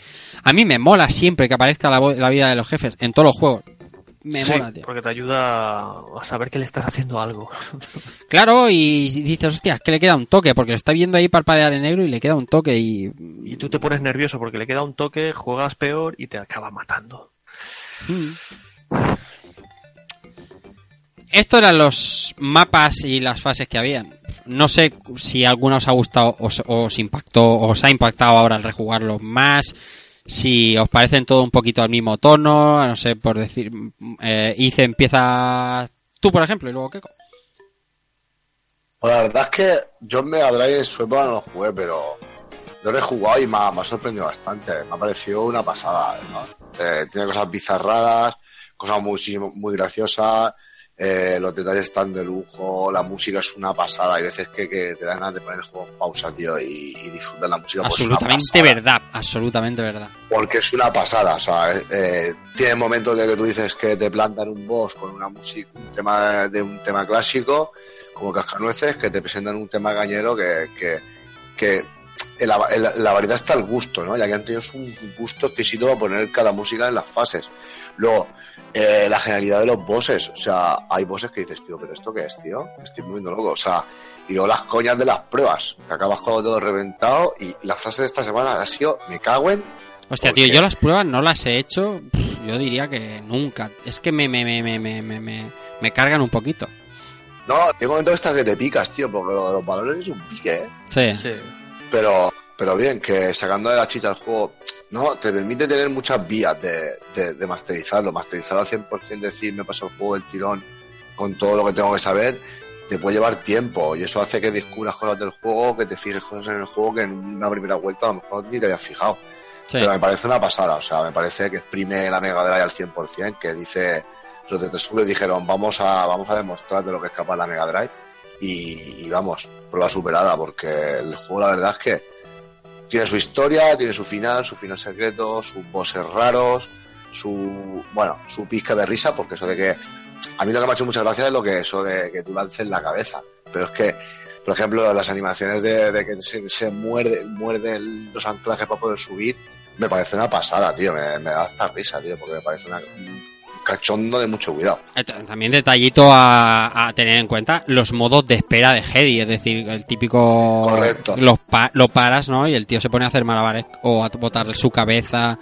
A mí me mola siempre que aparezca la vida de los jefes en todos los juegos. Me Sí, mola, tío. porque te ayuda a saber que le estás haciendo algo. Claro, y dices, hostia, es que le queda un toque, porque lo está viendo ahí parpadear en negro y le queda un toque y... Y tú te pones nervioso porque le queda un toque, juegas peor y te acaba matando. Estos eran los mapas y las fases que habían. No sé si alguna os ha gustado, os, os impactó, os ha impactado ahora al rejugarlo más. Si os parecen todo un poquito al mismo tono, no sé, por decir, eh, Ice empieza tú, por ejemplo, y luego Keiko. Pues la verdad es que yo en Mega Drive en su época no lo jugué, pero lo he jugado y me ha, sorprendido bastante. Me ha parecido una pasada. Eh, tiene cosas bizarradas, cosas muchísimo, muy graciosas. Eh, los detalles están de lujo, la música es una pasada. Hay veces que, que te dan ganas de poner el juego en pausa, tío, y, y disfrutar la música. Absolutamente verdad, absolutamente verdad. porque es una pasada, o sea, eh, eh, tiene momentos de que tú dices que te plantan un boss con una música, un tema de un tema clásico, como Cascanueces, que te presentan un tema cañero que, que, la, variedad está el gusto, ¿no? Ya que han tenido un gusto exquisito para poner cada música en las fases. Luego, eh, la genialidad de los bosses, o sea, hay bosses que dices, tío, pero ¿esto qué es, tío? Me estoy moviendo loco, o sea, y luego las coñas de las pruebas, que acabas con todo reventado, y la frase de esta semana ha sido, me cago en Hostia, ¿Por tío, qué? yo las pruebas no las he hecho, yo diría que nunca. Es que me, me, me, me, me, me, me- me cargan un poquito. No, llega un momento hasta que te picas, tío, porque lo de los valores es un pique, ¿eh? Sí. Sí. Pero pero bien, que sacando de la chicha el juego, no, te permite tener muchas vías de, de, de masterizarlo, masterizarlo al 100%, decir, me paso el juego del tirón con todo lo que tengo que saber, te puede llevar tiempo y eso hace que descubras cosas del juego, que te fijes cosas en el juego que en una primera vuelta a lo mejor ni te habías fijado. Sí. Pero me parece una pasada, o sea, me parece que exprime la Mega Drive al 100%, que dice, los de Tesuro dijeron, vamos a, vamos a demostrar de lo que es capaz la Mega Drive y, y vamos, prueba superada, porque el juego la verdad es que tiene su historia, tiene su final, su final secreto, sus bosses raros, su, bueno, su pizca de risa, porque eso de que, a mí lo que me ha hecho mucha gracia es lo que eso de que tú lances la cabeza, pero es que, por ejemplo, las animaciones de, de que se, se muerde, muerden los anclajes para poder subir, me parece una pasada, tío, me, me da hasta risa, tío, porque me parece una- un cachondo de mucho cuidado. Eh, También detallito a, a tener en cuenta los modos de espera de Hedy, es decir, el típico Correcto. los pa- lo paras, ¿no? Y el tío se pone a hacer malabares o a botar su cabeza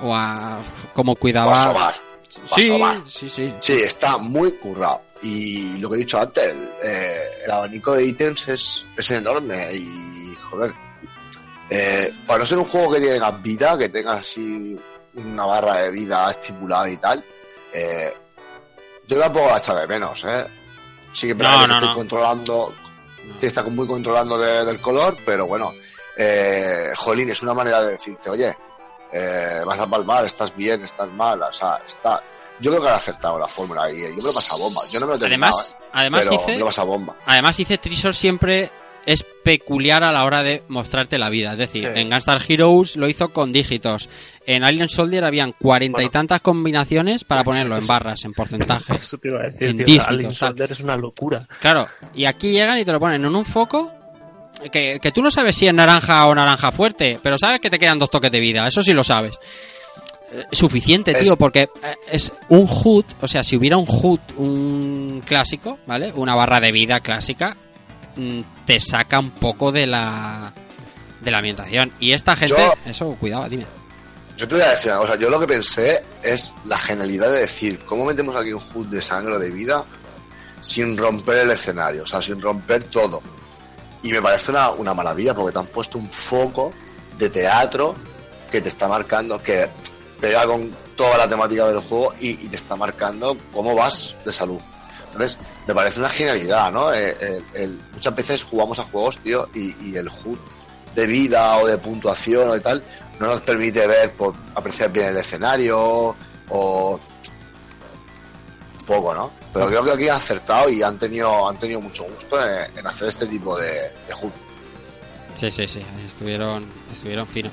o a cómo cuidaba. Va a sobar, va a sí, sobar. sí, sí. Sí, está muy currado. Y lo que he dicho antes, el, eh, el abanico de ítems es, es enorme. Y, joder, eh, para no ser un juego que tenga vida, que tenga así una barra de vida estipulada y tal, eh, yo tampoco la echa de menos, ¿eh? Sí que No, que no, estoy no. controlando, te está muy controlando de- del color, pero bueno, eh, jolín, es una manera de decirte, oye, eh, vas a palmar, estás bien, estás mal, o sea, está... Yo creo que han acertado la fórmula y yo me lo paso a bomba. Yo no me lo he terminado, Además, ¿eh? además pero dice, me lo paso a bomba. además dice Trisor siempre es peculiar a la hora de mostrarte la vida. Es decir, Sí. en Gunstar Heroes lo hizo con dígitos. En Alien Soldier habían cuarenta y tantas combinaciones para ponerlo en barras, en porcentajes. Eso te iba a decir, En tío. dígitos, Alien. Soldier es una locura. Claro, y aquí llegan y te lo ponen en un foco que, que tú no sabes si es naranja o naranja fuerte, pero sabes que te quedan dos toques de vida, eso sí lo sabes. Eh, Suficiente, Es- tío, porque eh, es un HUD, o sea, si hubiera un HUD, un clásico, ¿vale? Una barra de vida clásica, te saca un poco de la de la ambientación. Y esta gente, Yo- eso, cuidado, dime. Yo te voy a decir una cosa, yo lo que pensé es la genialidad de decir, ¿cómo metemos aquí un HUD de sangre o de vida sin romper el escenario? O sea, sin romper todo. Y me parece una, una maravilla porque te han puesto un foco de teatro que te está marcando, que pega con toda la temática del juego y, y te está marcando cómo vas de salud. Entonces, me parece una genialidad, ¿no? Eh, muchas veces jugamos a juegos, tío, y, el HUD de vida o de puntuación o de tal no nos permite ver, por apreciar bien el escenario o poco, ¿no? Pero creo que aquí han acertado y han tenido, han tenido mucho gusto en, en hacer este tipo de, de. Sí, sí, sí, estuvieron, estuvieron finos.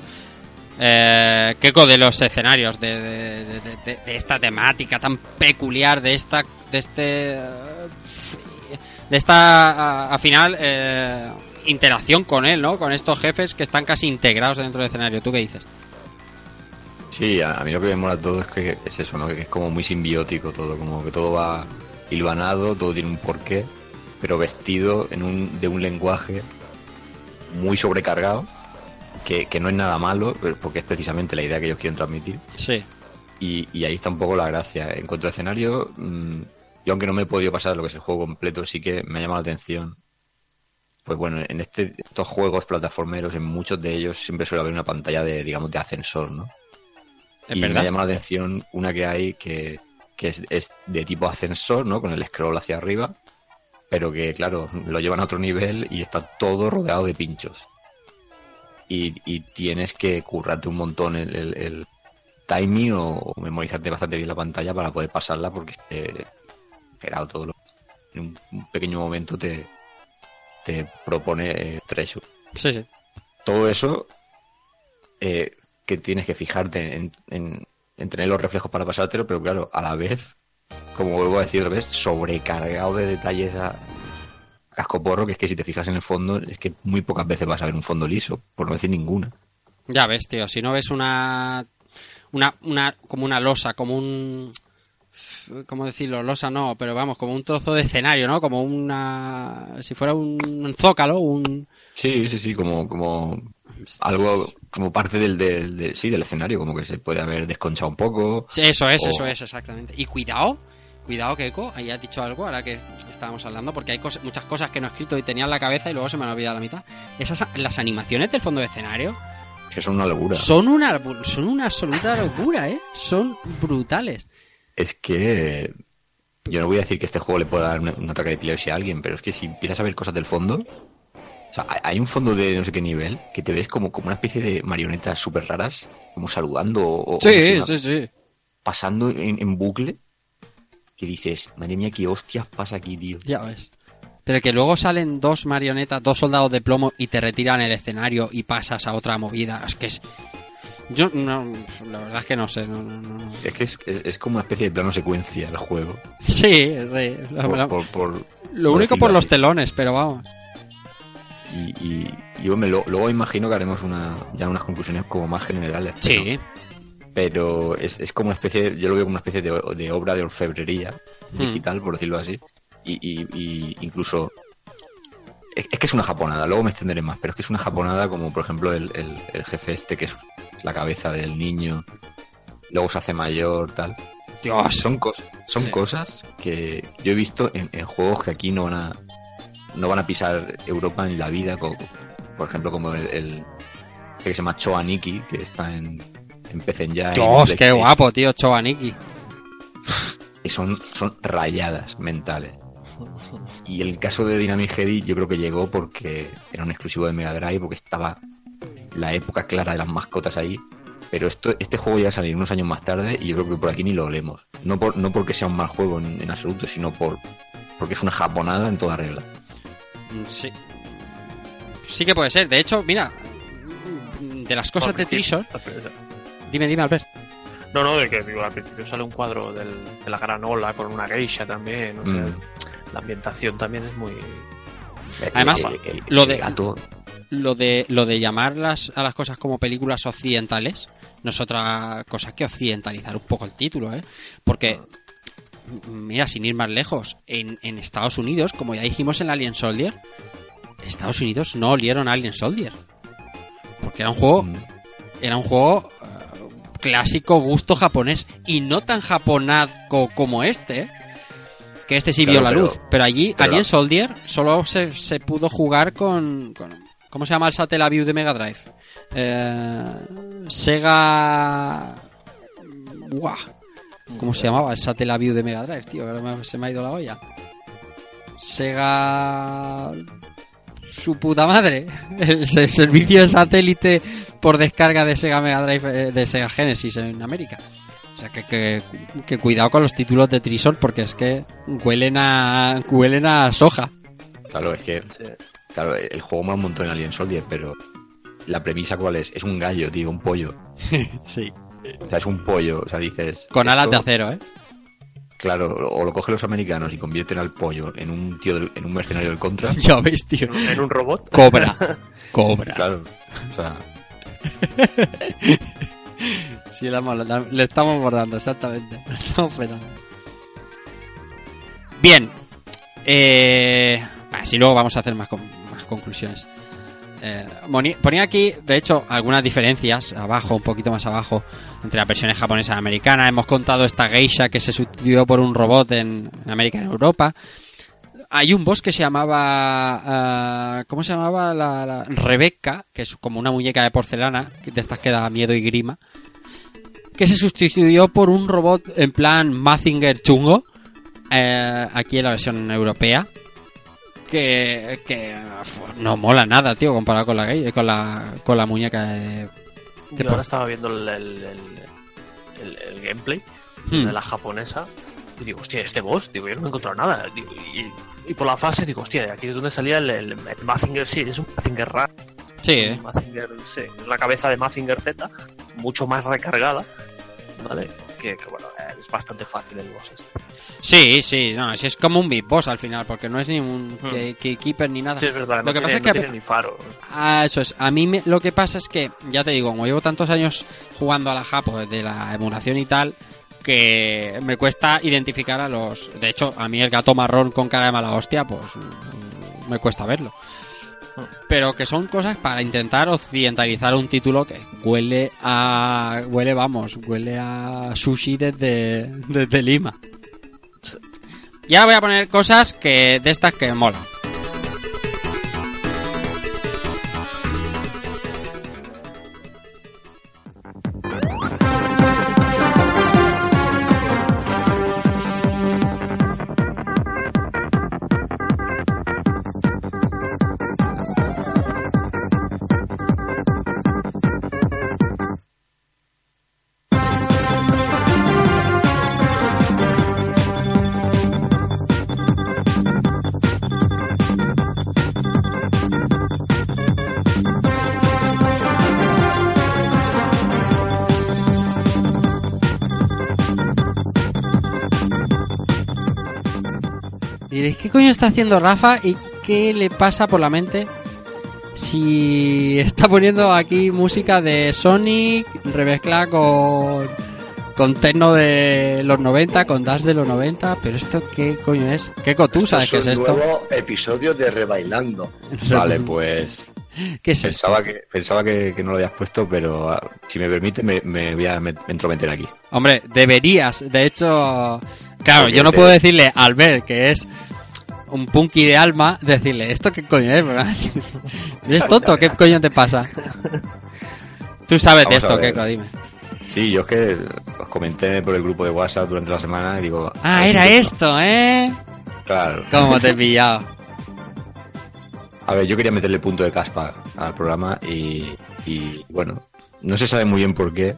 Eh, Keiko, de los escenarios, de, esta temática tan peculiar, de esta, de este, de esta, a- al final, eh, interacción con él, ¿no? Con estos jefes que están casi integrados dentro del escenario. ¿Tú qué dices? Sí, a, a mí lo que me mola todo es que es eso, ¿no? Que es como muy simbiótico todo, como que todo va hilvanado, todo tiene un porqué, pero vestido en un, de un lenguaje muy sobrecargado, que, que no es nada malo, porque es precisamente la idea que ellos quieren transmitir. Sí. Y, y ahí está un poco la gracia. En cuanto a escenario, mm, yo aunque no me he podido pasar lo que es el juego completo, sí que me ha llamado la atención. Pues bueno, en este, estos juegos plataformeros, en muchos de ellos siempre suele haber una pantalla de, digamos, de ascensor, ¿no? Es y me verdad. ha llamado la atención una que hay que, que es, es de tipo ascensor, ¿no? Con el scroll hacia arriba, pero que, claro, lo llevan a otro nivel y está todo rodeado de pinchos. Y, y tienes que currarte un montón el, el- el timing o, o memorizarte bastante bien la pantalla para poder pasarla porque esté generado todo lo en un, un pequeño momento te, te propone eh, treasure Sí, sí. todo eso eh, que tienes que fijarte en, en- en tener los reflejos para pasártelo, pero claro, a la vez, como vuelvo a decir otra vez, sobrecargado de detalles a cascoporro, que es que si te fijas en el fondo, es que muy pocas veces vas a ver un fondo liso, por no decir ninguna. Ya ves, tío, si no ves una, una, una, como una losa, como un, ¿cómo decirlo? Losa no, pero vamos, como un trozo de escenario, ¿no? Como una, si fuera un zócalo, un, Sí, sí, sí, como, como algo, como parte del, del, del- sí, del escenario, como que se puede haber desconchado un poco. Sí, Eso es, O- eso es, exactamente. Y cuidado, Cuidado que Eco, ahí has dicho algo ahora que estábamos hablando, porque hay muchas cosas que no he escrito y tenía en la cabeza y luego se me han olvidado la mitad. Esas, las animaciones del fondo de escenario Que son una locura. son una, son una absoluta locura, ¿eh? Son brutales. Es que yo no voy a decir que este juego le pueda dar un, un ataque de epilepsia a alguien, pero es que si empiezas a ver cosas del fondo, o sea, hay- un fondo de no sé qué nivel que te ves como, como una especie de marionetas súper raras, como saludando o, si una- sí. pasando en, en bucle, que dices, madre mía, qué hostias pasa aquí, tío. Ya ves. Pero que luego salen dos marionetas, dos soldados de plomo y te retiran el escenario y pasas a otra movida. Es que es. Yo, no, la verdad es que no sé. No, no, no. Es que es, es- es como una especie de plano secuencia el juego. Sí, sí. la- Por- la- por- por- lo único por los así. telones, pero vamos. Y, y, y, lo- luego imagino que haremos una, ya unas conclusiones como más generales. Sí. pero es, es como una especie, yo lo veo como una especie de, de obra de orfebrería Hmm. digital, por decirlo así. Y, y- y incluso. Es, es que es una japonada, luego me extenderé más, pero es que es una japonada como, por ejemplo, el, el- el jefe este, que es la cabeza del niño, luego se hace mayor, tal. Dios. Son, cos- son Sí. cosas que yo he visto en, en juegos que aquí no van a no van a pisar Europa en la vida, co- por ejemplo, como el, el- que se llama Choaniki, que está en, en PC Engine. Dios, en qué guapo, tío, Chovaniki. Y son, son rayadas mentales. Y el caso de Dynamic Heady yo creo que llegó porque era un exclusivo de Mega Drive, porque estaba la época clara de las mascotas ahí. Pero esto, este juego ya va a salir unos años más tarde y yo creo que por aquí ni lo olemos. No, por, no porque sea un mal juego en, en absoluto, sino por porque es una japonada en toda regla. Mm, Sí. Sí que puede ser. De hecho, mira, de las cosas de Treasure. Dime, dime, Albert. No, no, de que digo, al principio sale un cuadro del- de la granola con una geisha también. O sea, Mm. la ambientación también es muy. Además, El- el- lo el de- gato, Lo de, lo de llamar las, a las cosas como películas occidentales no es otra cosa que occidentalizar un poco el título, ¿eh? Porque, m- mira, sin ir más lejos, en, en Estados Unidos, como ya dijimos en Alien Soldier, Estados Unidos no olieron a Alien Soldier. Porque era un juego mm, era un juego clásico gusto japonés y no tan japonaco como este, que este sí Claro, vio la pero- luz. Pero allí, pero- Alien Soldier, solo se, se pudo jugar con, con- ¿Cómo se llama el Satellaview de Mega Drive? Eh, Sega... Buah. ¿Cómo se llamaba el Satellaview de Mega Drive, tío? Ahora me- se me ha ido la olla. Sega... Su puta madre. El, se- servicio de satélite por descarga de Sega Mega Drive, eh, de Sega Genesis en América. O sea que, que, que cuidado con los títulos de Trisol porque es que huelen a huelen a soja. claro, es que claro, el juego mola un montón en Alien Soldier, pero la premisa cuál es? Es un gallo, tío, un pollo. Sí. O sea, es un pollo, o sea, dices... Con alas de acero, ¿eh? Claro, o lo cogen los americanos y convierten al pollo en un tío, del- en un mercenario del contra. Ya ves, tío. En, un- en un robot. Cobra. Cobra. Claro, o sea, Sí, le, hemos- le estamos bordando, exactamente. Estamos. Bien. Eh, así luego vamos a hacer más, con- más conclusiones. Eh, ponía aquí, de hecho, algunas diferencias, abajo, un poquito más abajo, entre las versiones japonesa y americana. Hemos contado esta geisha que se sustituyó por un robot en América y en Europa. Hay un boss que se llamaba. ah, ¿Cómo se llamaba? La, la- Rebecca, que es como una muñeca de porcelana, de estas que da miedo y grima. Que se sustituyó por un robot en plan Mazinger chungo. eh, aquí en la versión europea. Que, que no mola nada, tío, comparado con la, gay- con la, con la muñeca de. Yo ahora estaba viendo el, el, el- el- el gameplay Hmm. de la japonesa y digo, hostia, este boss, digo, yo no me he encontrado nada. Digo, y, y por la fase digo, hostia, aquí es donde salía el, el, el Mazinger, sí, es un Mazinger raro. Sí, eh. Un Mazinger, sí, la cabeza de Mazinger Z, mucho más recargada, ¿vale? Que, que, bueno, es bastante fácil el boss este. Sí, sí, no, es como un Big Boss al final, porque no es ni un Hmm. key- Keykeeper ni nada. Sí, es verdad, Lo no que tiene, pasa es no que- tiene ni faro. Ah, eso es. A mí me- lo que pasa es que, ya te digo, como llevo tantos años jugando a la Japo de la emulación y tal, que me cuesta identificar a los... De hecho, a mí el gato marrón con cara de mala hostia, pues mm, me cuesta verlo. Pero que son cosas para intentar occidentalizar un título que huele a... Huele, vamos, huele a sushi desde, desde Lima. Y ahora voy a poner cosas que de estas que molan. ¿Qué coño está haciendo Rafa y qué le pasa por la mente si está poniendo aquí música de Sonic remezclada con, con techno de los 90, con dash de los 90? Pero esto, ¿qué coño es? ¿Qué tú sabes qué es un esto? nuevo episodio de Rebailando. Vale, pues ¿Qué es esto? pensaba que pensaba que, que no lo habías puesto, pero ah, si me permite me, me voy a met- entrometer aquí. Hombre, deberías. De hecho, claro, Porque yo no te- puedo decirle al ver que es un punky de alma, decirle, ¿esto qué coño es? ¿Eres tonto? ¿Qué coño te pasa? Tú sabes de Vamos a esto. Keiko, dime. Sí, yo es que os comenté por el grupo de WhatsApp durante la semana y digo... Ah, era esto, ¿eh? Claro. ¿Cómo te he pillado? A ver, yo quería meterle punto de caspa al programa y, y, bueno, no se sabe muy bien por qué.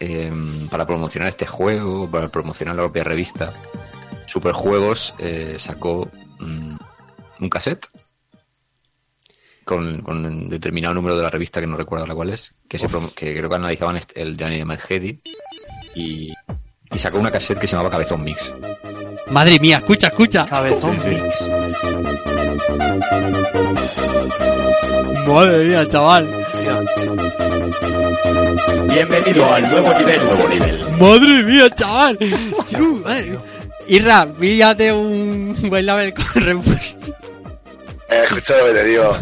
eh, para promocionar este juego, para promocionar la propia revista, Superjuegos eh, sacó mm, un cassette con, con un determinado número de la revista que no recuerdo la cuál es, que, se promo- que creo que analizaban el de Anime Heady y, y sacó una cassette que se llamaba Cabezón Mix. Madre mía, escucha, escucha. Cabezón Sí, sí. Mix. Madre mía, chaval. Bienvenido al nuevo nivel. Nuevo nivel. Madre mía, chaval. Madre. Irra, píllate un buen label con Rebus. Eh, escucha lo que te digo.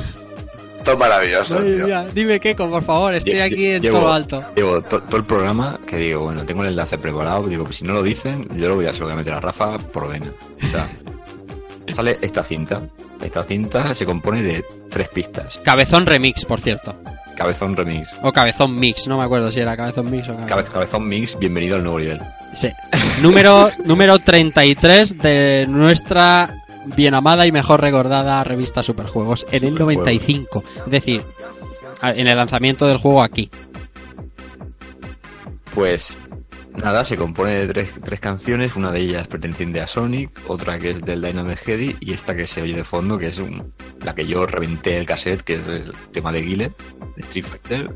Esto es maravilloso, tío. dime Keiko, por favor, estoy Lle- aquí en llevo- todo lo alto. Llevo to- todo el programa que digo, bueno, tengo el enlace preparado, digo, pues si no lo dicen, yo lo voy a, se lo voy a meter a Rafa por vena. O sea, sale esta cinta. Esta cinta se compone de tres pistas. Cabezón Remix, por cierto. Cabezón Remix. O Cabezón Mix, no me acuerdo si era Cabezón Mix o Cabe- Cabezón. cabezón Mix, bienvenido al nuevo nivel. Sí. Número, número 33 de nuestra bien amada y mejor recordada revista Superjuegos en el Superjuegos. 95. Es decir, en el lanzamiento del juego aquí. Pues nada, se compone de tres, tres canciones, una de ellas perteneciente a Sonic, otra que es del Dynamic Heady y esta que se oye de fondo, que es un- la que yo reventé el cassette, que es el tema de Guile, de Street Fighter,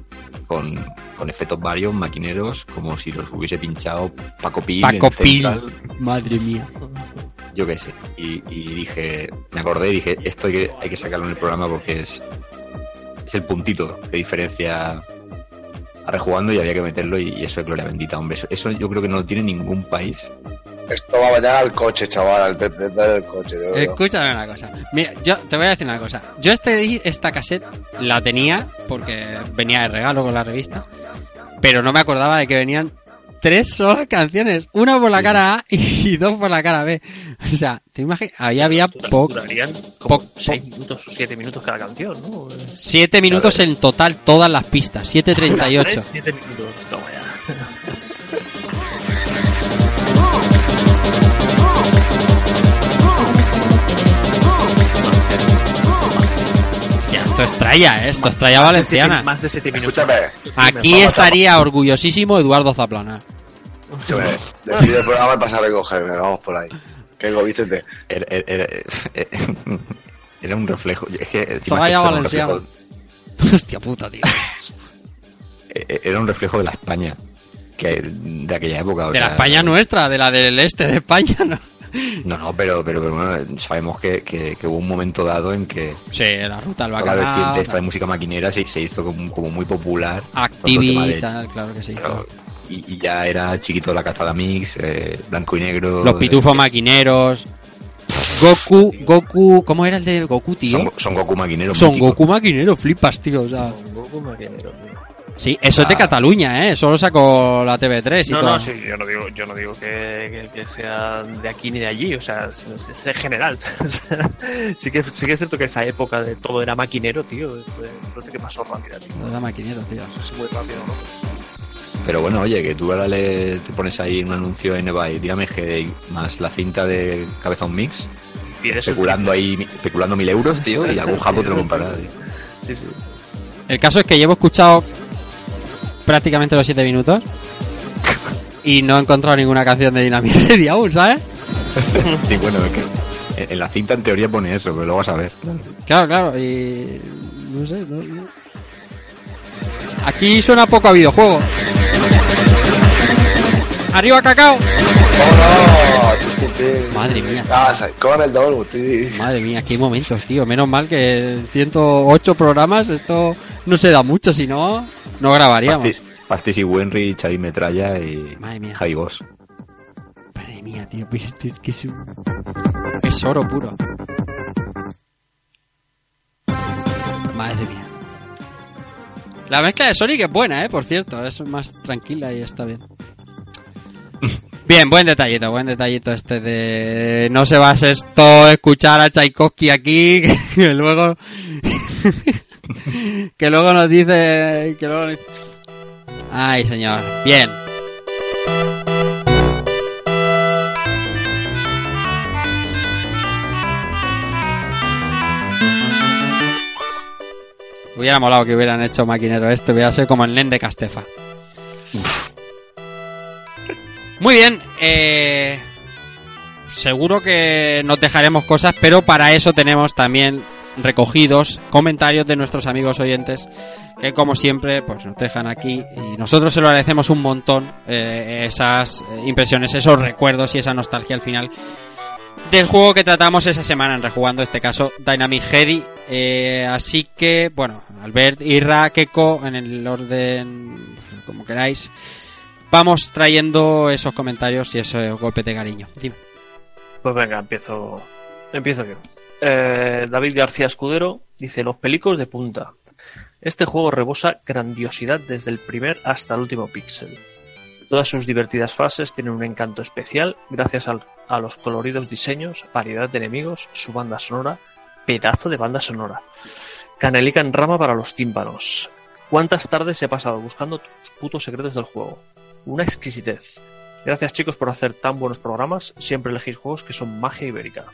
con, con efectos varios, maquineros, como si los hubiese pinchado Paco Pil. en Paco Pil. Central, Madre mía. yo qué sé. Y, y dije, me acordé y dije, esto hay que, hay que sacarlo en el programa porque es, es el puntito que diferencia rejugando y había que meterlo y, y eso es gloria bendita, hombre. Eso, eso yo creo que no lo tiene ningún país. Esto va a meter al coche, chaval, al PP del coche. verdad. Escúchame una cosa. Mira, yo te voy a decir una cosa. Yo este, esta cassette la tenía porque venía de regalo con la revista, pero no me acordaba de que venían tres solas canciones. Una por la cara A y dos por la cara B. O sea, te imaginas, ahí había poco. Durarían como 6 minutos o 7 minutos cada canción, ¿no? Siete minutos en total, todas las pistas. 7.38. 7 minutos. Toma ya. Esto es tralla, ¿eh? Esto es siete- valenciana. Más de 7 minutos. Escúchame, Aquí a- estaría orgullosísimo Eduardo Zaplana. escúchame. Decide el programa y pasa a recogerme, vamos por ahí. Que vístete. Era, era- era- era un reflejo. Es que un valenciana. reflejo- Hostia puta, tío. eh, era un reflejo de la España que de aquella época. o De la sea, España nuestra, de la del este de España, ¿no? No, no, pero, pero, pero bueno, sabemos que, que- que hubo un momento dado en que Sí, la ruta del toda la bacalao. vertiente esta de música maquinera se, se hizo como, como muy popular. Activi Todo el y tema de- tal, claro que sí. Pero- y, y ya era chiquito la calzada mix, eh, blanco y negro. Los pitufos eh, maquineros. Goku, Goku, ¿cómo era el de Goku, tío? Son, son Goku maquineros. Son míticos. Goku maquinero, flipas, tío. O sea, Goku maquinero, tío. Sí, eso es de. Cataluña, ¿eh? Eso lo sacó la TV3 y No, todo. no, sí, yo no digo, yo no digo que, que- que sea de aquí ni de allí, o sea, es, es en general. Sí, que, sí que es cierto que esa época de todo era maquinero, tío. Fue, fue que pasó rápida, tío. Era maquinero, tío. Es muy rápido, ¿no? Pero bueno, oye, que tú ahora le te pones ahí un anuncio en eBay, dígame que más la cinta de Cabezón Mix, especulando ahí, especulando mil euros, tío, y algún japo te lo comprará. tío. Sí, sí. El caso es que llevo escuchado prácticamente los 7 minutos y no he encontrado ninguna canción de Dynamite aún, ¿sabes? Sí, bueno, es que en- la cinta en teoría pone eso, pero luego vas a ver. Claro, claro, y... No sé, no, no. Aquí suena poco a videojuego. ¡Arriba, cacao! Madre mía. Ah, con el doble, tío. Madre mía, qué momentos, tío. Menos mal que en 108 programas esto no se da mucho, si no, no grabaríamos. Pastis, Pastis y Wenry, Xavi Metralla y Madre mía. Javi Boss. Madre mía, tío, pero esto es que es, un- es oro puro. Madre mía. La mezcla de Sonic es buena, eh, por cierto. Es más tranquila y está bien. Bien, buen detallito, buen detallito este de... No se base esto escuchar a Tchaikovsky aquí, que luego... que luego nos dice... Que luego... Ay, señor. Bien. Hubiera molado que hubieran hecho maquinero esto, hubiera sido como el Nen de Castefa. Muy bien, eh, seguro que nos dejaremos cosas, pero para eso tenemos también recogidos comentarios de nuestros amigos oyentes que como siempre pues nos dejan aquí y nosotros se lo agradecemos un montón eh, esas eh, impresiones, esos recuerdos y esa nostalgia al final del juego que tratamos esa semana en Rejugando, este caso Dynamic Heady. Eh, así que, bueno, Albert, Irra, Keko, en el orden como queráis, vamos trayendo esos comentarios y ese golpe de cariño. Pues venga, empiezo, empiezo yo. Eh, David García Escudero dice: Los pelicos de punta. Este juego rebosa grandiosidad desde el primer hasta el último píxel. Todas sus divertidas fases tienen un encanto especial gracias a los coloridos diseños, variedad de enemigos, su banda sonora, pedazo de banda sonora. Canelica en rama para los tímpanos. ¿Cuántas tardes he pasado buscando tus putos secretos del juego? Una exquisitez. Gracias chicos por hacer tan buenos programas. Siempre elegís juegos que son magia ibérica.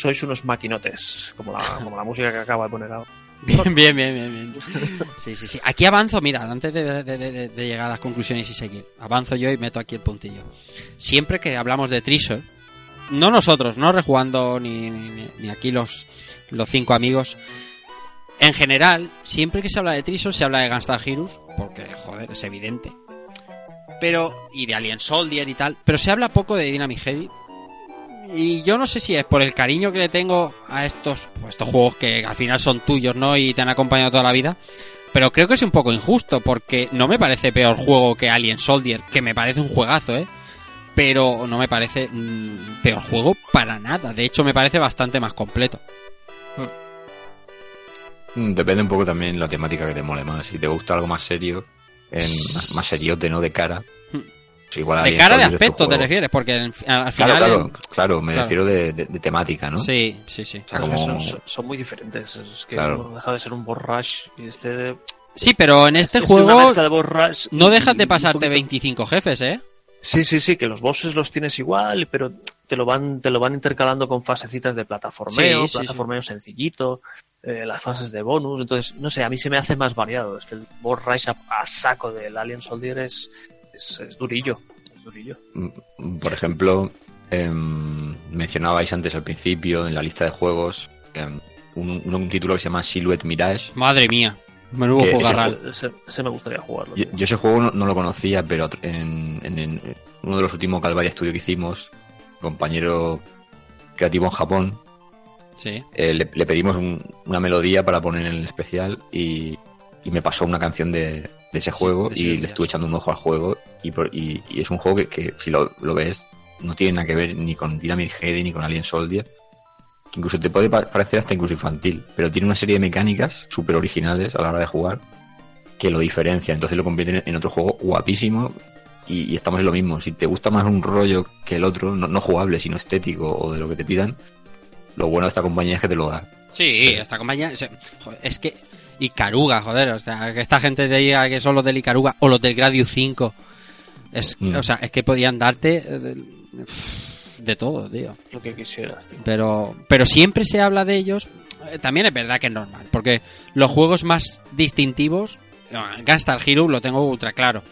Sois unos maquinotes, como la, como la música que acaba de poner ahora. Bien, bien, bien, bien, bien. Sí, sí, sí. Aquí avanzo, mira, antes de, de- de- de llegar a las conclusiones y seguir, avanzo yo y meto aquí el puntillo. Siempre que hablamos de Treasure, no nosotros, no rejugando ni, ni, ni aquí los, los cinco amigos, en general, siempre que se habla de Treasure se habla de Gunstar Heroes, porque, joder, es evidente. Pero, y de Alien Soldier y tal, pero se habla poco de Dynamic Heady. Y yo no sé si es por el cariño que le tengo a estos, estos juegos que al final son tuyos, ¿no? Y te han acompañado toda la vida. Pero creo que es un poco injusto, porque no me parece peor juego que Alien Soldier, que me parece un juegazo, ¿eh? Pero no me parece mm, peor juego para nada. De hecho, me parece bastante más completo. Mm, Depende un poco también la temática que te mole más. Si te gusta algo más serio, en, más seriote, ¿no? De cara. Igual De cara de Soldier es tu aspecto te refieres, porque en- al final... claro, claro, me claro. refiero de, de- de temática, ¿no? Sí, sí, sí. O sea, como... son, son- muy diferentes. Es que Claro. no deja de ser un borrash y este. Sí, pero en este es juego mezcla de borrash no dejas de pasarte poquito- 25 jefes, ¿eh? Sí, sí, sí, que los bosses los tienes igual, pero te lo van, te lo van intercalando con fasecitas de plataformeo, Sí, sí, plataformeo sencillito, eh, las fases de bonus. Entonces, no sé, a mí se me hace más variado. Es que el boss rush a, a saco del Alien Soldier es, es, es durillo. Es durillo. Mm, Por ejemplo, em, mencionabais antes al principio en la lista de juegos em, un, un- un título que se llama Silhouette Mirage. Madre mía. Menudo jugarral. Ese, ese me gustaría jugarlo. Yo, yo ese juego no, no lo conocía, pero en, en- en uno de los últimos Calvaria Studio que hicimos, compañero creativo en Japón, Sí. eh, le, le pedimos un- una melodía para poner en el especial y, y me pasó una canción de, de ese juego y le estuve echando un ojo al juego y, por- y- y es un juego que, que si lo, lo ves no tiene nada que ver ni con Dynamite Head ni con Alien Soldier que incluso te puede pa- parecer hasta incluso infantil pero tiene una serie de mecánicas súper originales a la hora de jugar que lo diferencia. Entonces lo convierten en otro juego guapísimo y, y estamos en lo mismo. Si te gusta más un rollo que el otro, no, no jugable, sino estético o de lo que te pidan, lo bueno de esta compañía es que te lo da. Sí, esta compañía. es que. Icaruga, joder. O sea, que esta gente te diga que son los del Icaruga o los del Gradius 5. Es, Mm. O sea, es que podían darte. eh, de, de todo, tío. Lo que quisieras, tío. Pero, pero siempre se habla de ellos. eh, También es verdad que es normal. Porque los juegos más distintivos. Gunstar Hero lo tengo ultra claro.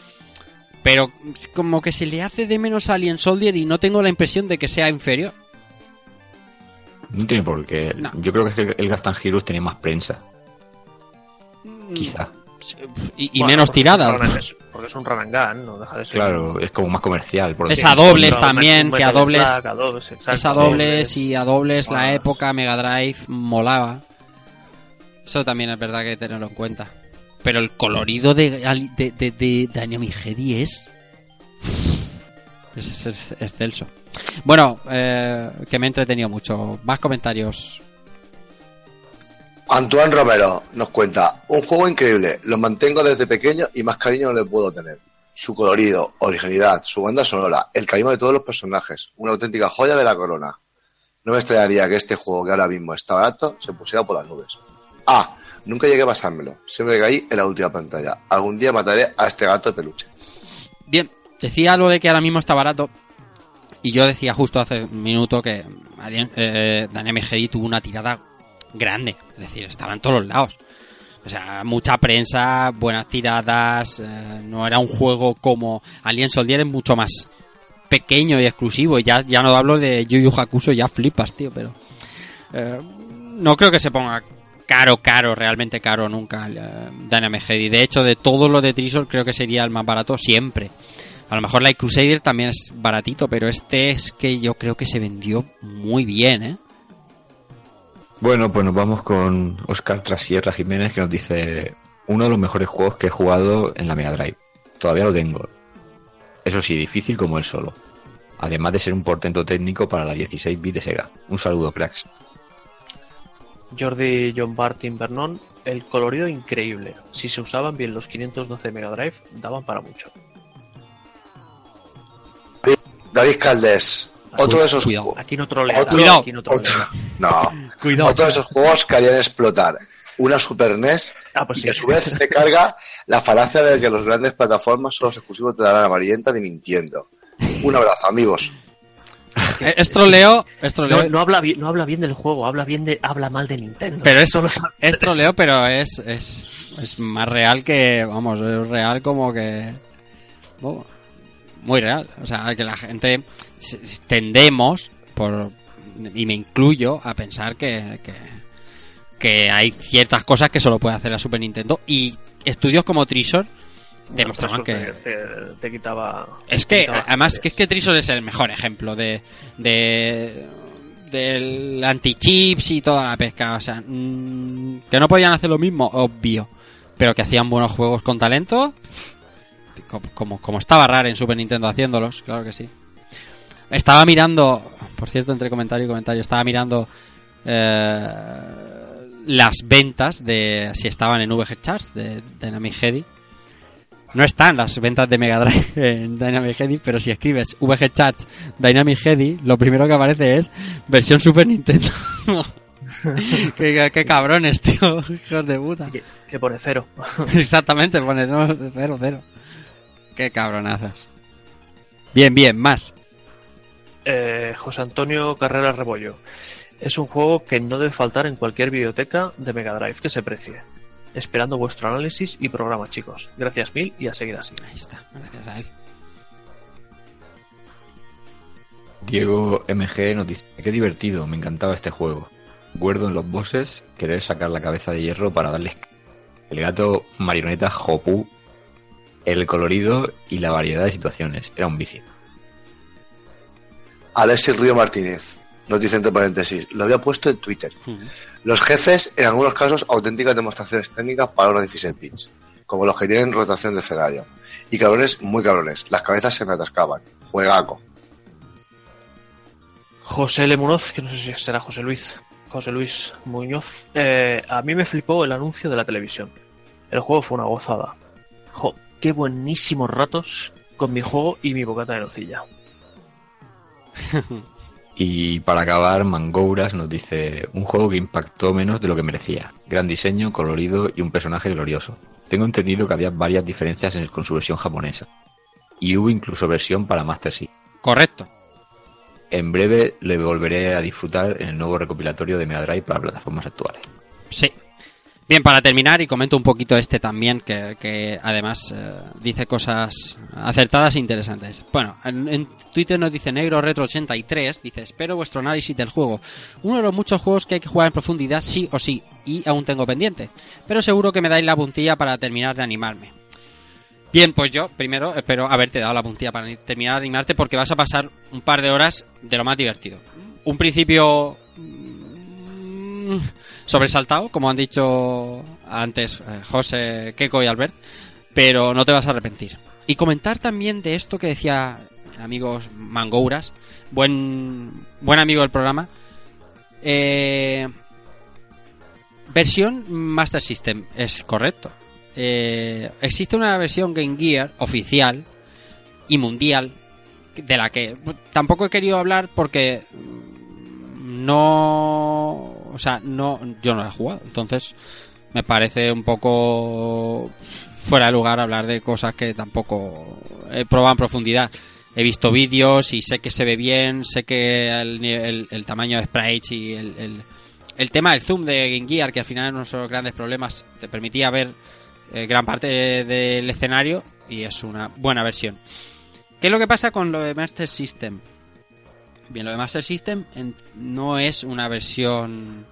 Pero como que se le hace de menos a Alien Soldier y no tengo la impresión de que sea inferior. No tiene por qué. No. Yo creo que es que el Gastan Heroes tenía más prensa, quizá. Y, y Bueno, menos porque tirada. es un run and- Porque es un run and gun, no deja de ser. Claro, es como más comercial. Por Es a dobles también, que a dobles- Slug, a dobles, exacto, Es a dobles y a dobles la época Mega Drive molaba. Eso también es verdad que hay que tenerlo en cuenta. Pero el colorido de, Ali- de, de, de es... Es, es- excelso. Bueno, eh, que me he entretenido mucho. Más comentarios. Antoine Romero nos cuenta, un juego increíble, lo mantengo desde pequeño y más cariño no le puedo tener. Su colorido, originalidad, su banda sonora, el carisma de todos los personajes, una auténtica joya de la corona. No me extrañaría que este juego que ahora mismo está barato se pusiera por las nubes. Ah, nunca llegué a pasármelo, siempre caí en la última pantalla. Algún día mataré a este gato de peluche. Bien, decía lo de que ahora mismo está barato. Y yo decía justo hace un minuto que eh, Dynamic Heady tuvo una tirada grande. Es decir, estaba en todos los lados. O sea, mucha prensa, buenas tiradas. eh, no era un juego como Alien Soldier, es mucho más pequeño y exclusivo. Ya, ya no hablo de Yu Yu Hakusho, ya flipas, tío, pero. eh, no creo que se ponga caro, caro, realmente caro nunca eh, Dynamic. De hecho, de todos los de Trisor, creo que sería el más barato siempre. A lo mejor Light Crusader también es baratito, pero este es que yo creo que se vendió muy bien, ¿eh? Bueno, pues nos vamos con Oscar Trasierra Jiménez que nos dice uno de los mejores juegos que he jugado en la Mega Drive. Todavía lo tengo. Eso sí, difícil como el solo. Además de ser un portento técnico para la 16 bits de Sega. Un saludo, cracks. Jordi John Martin Vernon, el colorido increíble. Si se usaban bien los 512 Mega Drive, daban para mucho. David Caldés, otro de esos Cuidado. Aquí no trolea. Otro- Cuidado. Aquí no trolea. Otro, no, Cuidado. otro de esos juegos que harían explotar una Super NES Ah, pues y sí. a su vez se carga la falacia de que los grandes plataformas son los exclusivos de la amarillenta de Nintendo. Un abrazo, amigos. Eh, Es troleo, es troleo, No, no habla bien, no habla bien del juego, habla bien de, habla mal de Nintendo. pero es, Solo sabe- es troleo, pero es, es, es más real que, vamos, es real como que... muy real. O sea, que la gente tendemos, por y me incluyo, a pensar que, que, que hay ciertas cosas que solo puede hacer la Super Nintendo y estudios como Trisor demostraban que... te, quitaba. Es que, quitaba además, que es que Trisor es el mejor ejemplo de, de del anti-chips y toda la pesca. O sea, mm, que no podían hacer lo mismo, obvio. Pero que hacían buenos juegos con talento. Como, como, como estaba raro en Super Nintendo haciéndolos, claro que sí. Estaba mirando, por cierto, entre comentario y comentario, estaba mirando eh, las ventas de si estaban en VG Charts de Dynamic Heady. No están las ventas de Mega Drive en Dynamic Heady, pero si escribes VG Charts Dynamic Heady, lo primero que aparece es versión Super Nintendo. qué, qué- qué cabrones, tío, hijos de puta. Que, que pone cero. Exactamente, pone no, cero, cero. Qué cabronazos. Bien, bien, más. Eh, José Antonio Carrera Rebollo. Es un juego que no debe faltar en cualquier biblioteca de Mega Drive que se precie. Esperando vuestro análisis y programa, chicos. Gracias mil y a seguir así. Ahí está, gracias a él. Diego MG nos dice, qué divertido, me encantaba este juego. Recuerdo en los bosses querer sacar la cabeza de hierro para darles el gato marioneta Hopu, el colorido y la variedad de situaciones. Era un vicio. Alexis Río Martínez nos dice entre paréntesis, lo había puesto en Twitter. Los jefes, en algunos casos, auténticas demostraciones técnicas para unos 16 bits, como los que tienen rotación de escenario. Y cabrones, muy cabrones, las cabezas se me atascaban. Juegaco. José L. Munoz, que no sé si será José Luis. José Luis Muñoz. Eh, a mí me flipó el anuncio de la televisión. El juego fue una gozada. Jo, qué buenísimos ratos con mi juego y mi bocata de nocilla. Y para acabar, Mangouras nos dice un juego que impactó menos de lo que merecía. Gran diseño, colorido y un personaje glorioso. Tengo entendido que había varias diferencias en- con su versión japonesa. Y hubo incluso versión para Master System. Correcto. En breve le volveré a disfrutar en el nuevo recopilatorio de Mega Drive para plataformas actuales. Sí. Bien, para terminar, y comento un poquito este también, que, que además eh, dice cosas acertadas e interesantes. Bueno, en, en Twitter nos dice Negro Retro 83, dice, espero vuestro análisis del juego. Uno de los muchos juegos que hay que jugar en profundidad sí o sí, y aún tengo pendiente. Pero seguro que me dais la puntilla para terminar de animarme. Bien, pues yo primero espero haberte dado la puntilla para terminar de animarte porque vas a pasar un par de horas de lo más divertido. Un principio sobresaltado, como han dicho antes eh, José, Keiko y Albert, pero no te vas a arrepentir. Y comentar también de esto que decía el amigo Mangouras, buen, buen amigo del programa. Eh, versión Master System, es correcto. Eh, existe una versión Game Gear oficial y mundial de la que tampoco he querido hablar porque no o sea no yo no la he jugado. Entonces me parece un poco fuera de lugar hablar de cosas que tampoco he probado en profundidad. He visto vídeos y sé que se ve bien sé que el, tamaño de sprites y el, el- tema del zoom de Game Gear que al final de los grandes problemas te permitía ver eh, gran parte del escenario y es una buena versión. ¿Qué es lo que pasa con lo de Master System? Bien, lo de Master System no es una versión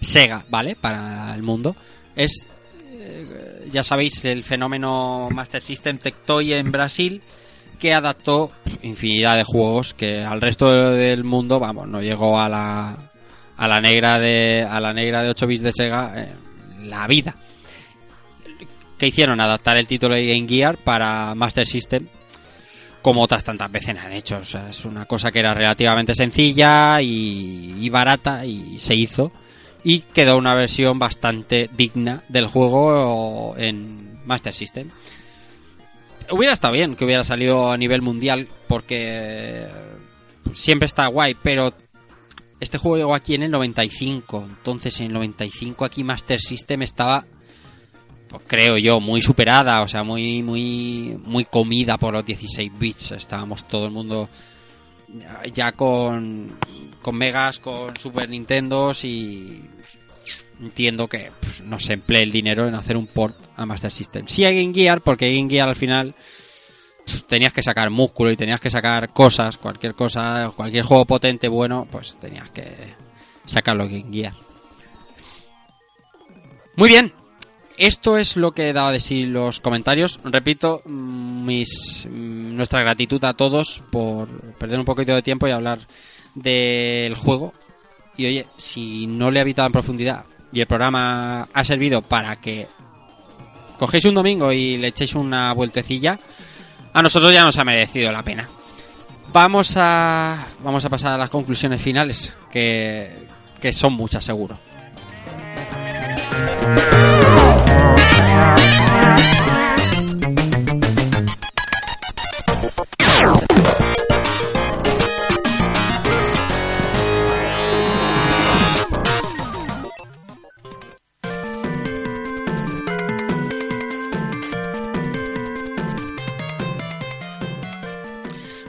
Sega, ¿vale? Para el mundo. Es, eh, ya sabéis, el fenómeno Master System Tectoy en Brasil que adaptó infinidad de juegos que al resto del mundo, vamos, no llegó a la a la negra de a la negra de 8 bits de Sega la vida. Que hicieron adaptar el título de Game Gear para Master System como otras tantas veces han hecho. O sea, es una cosa que era relativamente sencilla y, y barata y se hizo. Y quedó una versión bastante digna del juego en Master System. Hubiera estado bien que hubiera salido a nivel mundial porque siempre está guay, pero este juego llegó aquí en el 95. Entonces en el 95 aquí Master System estaba pues creo yo, muy superada, o sea, muy, muy, muy comida por los 16 bits. Estábamos todo el mundo ya con, con Megas, con Super Nintendos y entiendo que pff, no se emplee el dinero en hacer un port a Master System. Sí a Game Gear, porque Game Gear al final pff, tenías que sacar músculo y tenías que sacar cosas, cualquier cosa, cualquier juego potente bueno, pues tenías que sacarlo Game Gear. Muy bien, esto es lo que dado de sí los comentarios. Repito, mm, mis, mm, nuestra gratitud a todos por perder un poquito de tiempo y hablar del juego. Y oye, si no le he habitado en profundidad y el programa ha servido para que cogéis un domingo y le echéis una vueltecilla, a nosotros ya nos ha merecido la pena. Vamos a, vamos a pasar a las conclusiones finales, que, que son muchas seguro.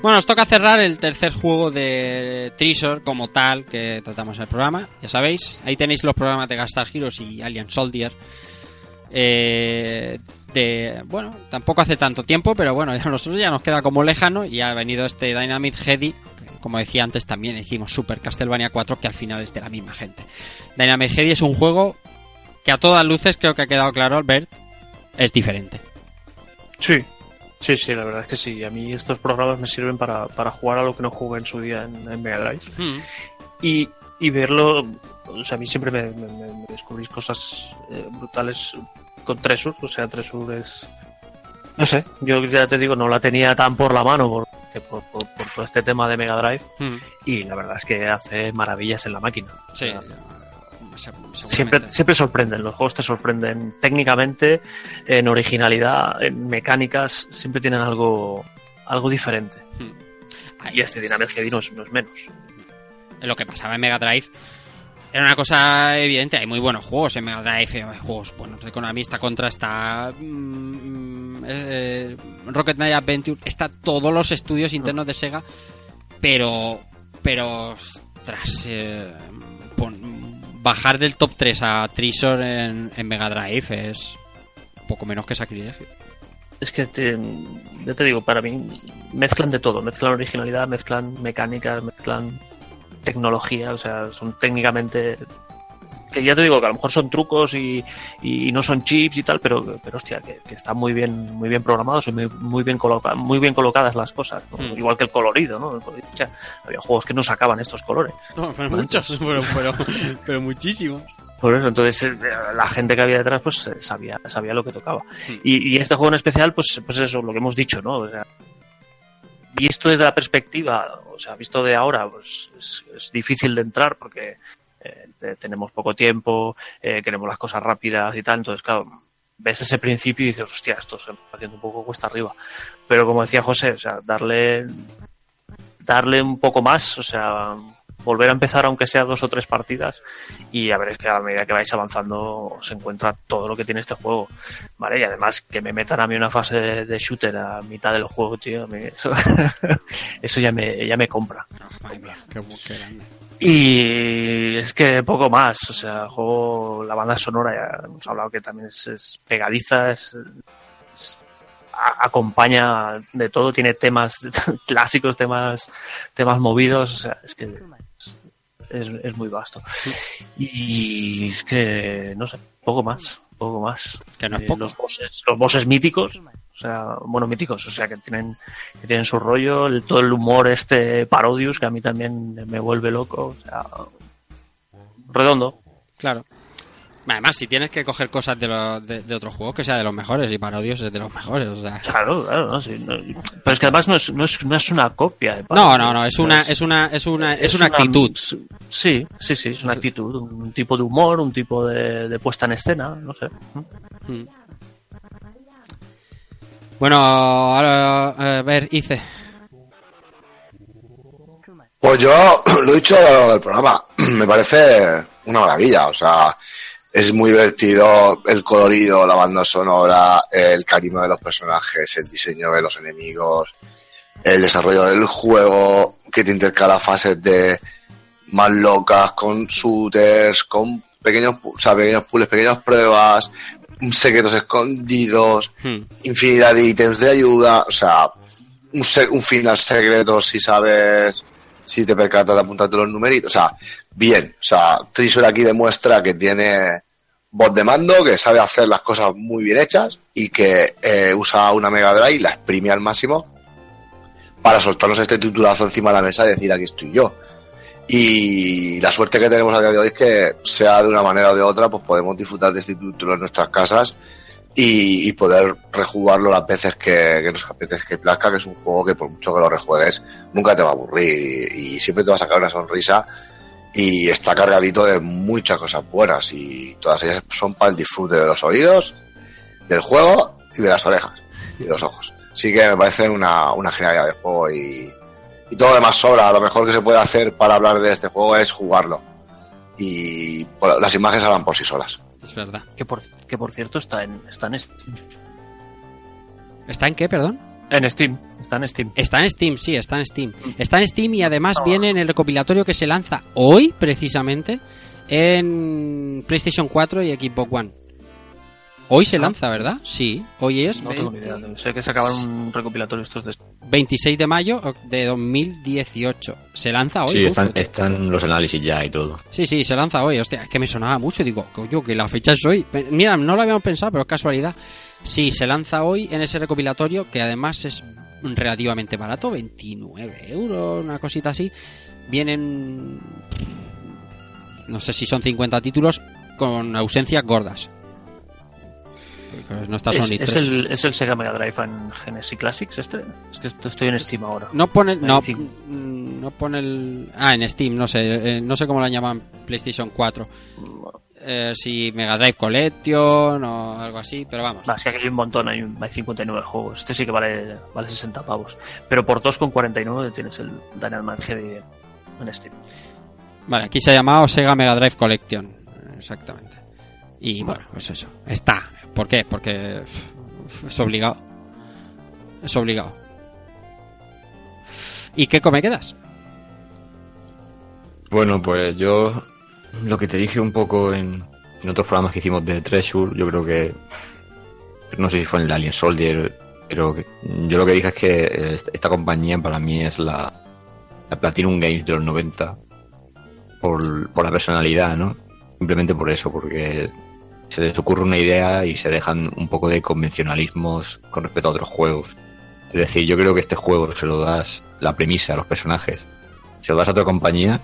Bueno, nos toca cerrar el tercer juego de Treasure como tal que tratamos en el programa. Ya sabéis, ahí tenéis los programas de Gastar Heroes y Alien Soldier. Eh, de, bueno, tampoco hace tanto tiempo, pero bueno, a nosotros ya nos queda como lejano y ha venido este Dynamite Heady. Como decía antes, también hicimos Super Castlevania 4, que al final es de la misma gente. Dynamite Heady es un juego que a todas luces, creo que ha quedado claro al ver, es diferente. Sí, sí, sí, la verdad es que sí. A mí estos programas me sirven para, para jugar a lo que no jugué en su día en, en Mega Drive. Hmm. Y, y verlo, o sea, a mí siempre me, me- me- me descubrís cosas eh, brutales con Tresur. O sea, Tresur es. No sé, yo ya te digo, no la tenía tan por la mano por, por, por- por todo este tema de Mega Drive. Hmm. Y la verdad es que hace maravillas en la máquina. O Sí. sea, Siempre, siempre sorprenden, los juegos te sorprenden técnicamente, en originalidad, en mecánicas, siempre tienen algo, algo diferente. Ahí Y este Dynamic Heavy no es, no es menos. lo que pasaba en Mega Drive era una cosa evidente. Hay muy buenos juegos en Mega Drive, hay juegos buenos de Konami, está Contra, está mm, eh, Rocket Knight Adventure, está todos los estudios internos de Sega, pero pero tras bajar del top 3 a Treasure en, en Mega Drive es poco menos que sacrilegio. Es que, te, yo te digo, para mí mezclan de todo, mezclan originalidad, mezclan mecánicas, mezclan tecnología, o sea, son técnicamente que ya te digo que a lo mejor son trucos y, y no son chips y tal, pero, pero hostia, que, que están muy bien, muy bien programados y muy, muy bien coloca, muy bien colocadas las cosas, ¿no? Mm. igual que el colorido, ¿no? O sea, había juegos que no sacaban estos colores. No, pero muchos, pero, pero, pero muchísimos. Por eso, entonces eh, la gente que había detrás pues eh, sabía, sabía lo que tocaba. Y, y este juego en especial, pues, pues eso, lo que hemos dicho, ¿no? O sea, visto desde la perspectiva, o sea, visto de ahora, pues es, difícil de entrar porque eh, te- tenemos poco tiempo, eh, queremos las cosas rápidas y tal, entonces claro, ves ese principio y dices, hostia, esto se está haciendo un poco cuesta arriba. Pero como decía José, o sea, darle, darle un poco más, o sea, volver a empezar aunque sea dos o tres partidas y a ver es que a medida que vais avanzando se encuentra todo lo que tiene este juego vale y además que me metan a mí una fase de, shooter a mitad del juego tío a mí eso, eso ya me ya me compra. Qué, qué y es que poco más o sea el juego la banda sonora ya hemos hablado que también es, es pegadiza es, acompaña de todo tiene temas clásicos temas temas movidos o sea es que es, es muy vasto. Y es que, no sé, poco más, poco más. Que no es Eh, poco. Los bosses, los bosses míticos, o sea, bueno, míticos, o sea, que tienen, que tienen su rollo, el- todo el humor este parodius, que a mí también me vuelve loco, o sea, redondo. Claro. Además, si tienes que coger cosas de, lo- de, de otros juegos, que sea de los mejores, y Parodios es de los mejores, o sea... Claro, claro, no, sí, no- pero es que además no es, no es, no es una copia de No, Parodius, no, no, es una, es una, es una, es una actitud. Sí, sí, sí, es una actitud, un tipo de humor, un tipo de, de puesta en escena, no sé. Mm. Bueno, ahora, a ver, Ice. Pues yo lo he dicho a lo largo del programa. Me parece una maravilla. O sea, es muy divertido el colorido, la banda sonora, el carisma de los personajes, el diseño de los enemigos, el desarrollo del juego que te intercala fases de más locas con shooters, con pequeños, o sea, pequeños puzzles, pequeñas pruebas, secretos escondidos, Hmm. infinidad de ítems de ayuda, o sea, un, un final secreto si sabes, si te percatas de apuntarte los numeritos, o sea, bien, o sea, Treasure aquí demuestra que tiene voz de mando, que sabe hacer las cosas muy bien hechas y que eh, usa una Mega Drive y la exprime al máximo para soltarnos este titulazo encima de la mesa y decir aquí estoy yo. Y la suerte que tenemos a día de hoy es que, sea de una manera o de otra, pues podemos disfrutar de este título en nuestras casas y, y poder rejugarlo las veces que, que nos apetezca que plazca, que es un juego que por mucho que lo rejuegues, nunca te va a aburrir y, y siempre te va a sacar una sonrisa y está cargadito de muchas cosas buenas y todas ellas son para el disfrute de los oídos, del juego y de las orejas y de los ojos. Así que me parece una, una genialidad de juego y, y todo lo demás sobra. Lo mejor que se puede hacer para hablar de este juego es jugarlo. Y las imágenes hablan por sí solas. Es verdad. Que por, que por cierto está en, está en, ¿Está en qué, perdón? en Steam. Está en Steam. Está en Steam, sí, está en Steam. Está en Steam y además viene en el recopilatorio que se lanza hoy, precisamente, en PlayStation 4 y Xbox One. Hoy se Ah. lanza, ¿verdad? Sí, hoy es No tengo ni idea. Sé que sacaban un recopilatorio estos de 26 de mayo de 2018. Se lanza hoy. Sí, uf. están, están los análisis ya y todo. Sí, sí, se lanza hoy. Hostia, es que me sonaba mucho. Digo, coño, que la fecha es hoy. Mira, no lo habíamos pensado, pero es casualidad. Sí, se lanza hoy en ese recopilatorio, que además es relativamente barato, 29 euros, una cosita así. Vienen. No sé si son 50 títulos con ausencias gordas. No está ¿Es, Sony es 3. el, ¿Es el Sega Mega Drive en Genesis Classics este? Es que esto- estoy en Steam ahora. No pone, no, 25. mm, no pone el... Ah, en Steam, no sé, eh, no sé cómo la llaman PlayStation 4. Eh, si Mega Drive Collection o algo así, pero vamos. Va, es que aquí hay un montón, hay, un- hay 59 juegos. Este sí que vale, vale 60 pavos. Pero por 2,49 tienes el Dynamite Heady en Steam. Vale, aquí se ha llamado Sega Mega Drive Collection. Exactamente. Y bueno, pues eso. Está. ¿Por qué? Porque es obligado. Es obligado. ¿Y qué come quedas? Bueno, pues yo lo que te dije un poco en, otros programas que hicimos de Treasure, yo creo que no sé si fue en el Alien Soldier, pero yo lo que dije es que esta compañía para mí es la, la Platinum Games de los 90 por, por la personalidad, ¿no? Simplemente por eso, porque se les ocurre una idea y se dejan un poco de convencionalismos con respecto a otros juegos. Es decir, yo creo que este juego se lo das la premisa a los personajes, se lo das a otra compañía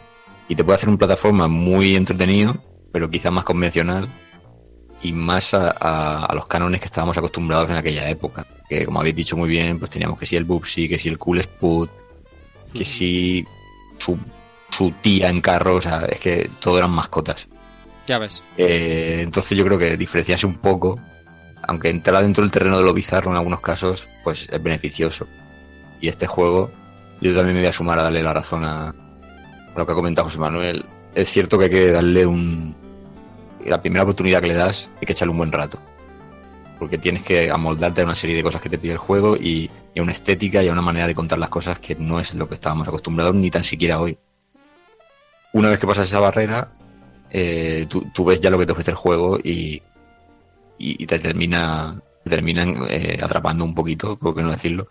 y te puede hacer un plataforma muy entretenido, pero quizás más convencional y más a, a- a los cánones que estábamos acostumbrados en aquella época. Que como habéis dicho muy bien, pues teníamos que si el Bubsy, que si el Cool Spud, que si su, su tía en carro, o sea, es que todo eran mascotas. Eh, entonces yo creo que diferenciarse un poco, aunque entrar dentro del terreno de lo bizarro en algunos casos, pues es beneficioso. Y este juego, yo también me voy a sumar a darle la razón a, a lo que ha comentado José Manuel. Es cierto que hay que darle un... La primera oportunidad que le das, hay que echarle un buen rato. Porque tienes que amoldarte a una serie de cosas que te pide el juego y, y a una estética y a una manera de contar las cosas que no es lo que estábamos acostumbrados ni tan siquiera hoy. Una vez que pasas esa barrera, eh, tú, tú ves ya lo que te ofrece el juego y, y, te termina te terminan eh, atrapando un poquito, por qué no decirlo.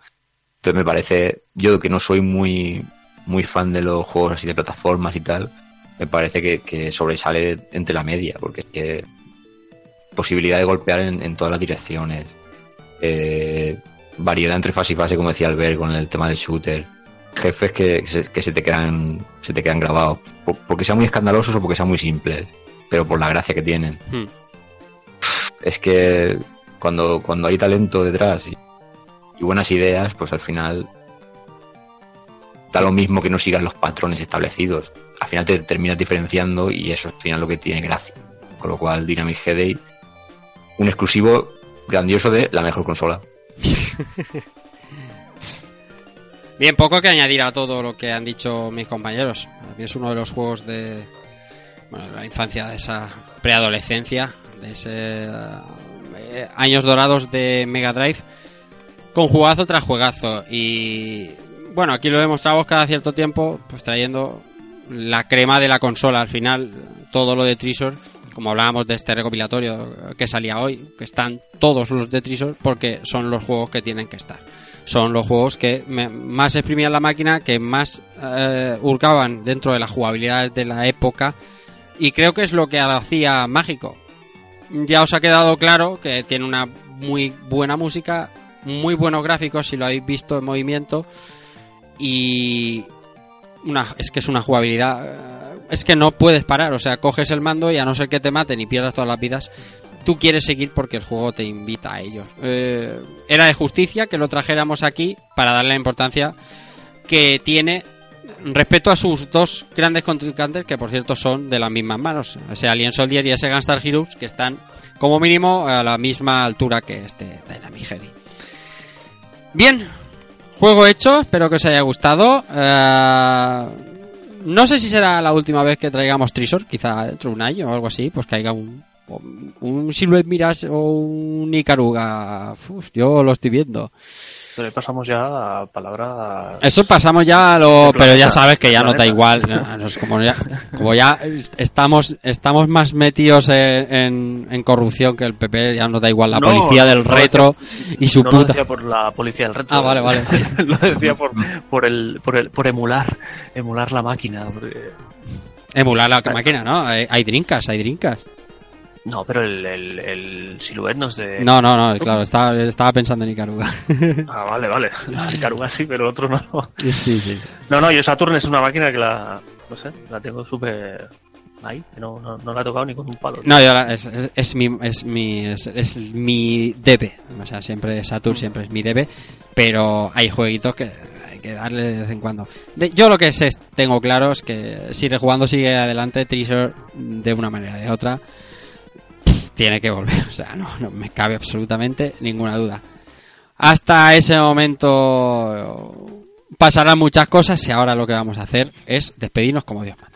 Entonces me parece, yo que no soy muy muy fan de los juegos así de plataformas y tal, me parece que, que sobresale entre la media, porque es que posibilidad de golpear en, todas las direcciones, eh, variedad entre fase y fase, como decía Albert con el tema del shooter, jefes que, se, que se te quedan se te quedan grabados, por- porque sean muy escandalosos o porque sean muy simples, pero por la gracia que tienen. Hmm. Es que cuando, cuando hay talento detrás y, y buenas ideas, pues al final da lo mismo que no sigan los patrones establecidos. Al final te terminas diferenciando y eso es al final lo que tiene gracia. Con lo cual, Dynamic Headache, un exclusivo grandioso de la mejor consola. Bien, poco que añadir a todo lo que han dicho mis compañeros. Es uno de los juegos de, bueno, la infancia, de esa preadolescencia, de ese eh, años dorados de Mega Drive, con jugazo tras juegazo. Y bueno, aquí lo demostramos cada cierto tiempo, pues trayendo la crema de la consola al final, todo lo de Treasure, como hablábamos de este recopilatorio que salía hoy, que están todos los de Treasure porque son los juegos que tienen que estar. Son los juegos que más exprimían la máquina, que más eh, dentro de las jugabilidades de la época. Y creo que es lo que hacía mágico. Ya os ha quedado claro que tiene una muy buena música, muy buenos gráficos si lo habéis visto en movimiento. Y una, es que es una jugabilidad eh, es que no puedes parar, o sea, coges el mando y a no ser que te maten y pierdas todas las vidas, tú quieres seguir porque el juego te invita a ellos. Eh, era de justicia que lo trajéramos aquí para darle la importancia que tiene respecto a sus dos grandes contrincantes, que por cierto son de las mismas manos, ese Alien Soldier y ese Gunstar Heroes, que están como mínimo a la misma altura que este Dynamic Heavy. Bien, juego hecho, espero que os haya gustado. Eh, no sé si será la última vez que traigamos Trisor, quizá dentro de o algo así, pues caiga un, un Silhouette Mirage o un Icaruga. Uf, yo lo estoy viendo. Pero pasamos ya a palabra. Eso pasamos ya a lo, pero ya sabes que ya no da igual. como ya, como ya estamos, estamos más metidos en, en, en corrupción que el PP, ya no da igual la No, policía del no retro y su no lo puta. decía por la policía del retro. Ah, vale, vale. lo decía por, por, el, por, el, por emular, emular la máquina. porque- Emular la máquina, ¿no? Hay, hay drinkas, hay drinkas. No, pero el, el, el Silhouette no es de. No, no, no, claro, estaba, estaba pensando en Icaruga. Ah, vale, vale. El Caruga sí, pero el otro no. sí, sí. No, no, yo Saturn es una máquina que la. No sé, la tengo súper. ahí, que no, no, no la he tocado ni con un palo. No, yo la- es, es, es mi, es, mi, es, es mi debe. O sea, siempre Saturn siempre es mi debe. Pero hay jueguitos que hay que darle de vez en cuando. De- yo lo que sé, tengo claro es que si rejugando sigue adelante, Treasure, de una manera o de otra, tiene que volver. O sea, no, no me cabe absolutamente ninguna duda. Hasta ese momento pasarán muchas cosas y ahora lo que vamos a hacer es despedirnos como Dios manda.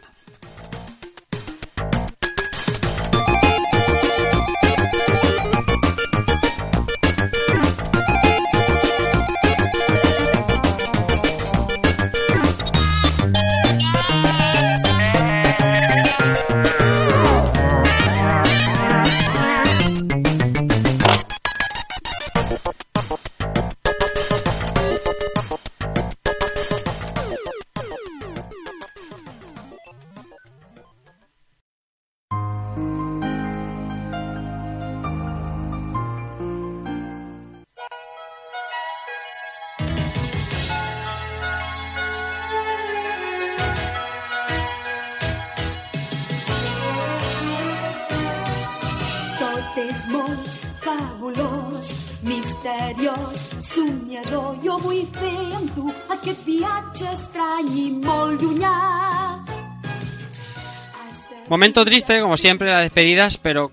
Momento triste, como siempre, las despedidas, pero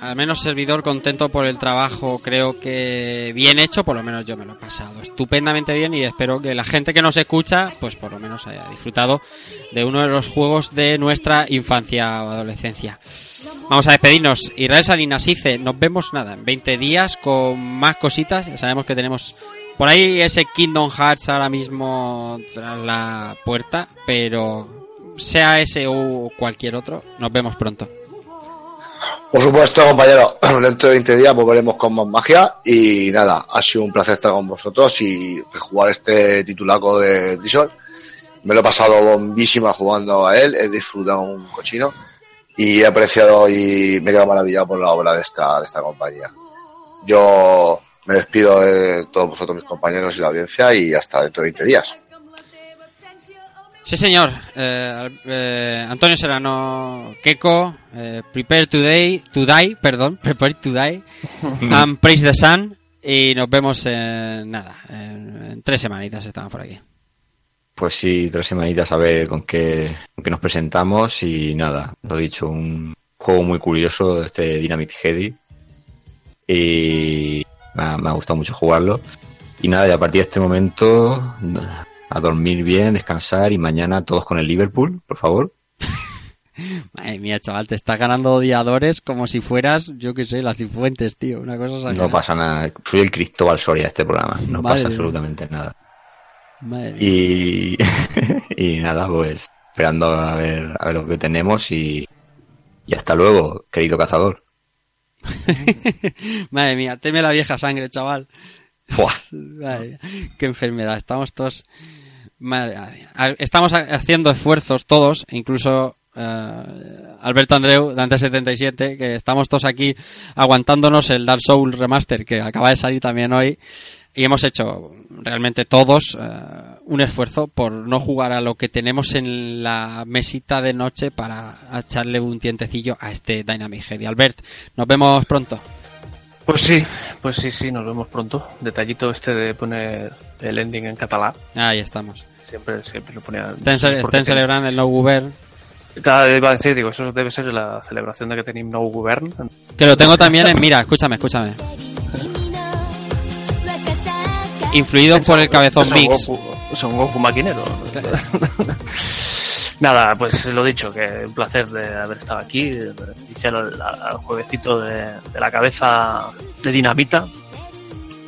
al menos servidor contento por el trabajo, creo que bien hecho, por lo menos yo me lo he pasado estupendamente bien y espero que la gente que nos escucha, pues por lo menos haya disfrutado de uno de los juegos de nuestra infancia o adolescencia. Vamos a despedirnos. Israel Salinas dice, nos vemos nada, en 20 días con más cositas, ya sabemos que tenemos por ahí ese Kingdom Hearts ahora mismo tras la puerta, pero sea ese o cualquier otro, nos vemos pronto. Por supuesto, compañero, dentro de 20 días volveremos con más magia y nada, ha sido un placer estar con vosotros y jugar este titulaco de Trisor. Me lo he pasado bombísima jugando a él, he disfrutado un cochino y he apreciado y me he quedado maravillado por la obra de esta, de esta compañía. Yo me despido de todos vosotros, mis compañeros y la audiencia y hasta dentro de 20 días. Sí, señor. Eh, eh, Antonio Serrano, Keiko, eh, Prepare Today, to Die, perdón, Prepare to Die, and Praise the Sun. Y nos vemos en nada, en, en tres semanitas estamos por aquí. Pues sí, tres semanitas a ver con qué, con qué nos presentamos y nada, lo dicho, un juego muy curioso, este Dynamite Heady. Y me ha, me ha gustado mucho jugarlo. Y nada, y a partir de este momento, a dormir bien, descansar y mañana todos con el Liverpool, por favor. Madre mía, chaval, te estás ganando odiadores como si fueras, yo qué sé, las cifuentes, tío. Una cosa exagerada. No pasa nada, soy el Cristóbal Soria de este programa, no Madre pasa mía. absolutamente nada. Madre mía. Y, y nada, pues esperando a ver, a ver lo que tenemos y, y hasta luego, querido cazador. Madre mía, teme la vieja sangre, chaval. Madre mía, qué enfermedad. Estamos todos. Estamos ha- haciendo esfuerzos todos, incluso eh, Alberto Andreu, Dante77, que estamos todos aquí aguantándonos el Dark Souls Remaster que acaba de salir también hoy. Y hemos hecho realmente todos eh, un esfuerzo por no jugar a lo que tenemos en la mesita de noche para echarle un tientecillo a este Dynamic Head. Albert, nos vemos pronto. Pues sí, pues sí, sí, nos vemos pronto. Detallito este de poner el ending en catalán. Ahí estamos. Siempre, siempre lo ponía. Estén, eso es ce- porque estén tiene- celebrando el No Govern. Cada iba a decir, digo, eso debe ser la celebración de que tenéis no govern. Que lo tengo también en. Mira, escúchame, escúchame. Influido por el cabezón Son Mix. Goku, son Goku maquinero. Nada, pues lo dicho, que un placer de haber estado aquí, iniciar al, al jueguecito de, de la cabeza de dinamita.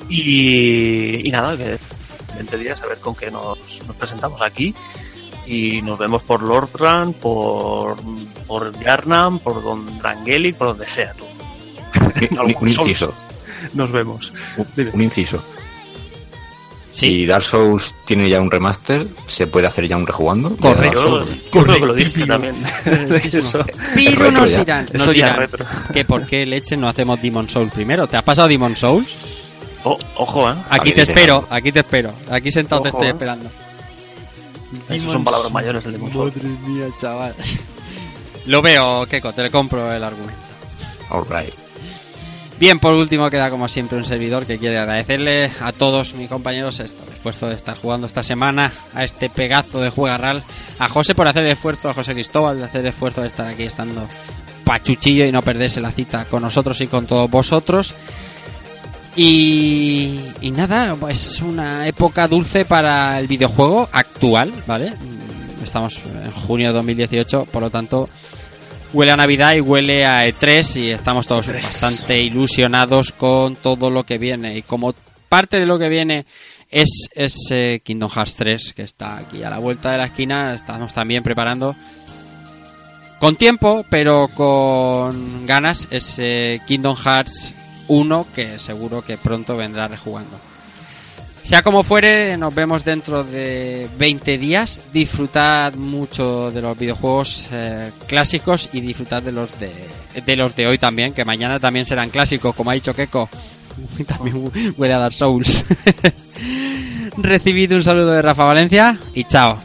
Y, y nada, que en 20 días a ver con qué nos, nos presentamos aquí. Y nos vemos por Lordran, por, por Yarnam, por Don Drangeli, por donde sea tú. Un, inciso, Nos vemos. un, un inciso. Sí. Si Dark Souls tiene ya un remaster, se puede hacer ya un rejugando. Correcto. Yo, creo que lo dije también. Eso. Pero retro nos dirán, nos dirán retro. que por qué leche no hacemos Demon Souls primero. ¿Te has pasado Demon Souls? Oh, ojo, ¿eh? Aquí te dice espero, algo. aquí te espero. Aquí sentado te estoy eh. esperando. Esas son palabras mayores el Demon Souls. Madre mía, chaval. Lo veo, Keiko, te le compro el argumento. Alright. Bien, por último queda como siempre un servidor que quiere agradecerle a todos mis compañeros esto, el esfuerzo de estar jugando esta semana a este pegazo de Juegarral, a José por hacer el esfuerzo, a José Cristóbal de hacer el esfuerzo de estar aquí estando pachuchillo y no perderse la cita con nosotros y con todos vosotros. Y, y nada, pues una época dulce para el videojuego actual, ¿vale? Estamos en junio de 2018, por lo tanto, huele a Navidad y huele a E3 y estamos todos bastante ilusionados con todo lo que viene. Y como parte de lo que viene es, es eh, Kingdom Hearts 3, que está aquí a la vuelta de la esquina, estamos también preparando con tiempo, pero con ganas, ese Kingdom Hearts 1 que seguro que pronto vendrá rejugando. Sea como fuere, nos vemos dentro de 20 días. Disfrutad mucho de los videojuegos eh, clásicos y disfrutad de los de, de los de hoy también, que mañana también serán clásicos, como ha dicho Keiko. También huele a Dark Souls. Recibid un saludo de Rafa Valencia y chao.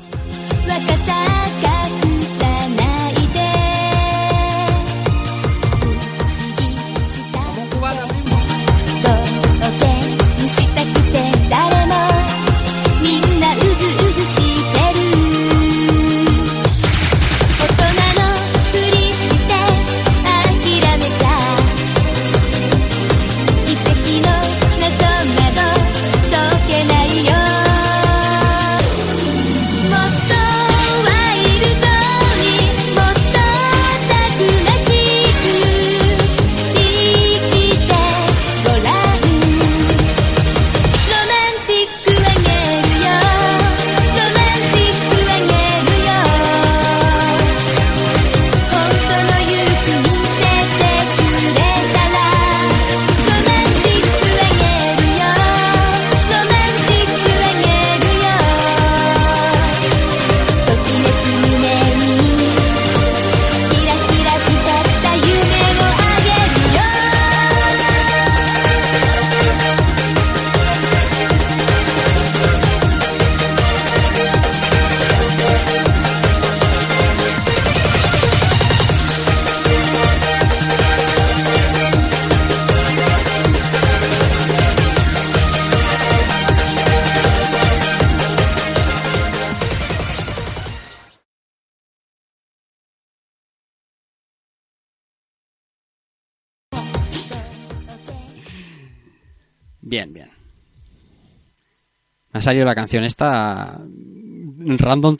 Ha salido la canción esta random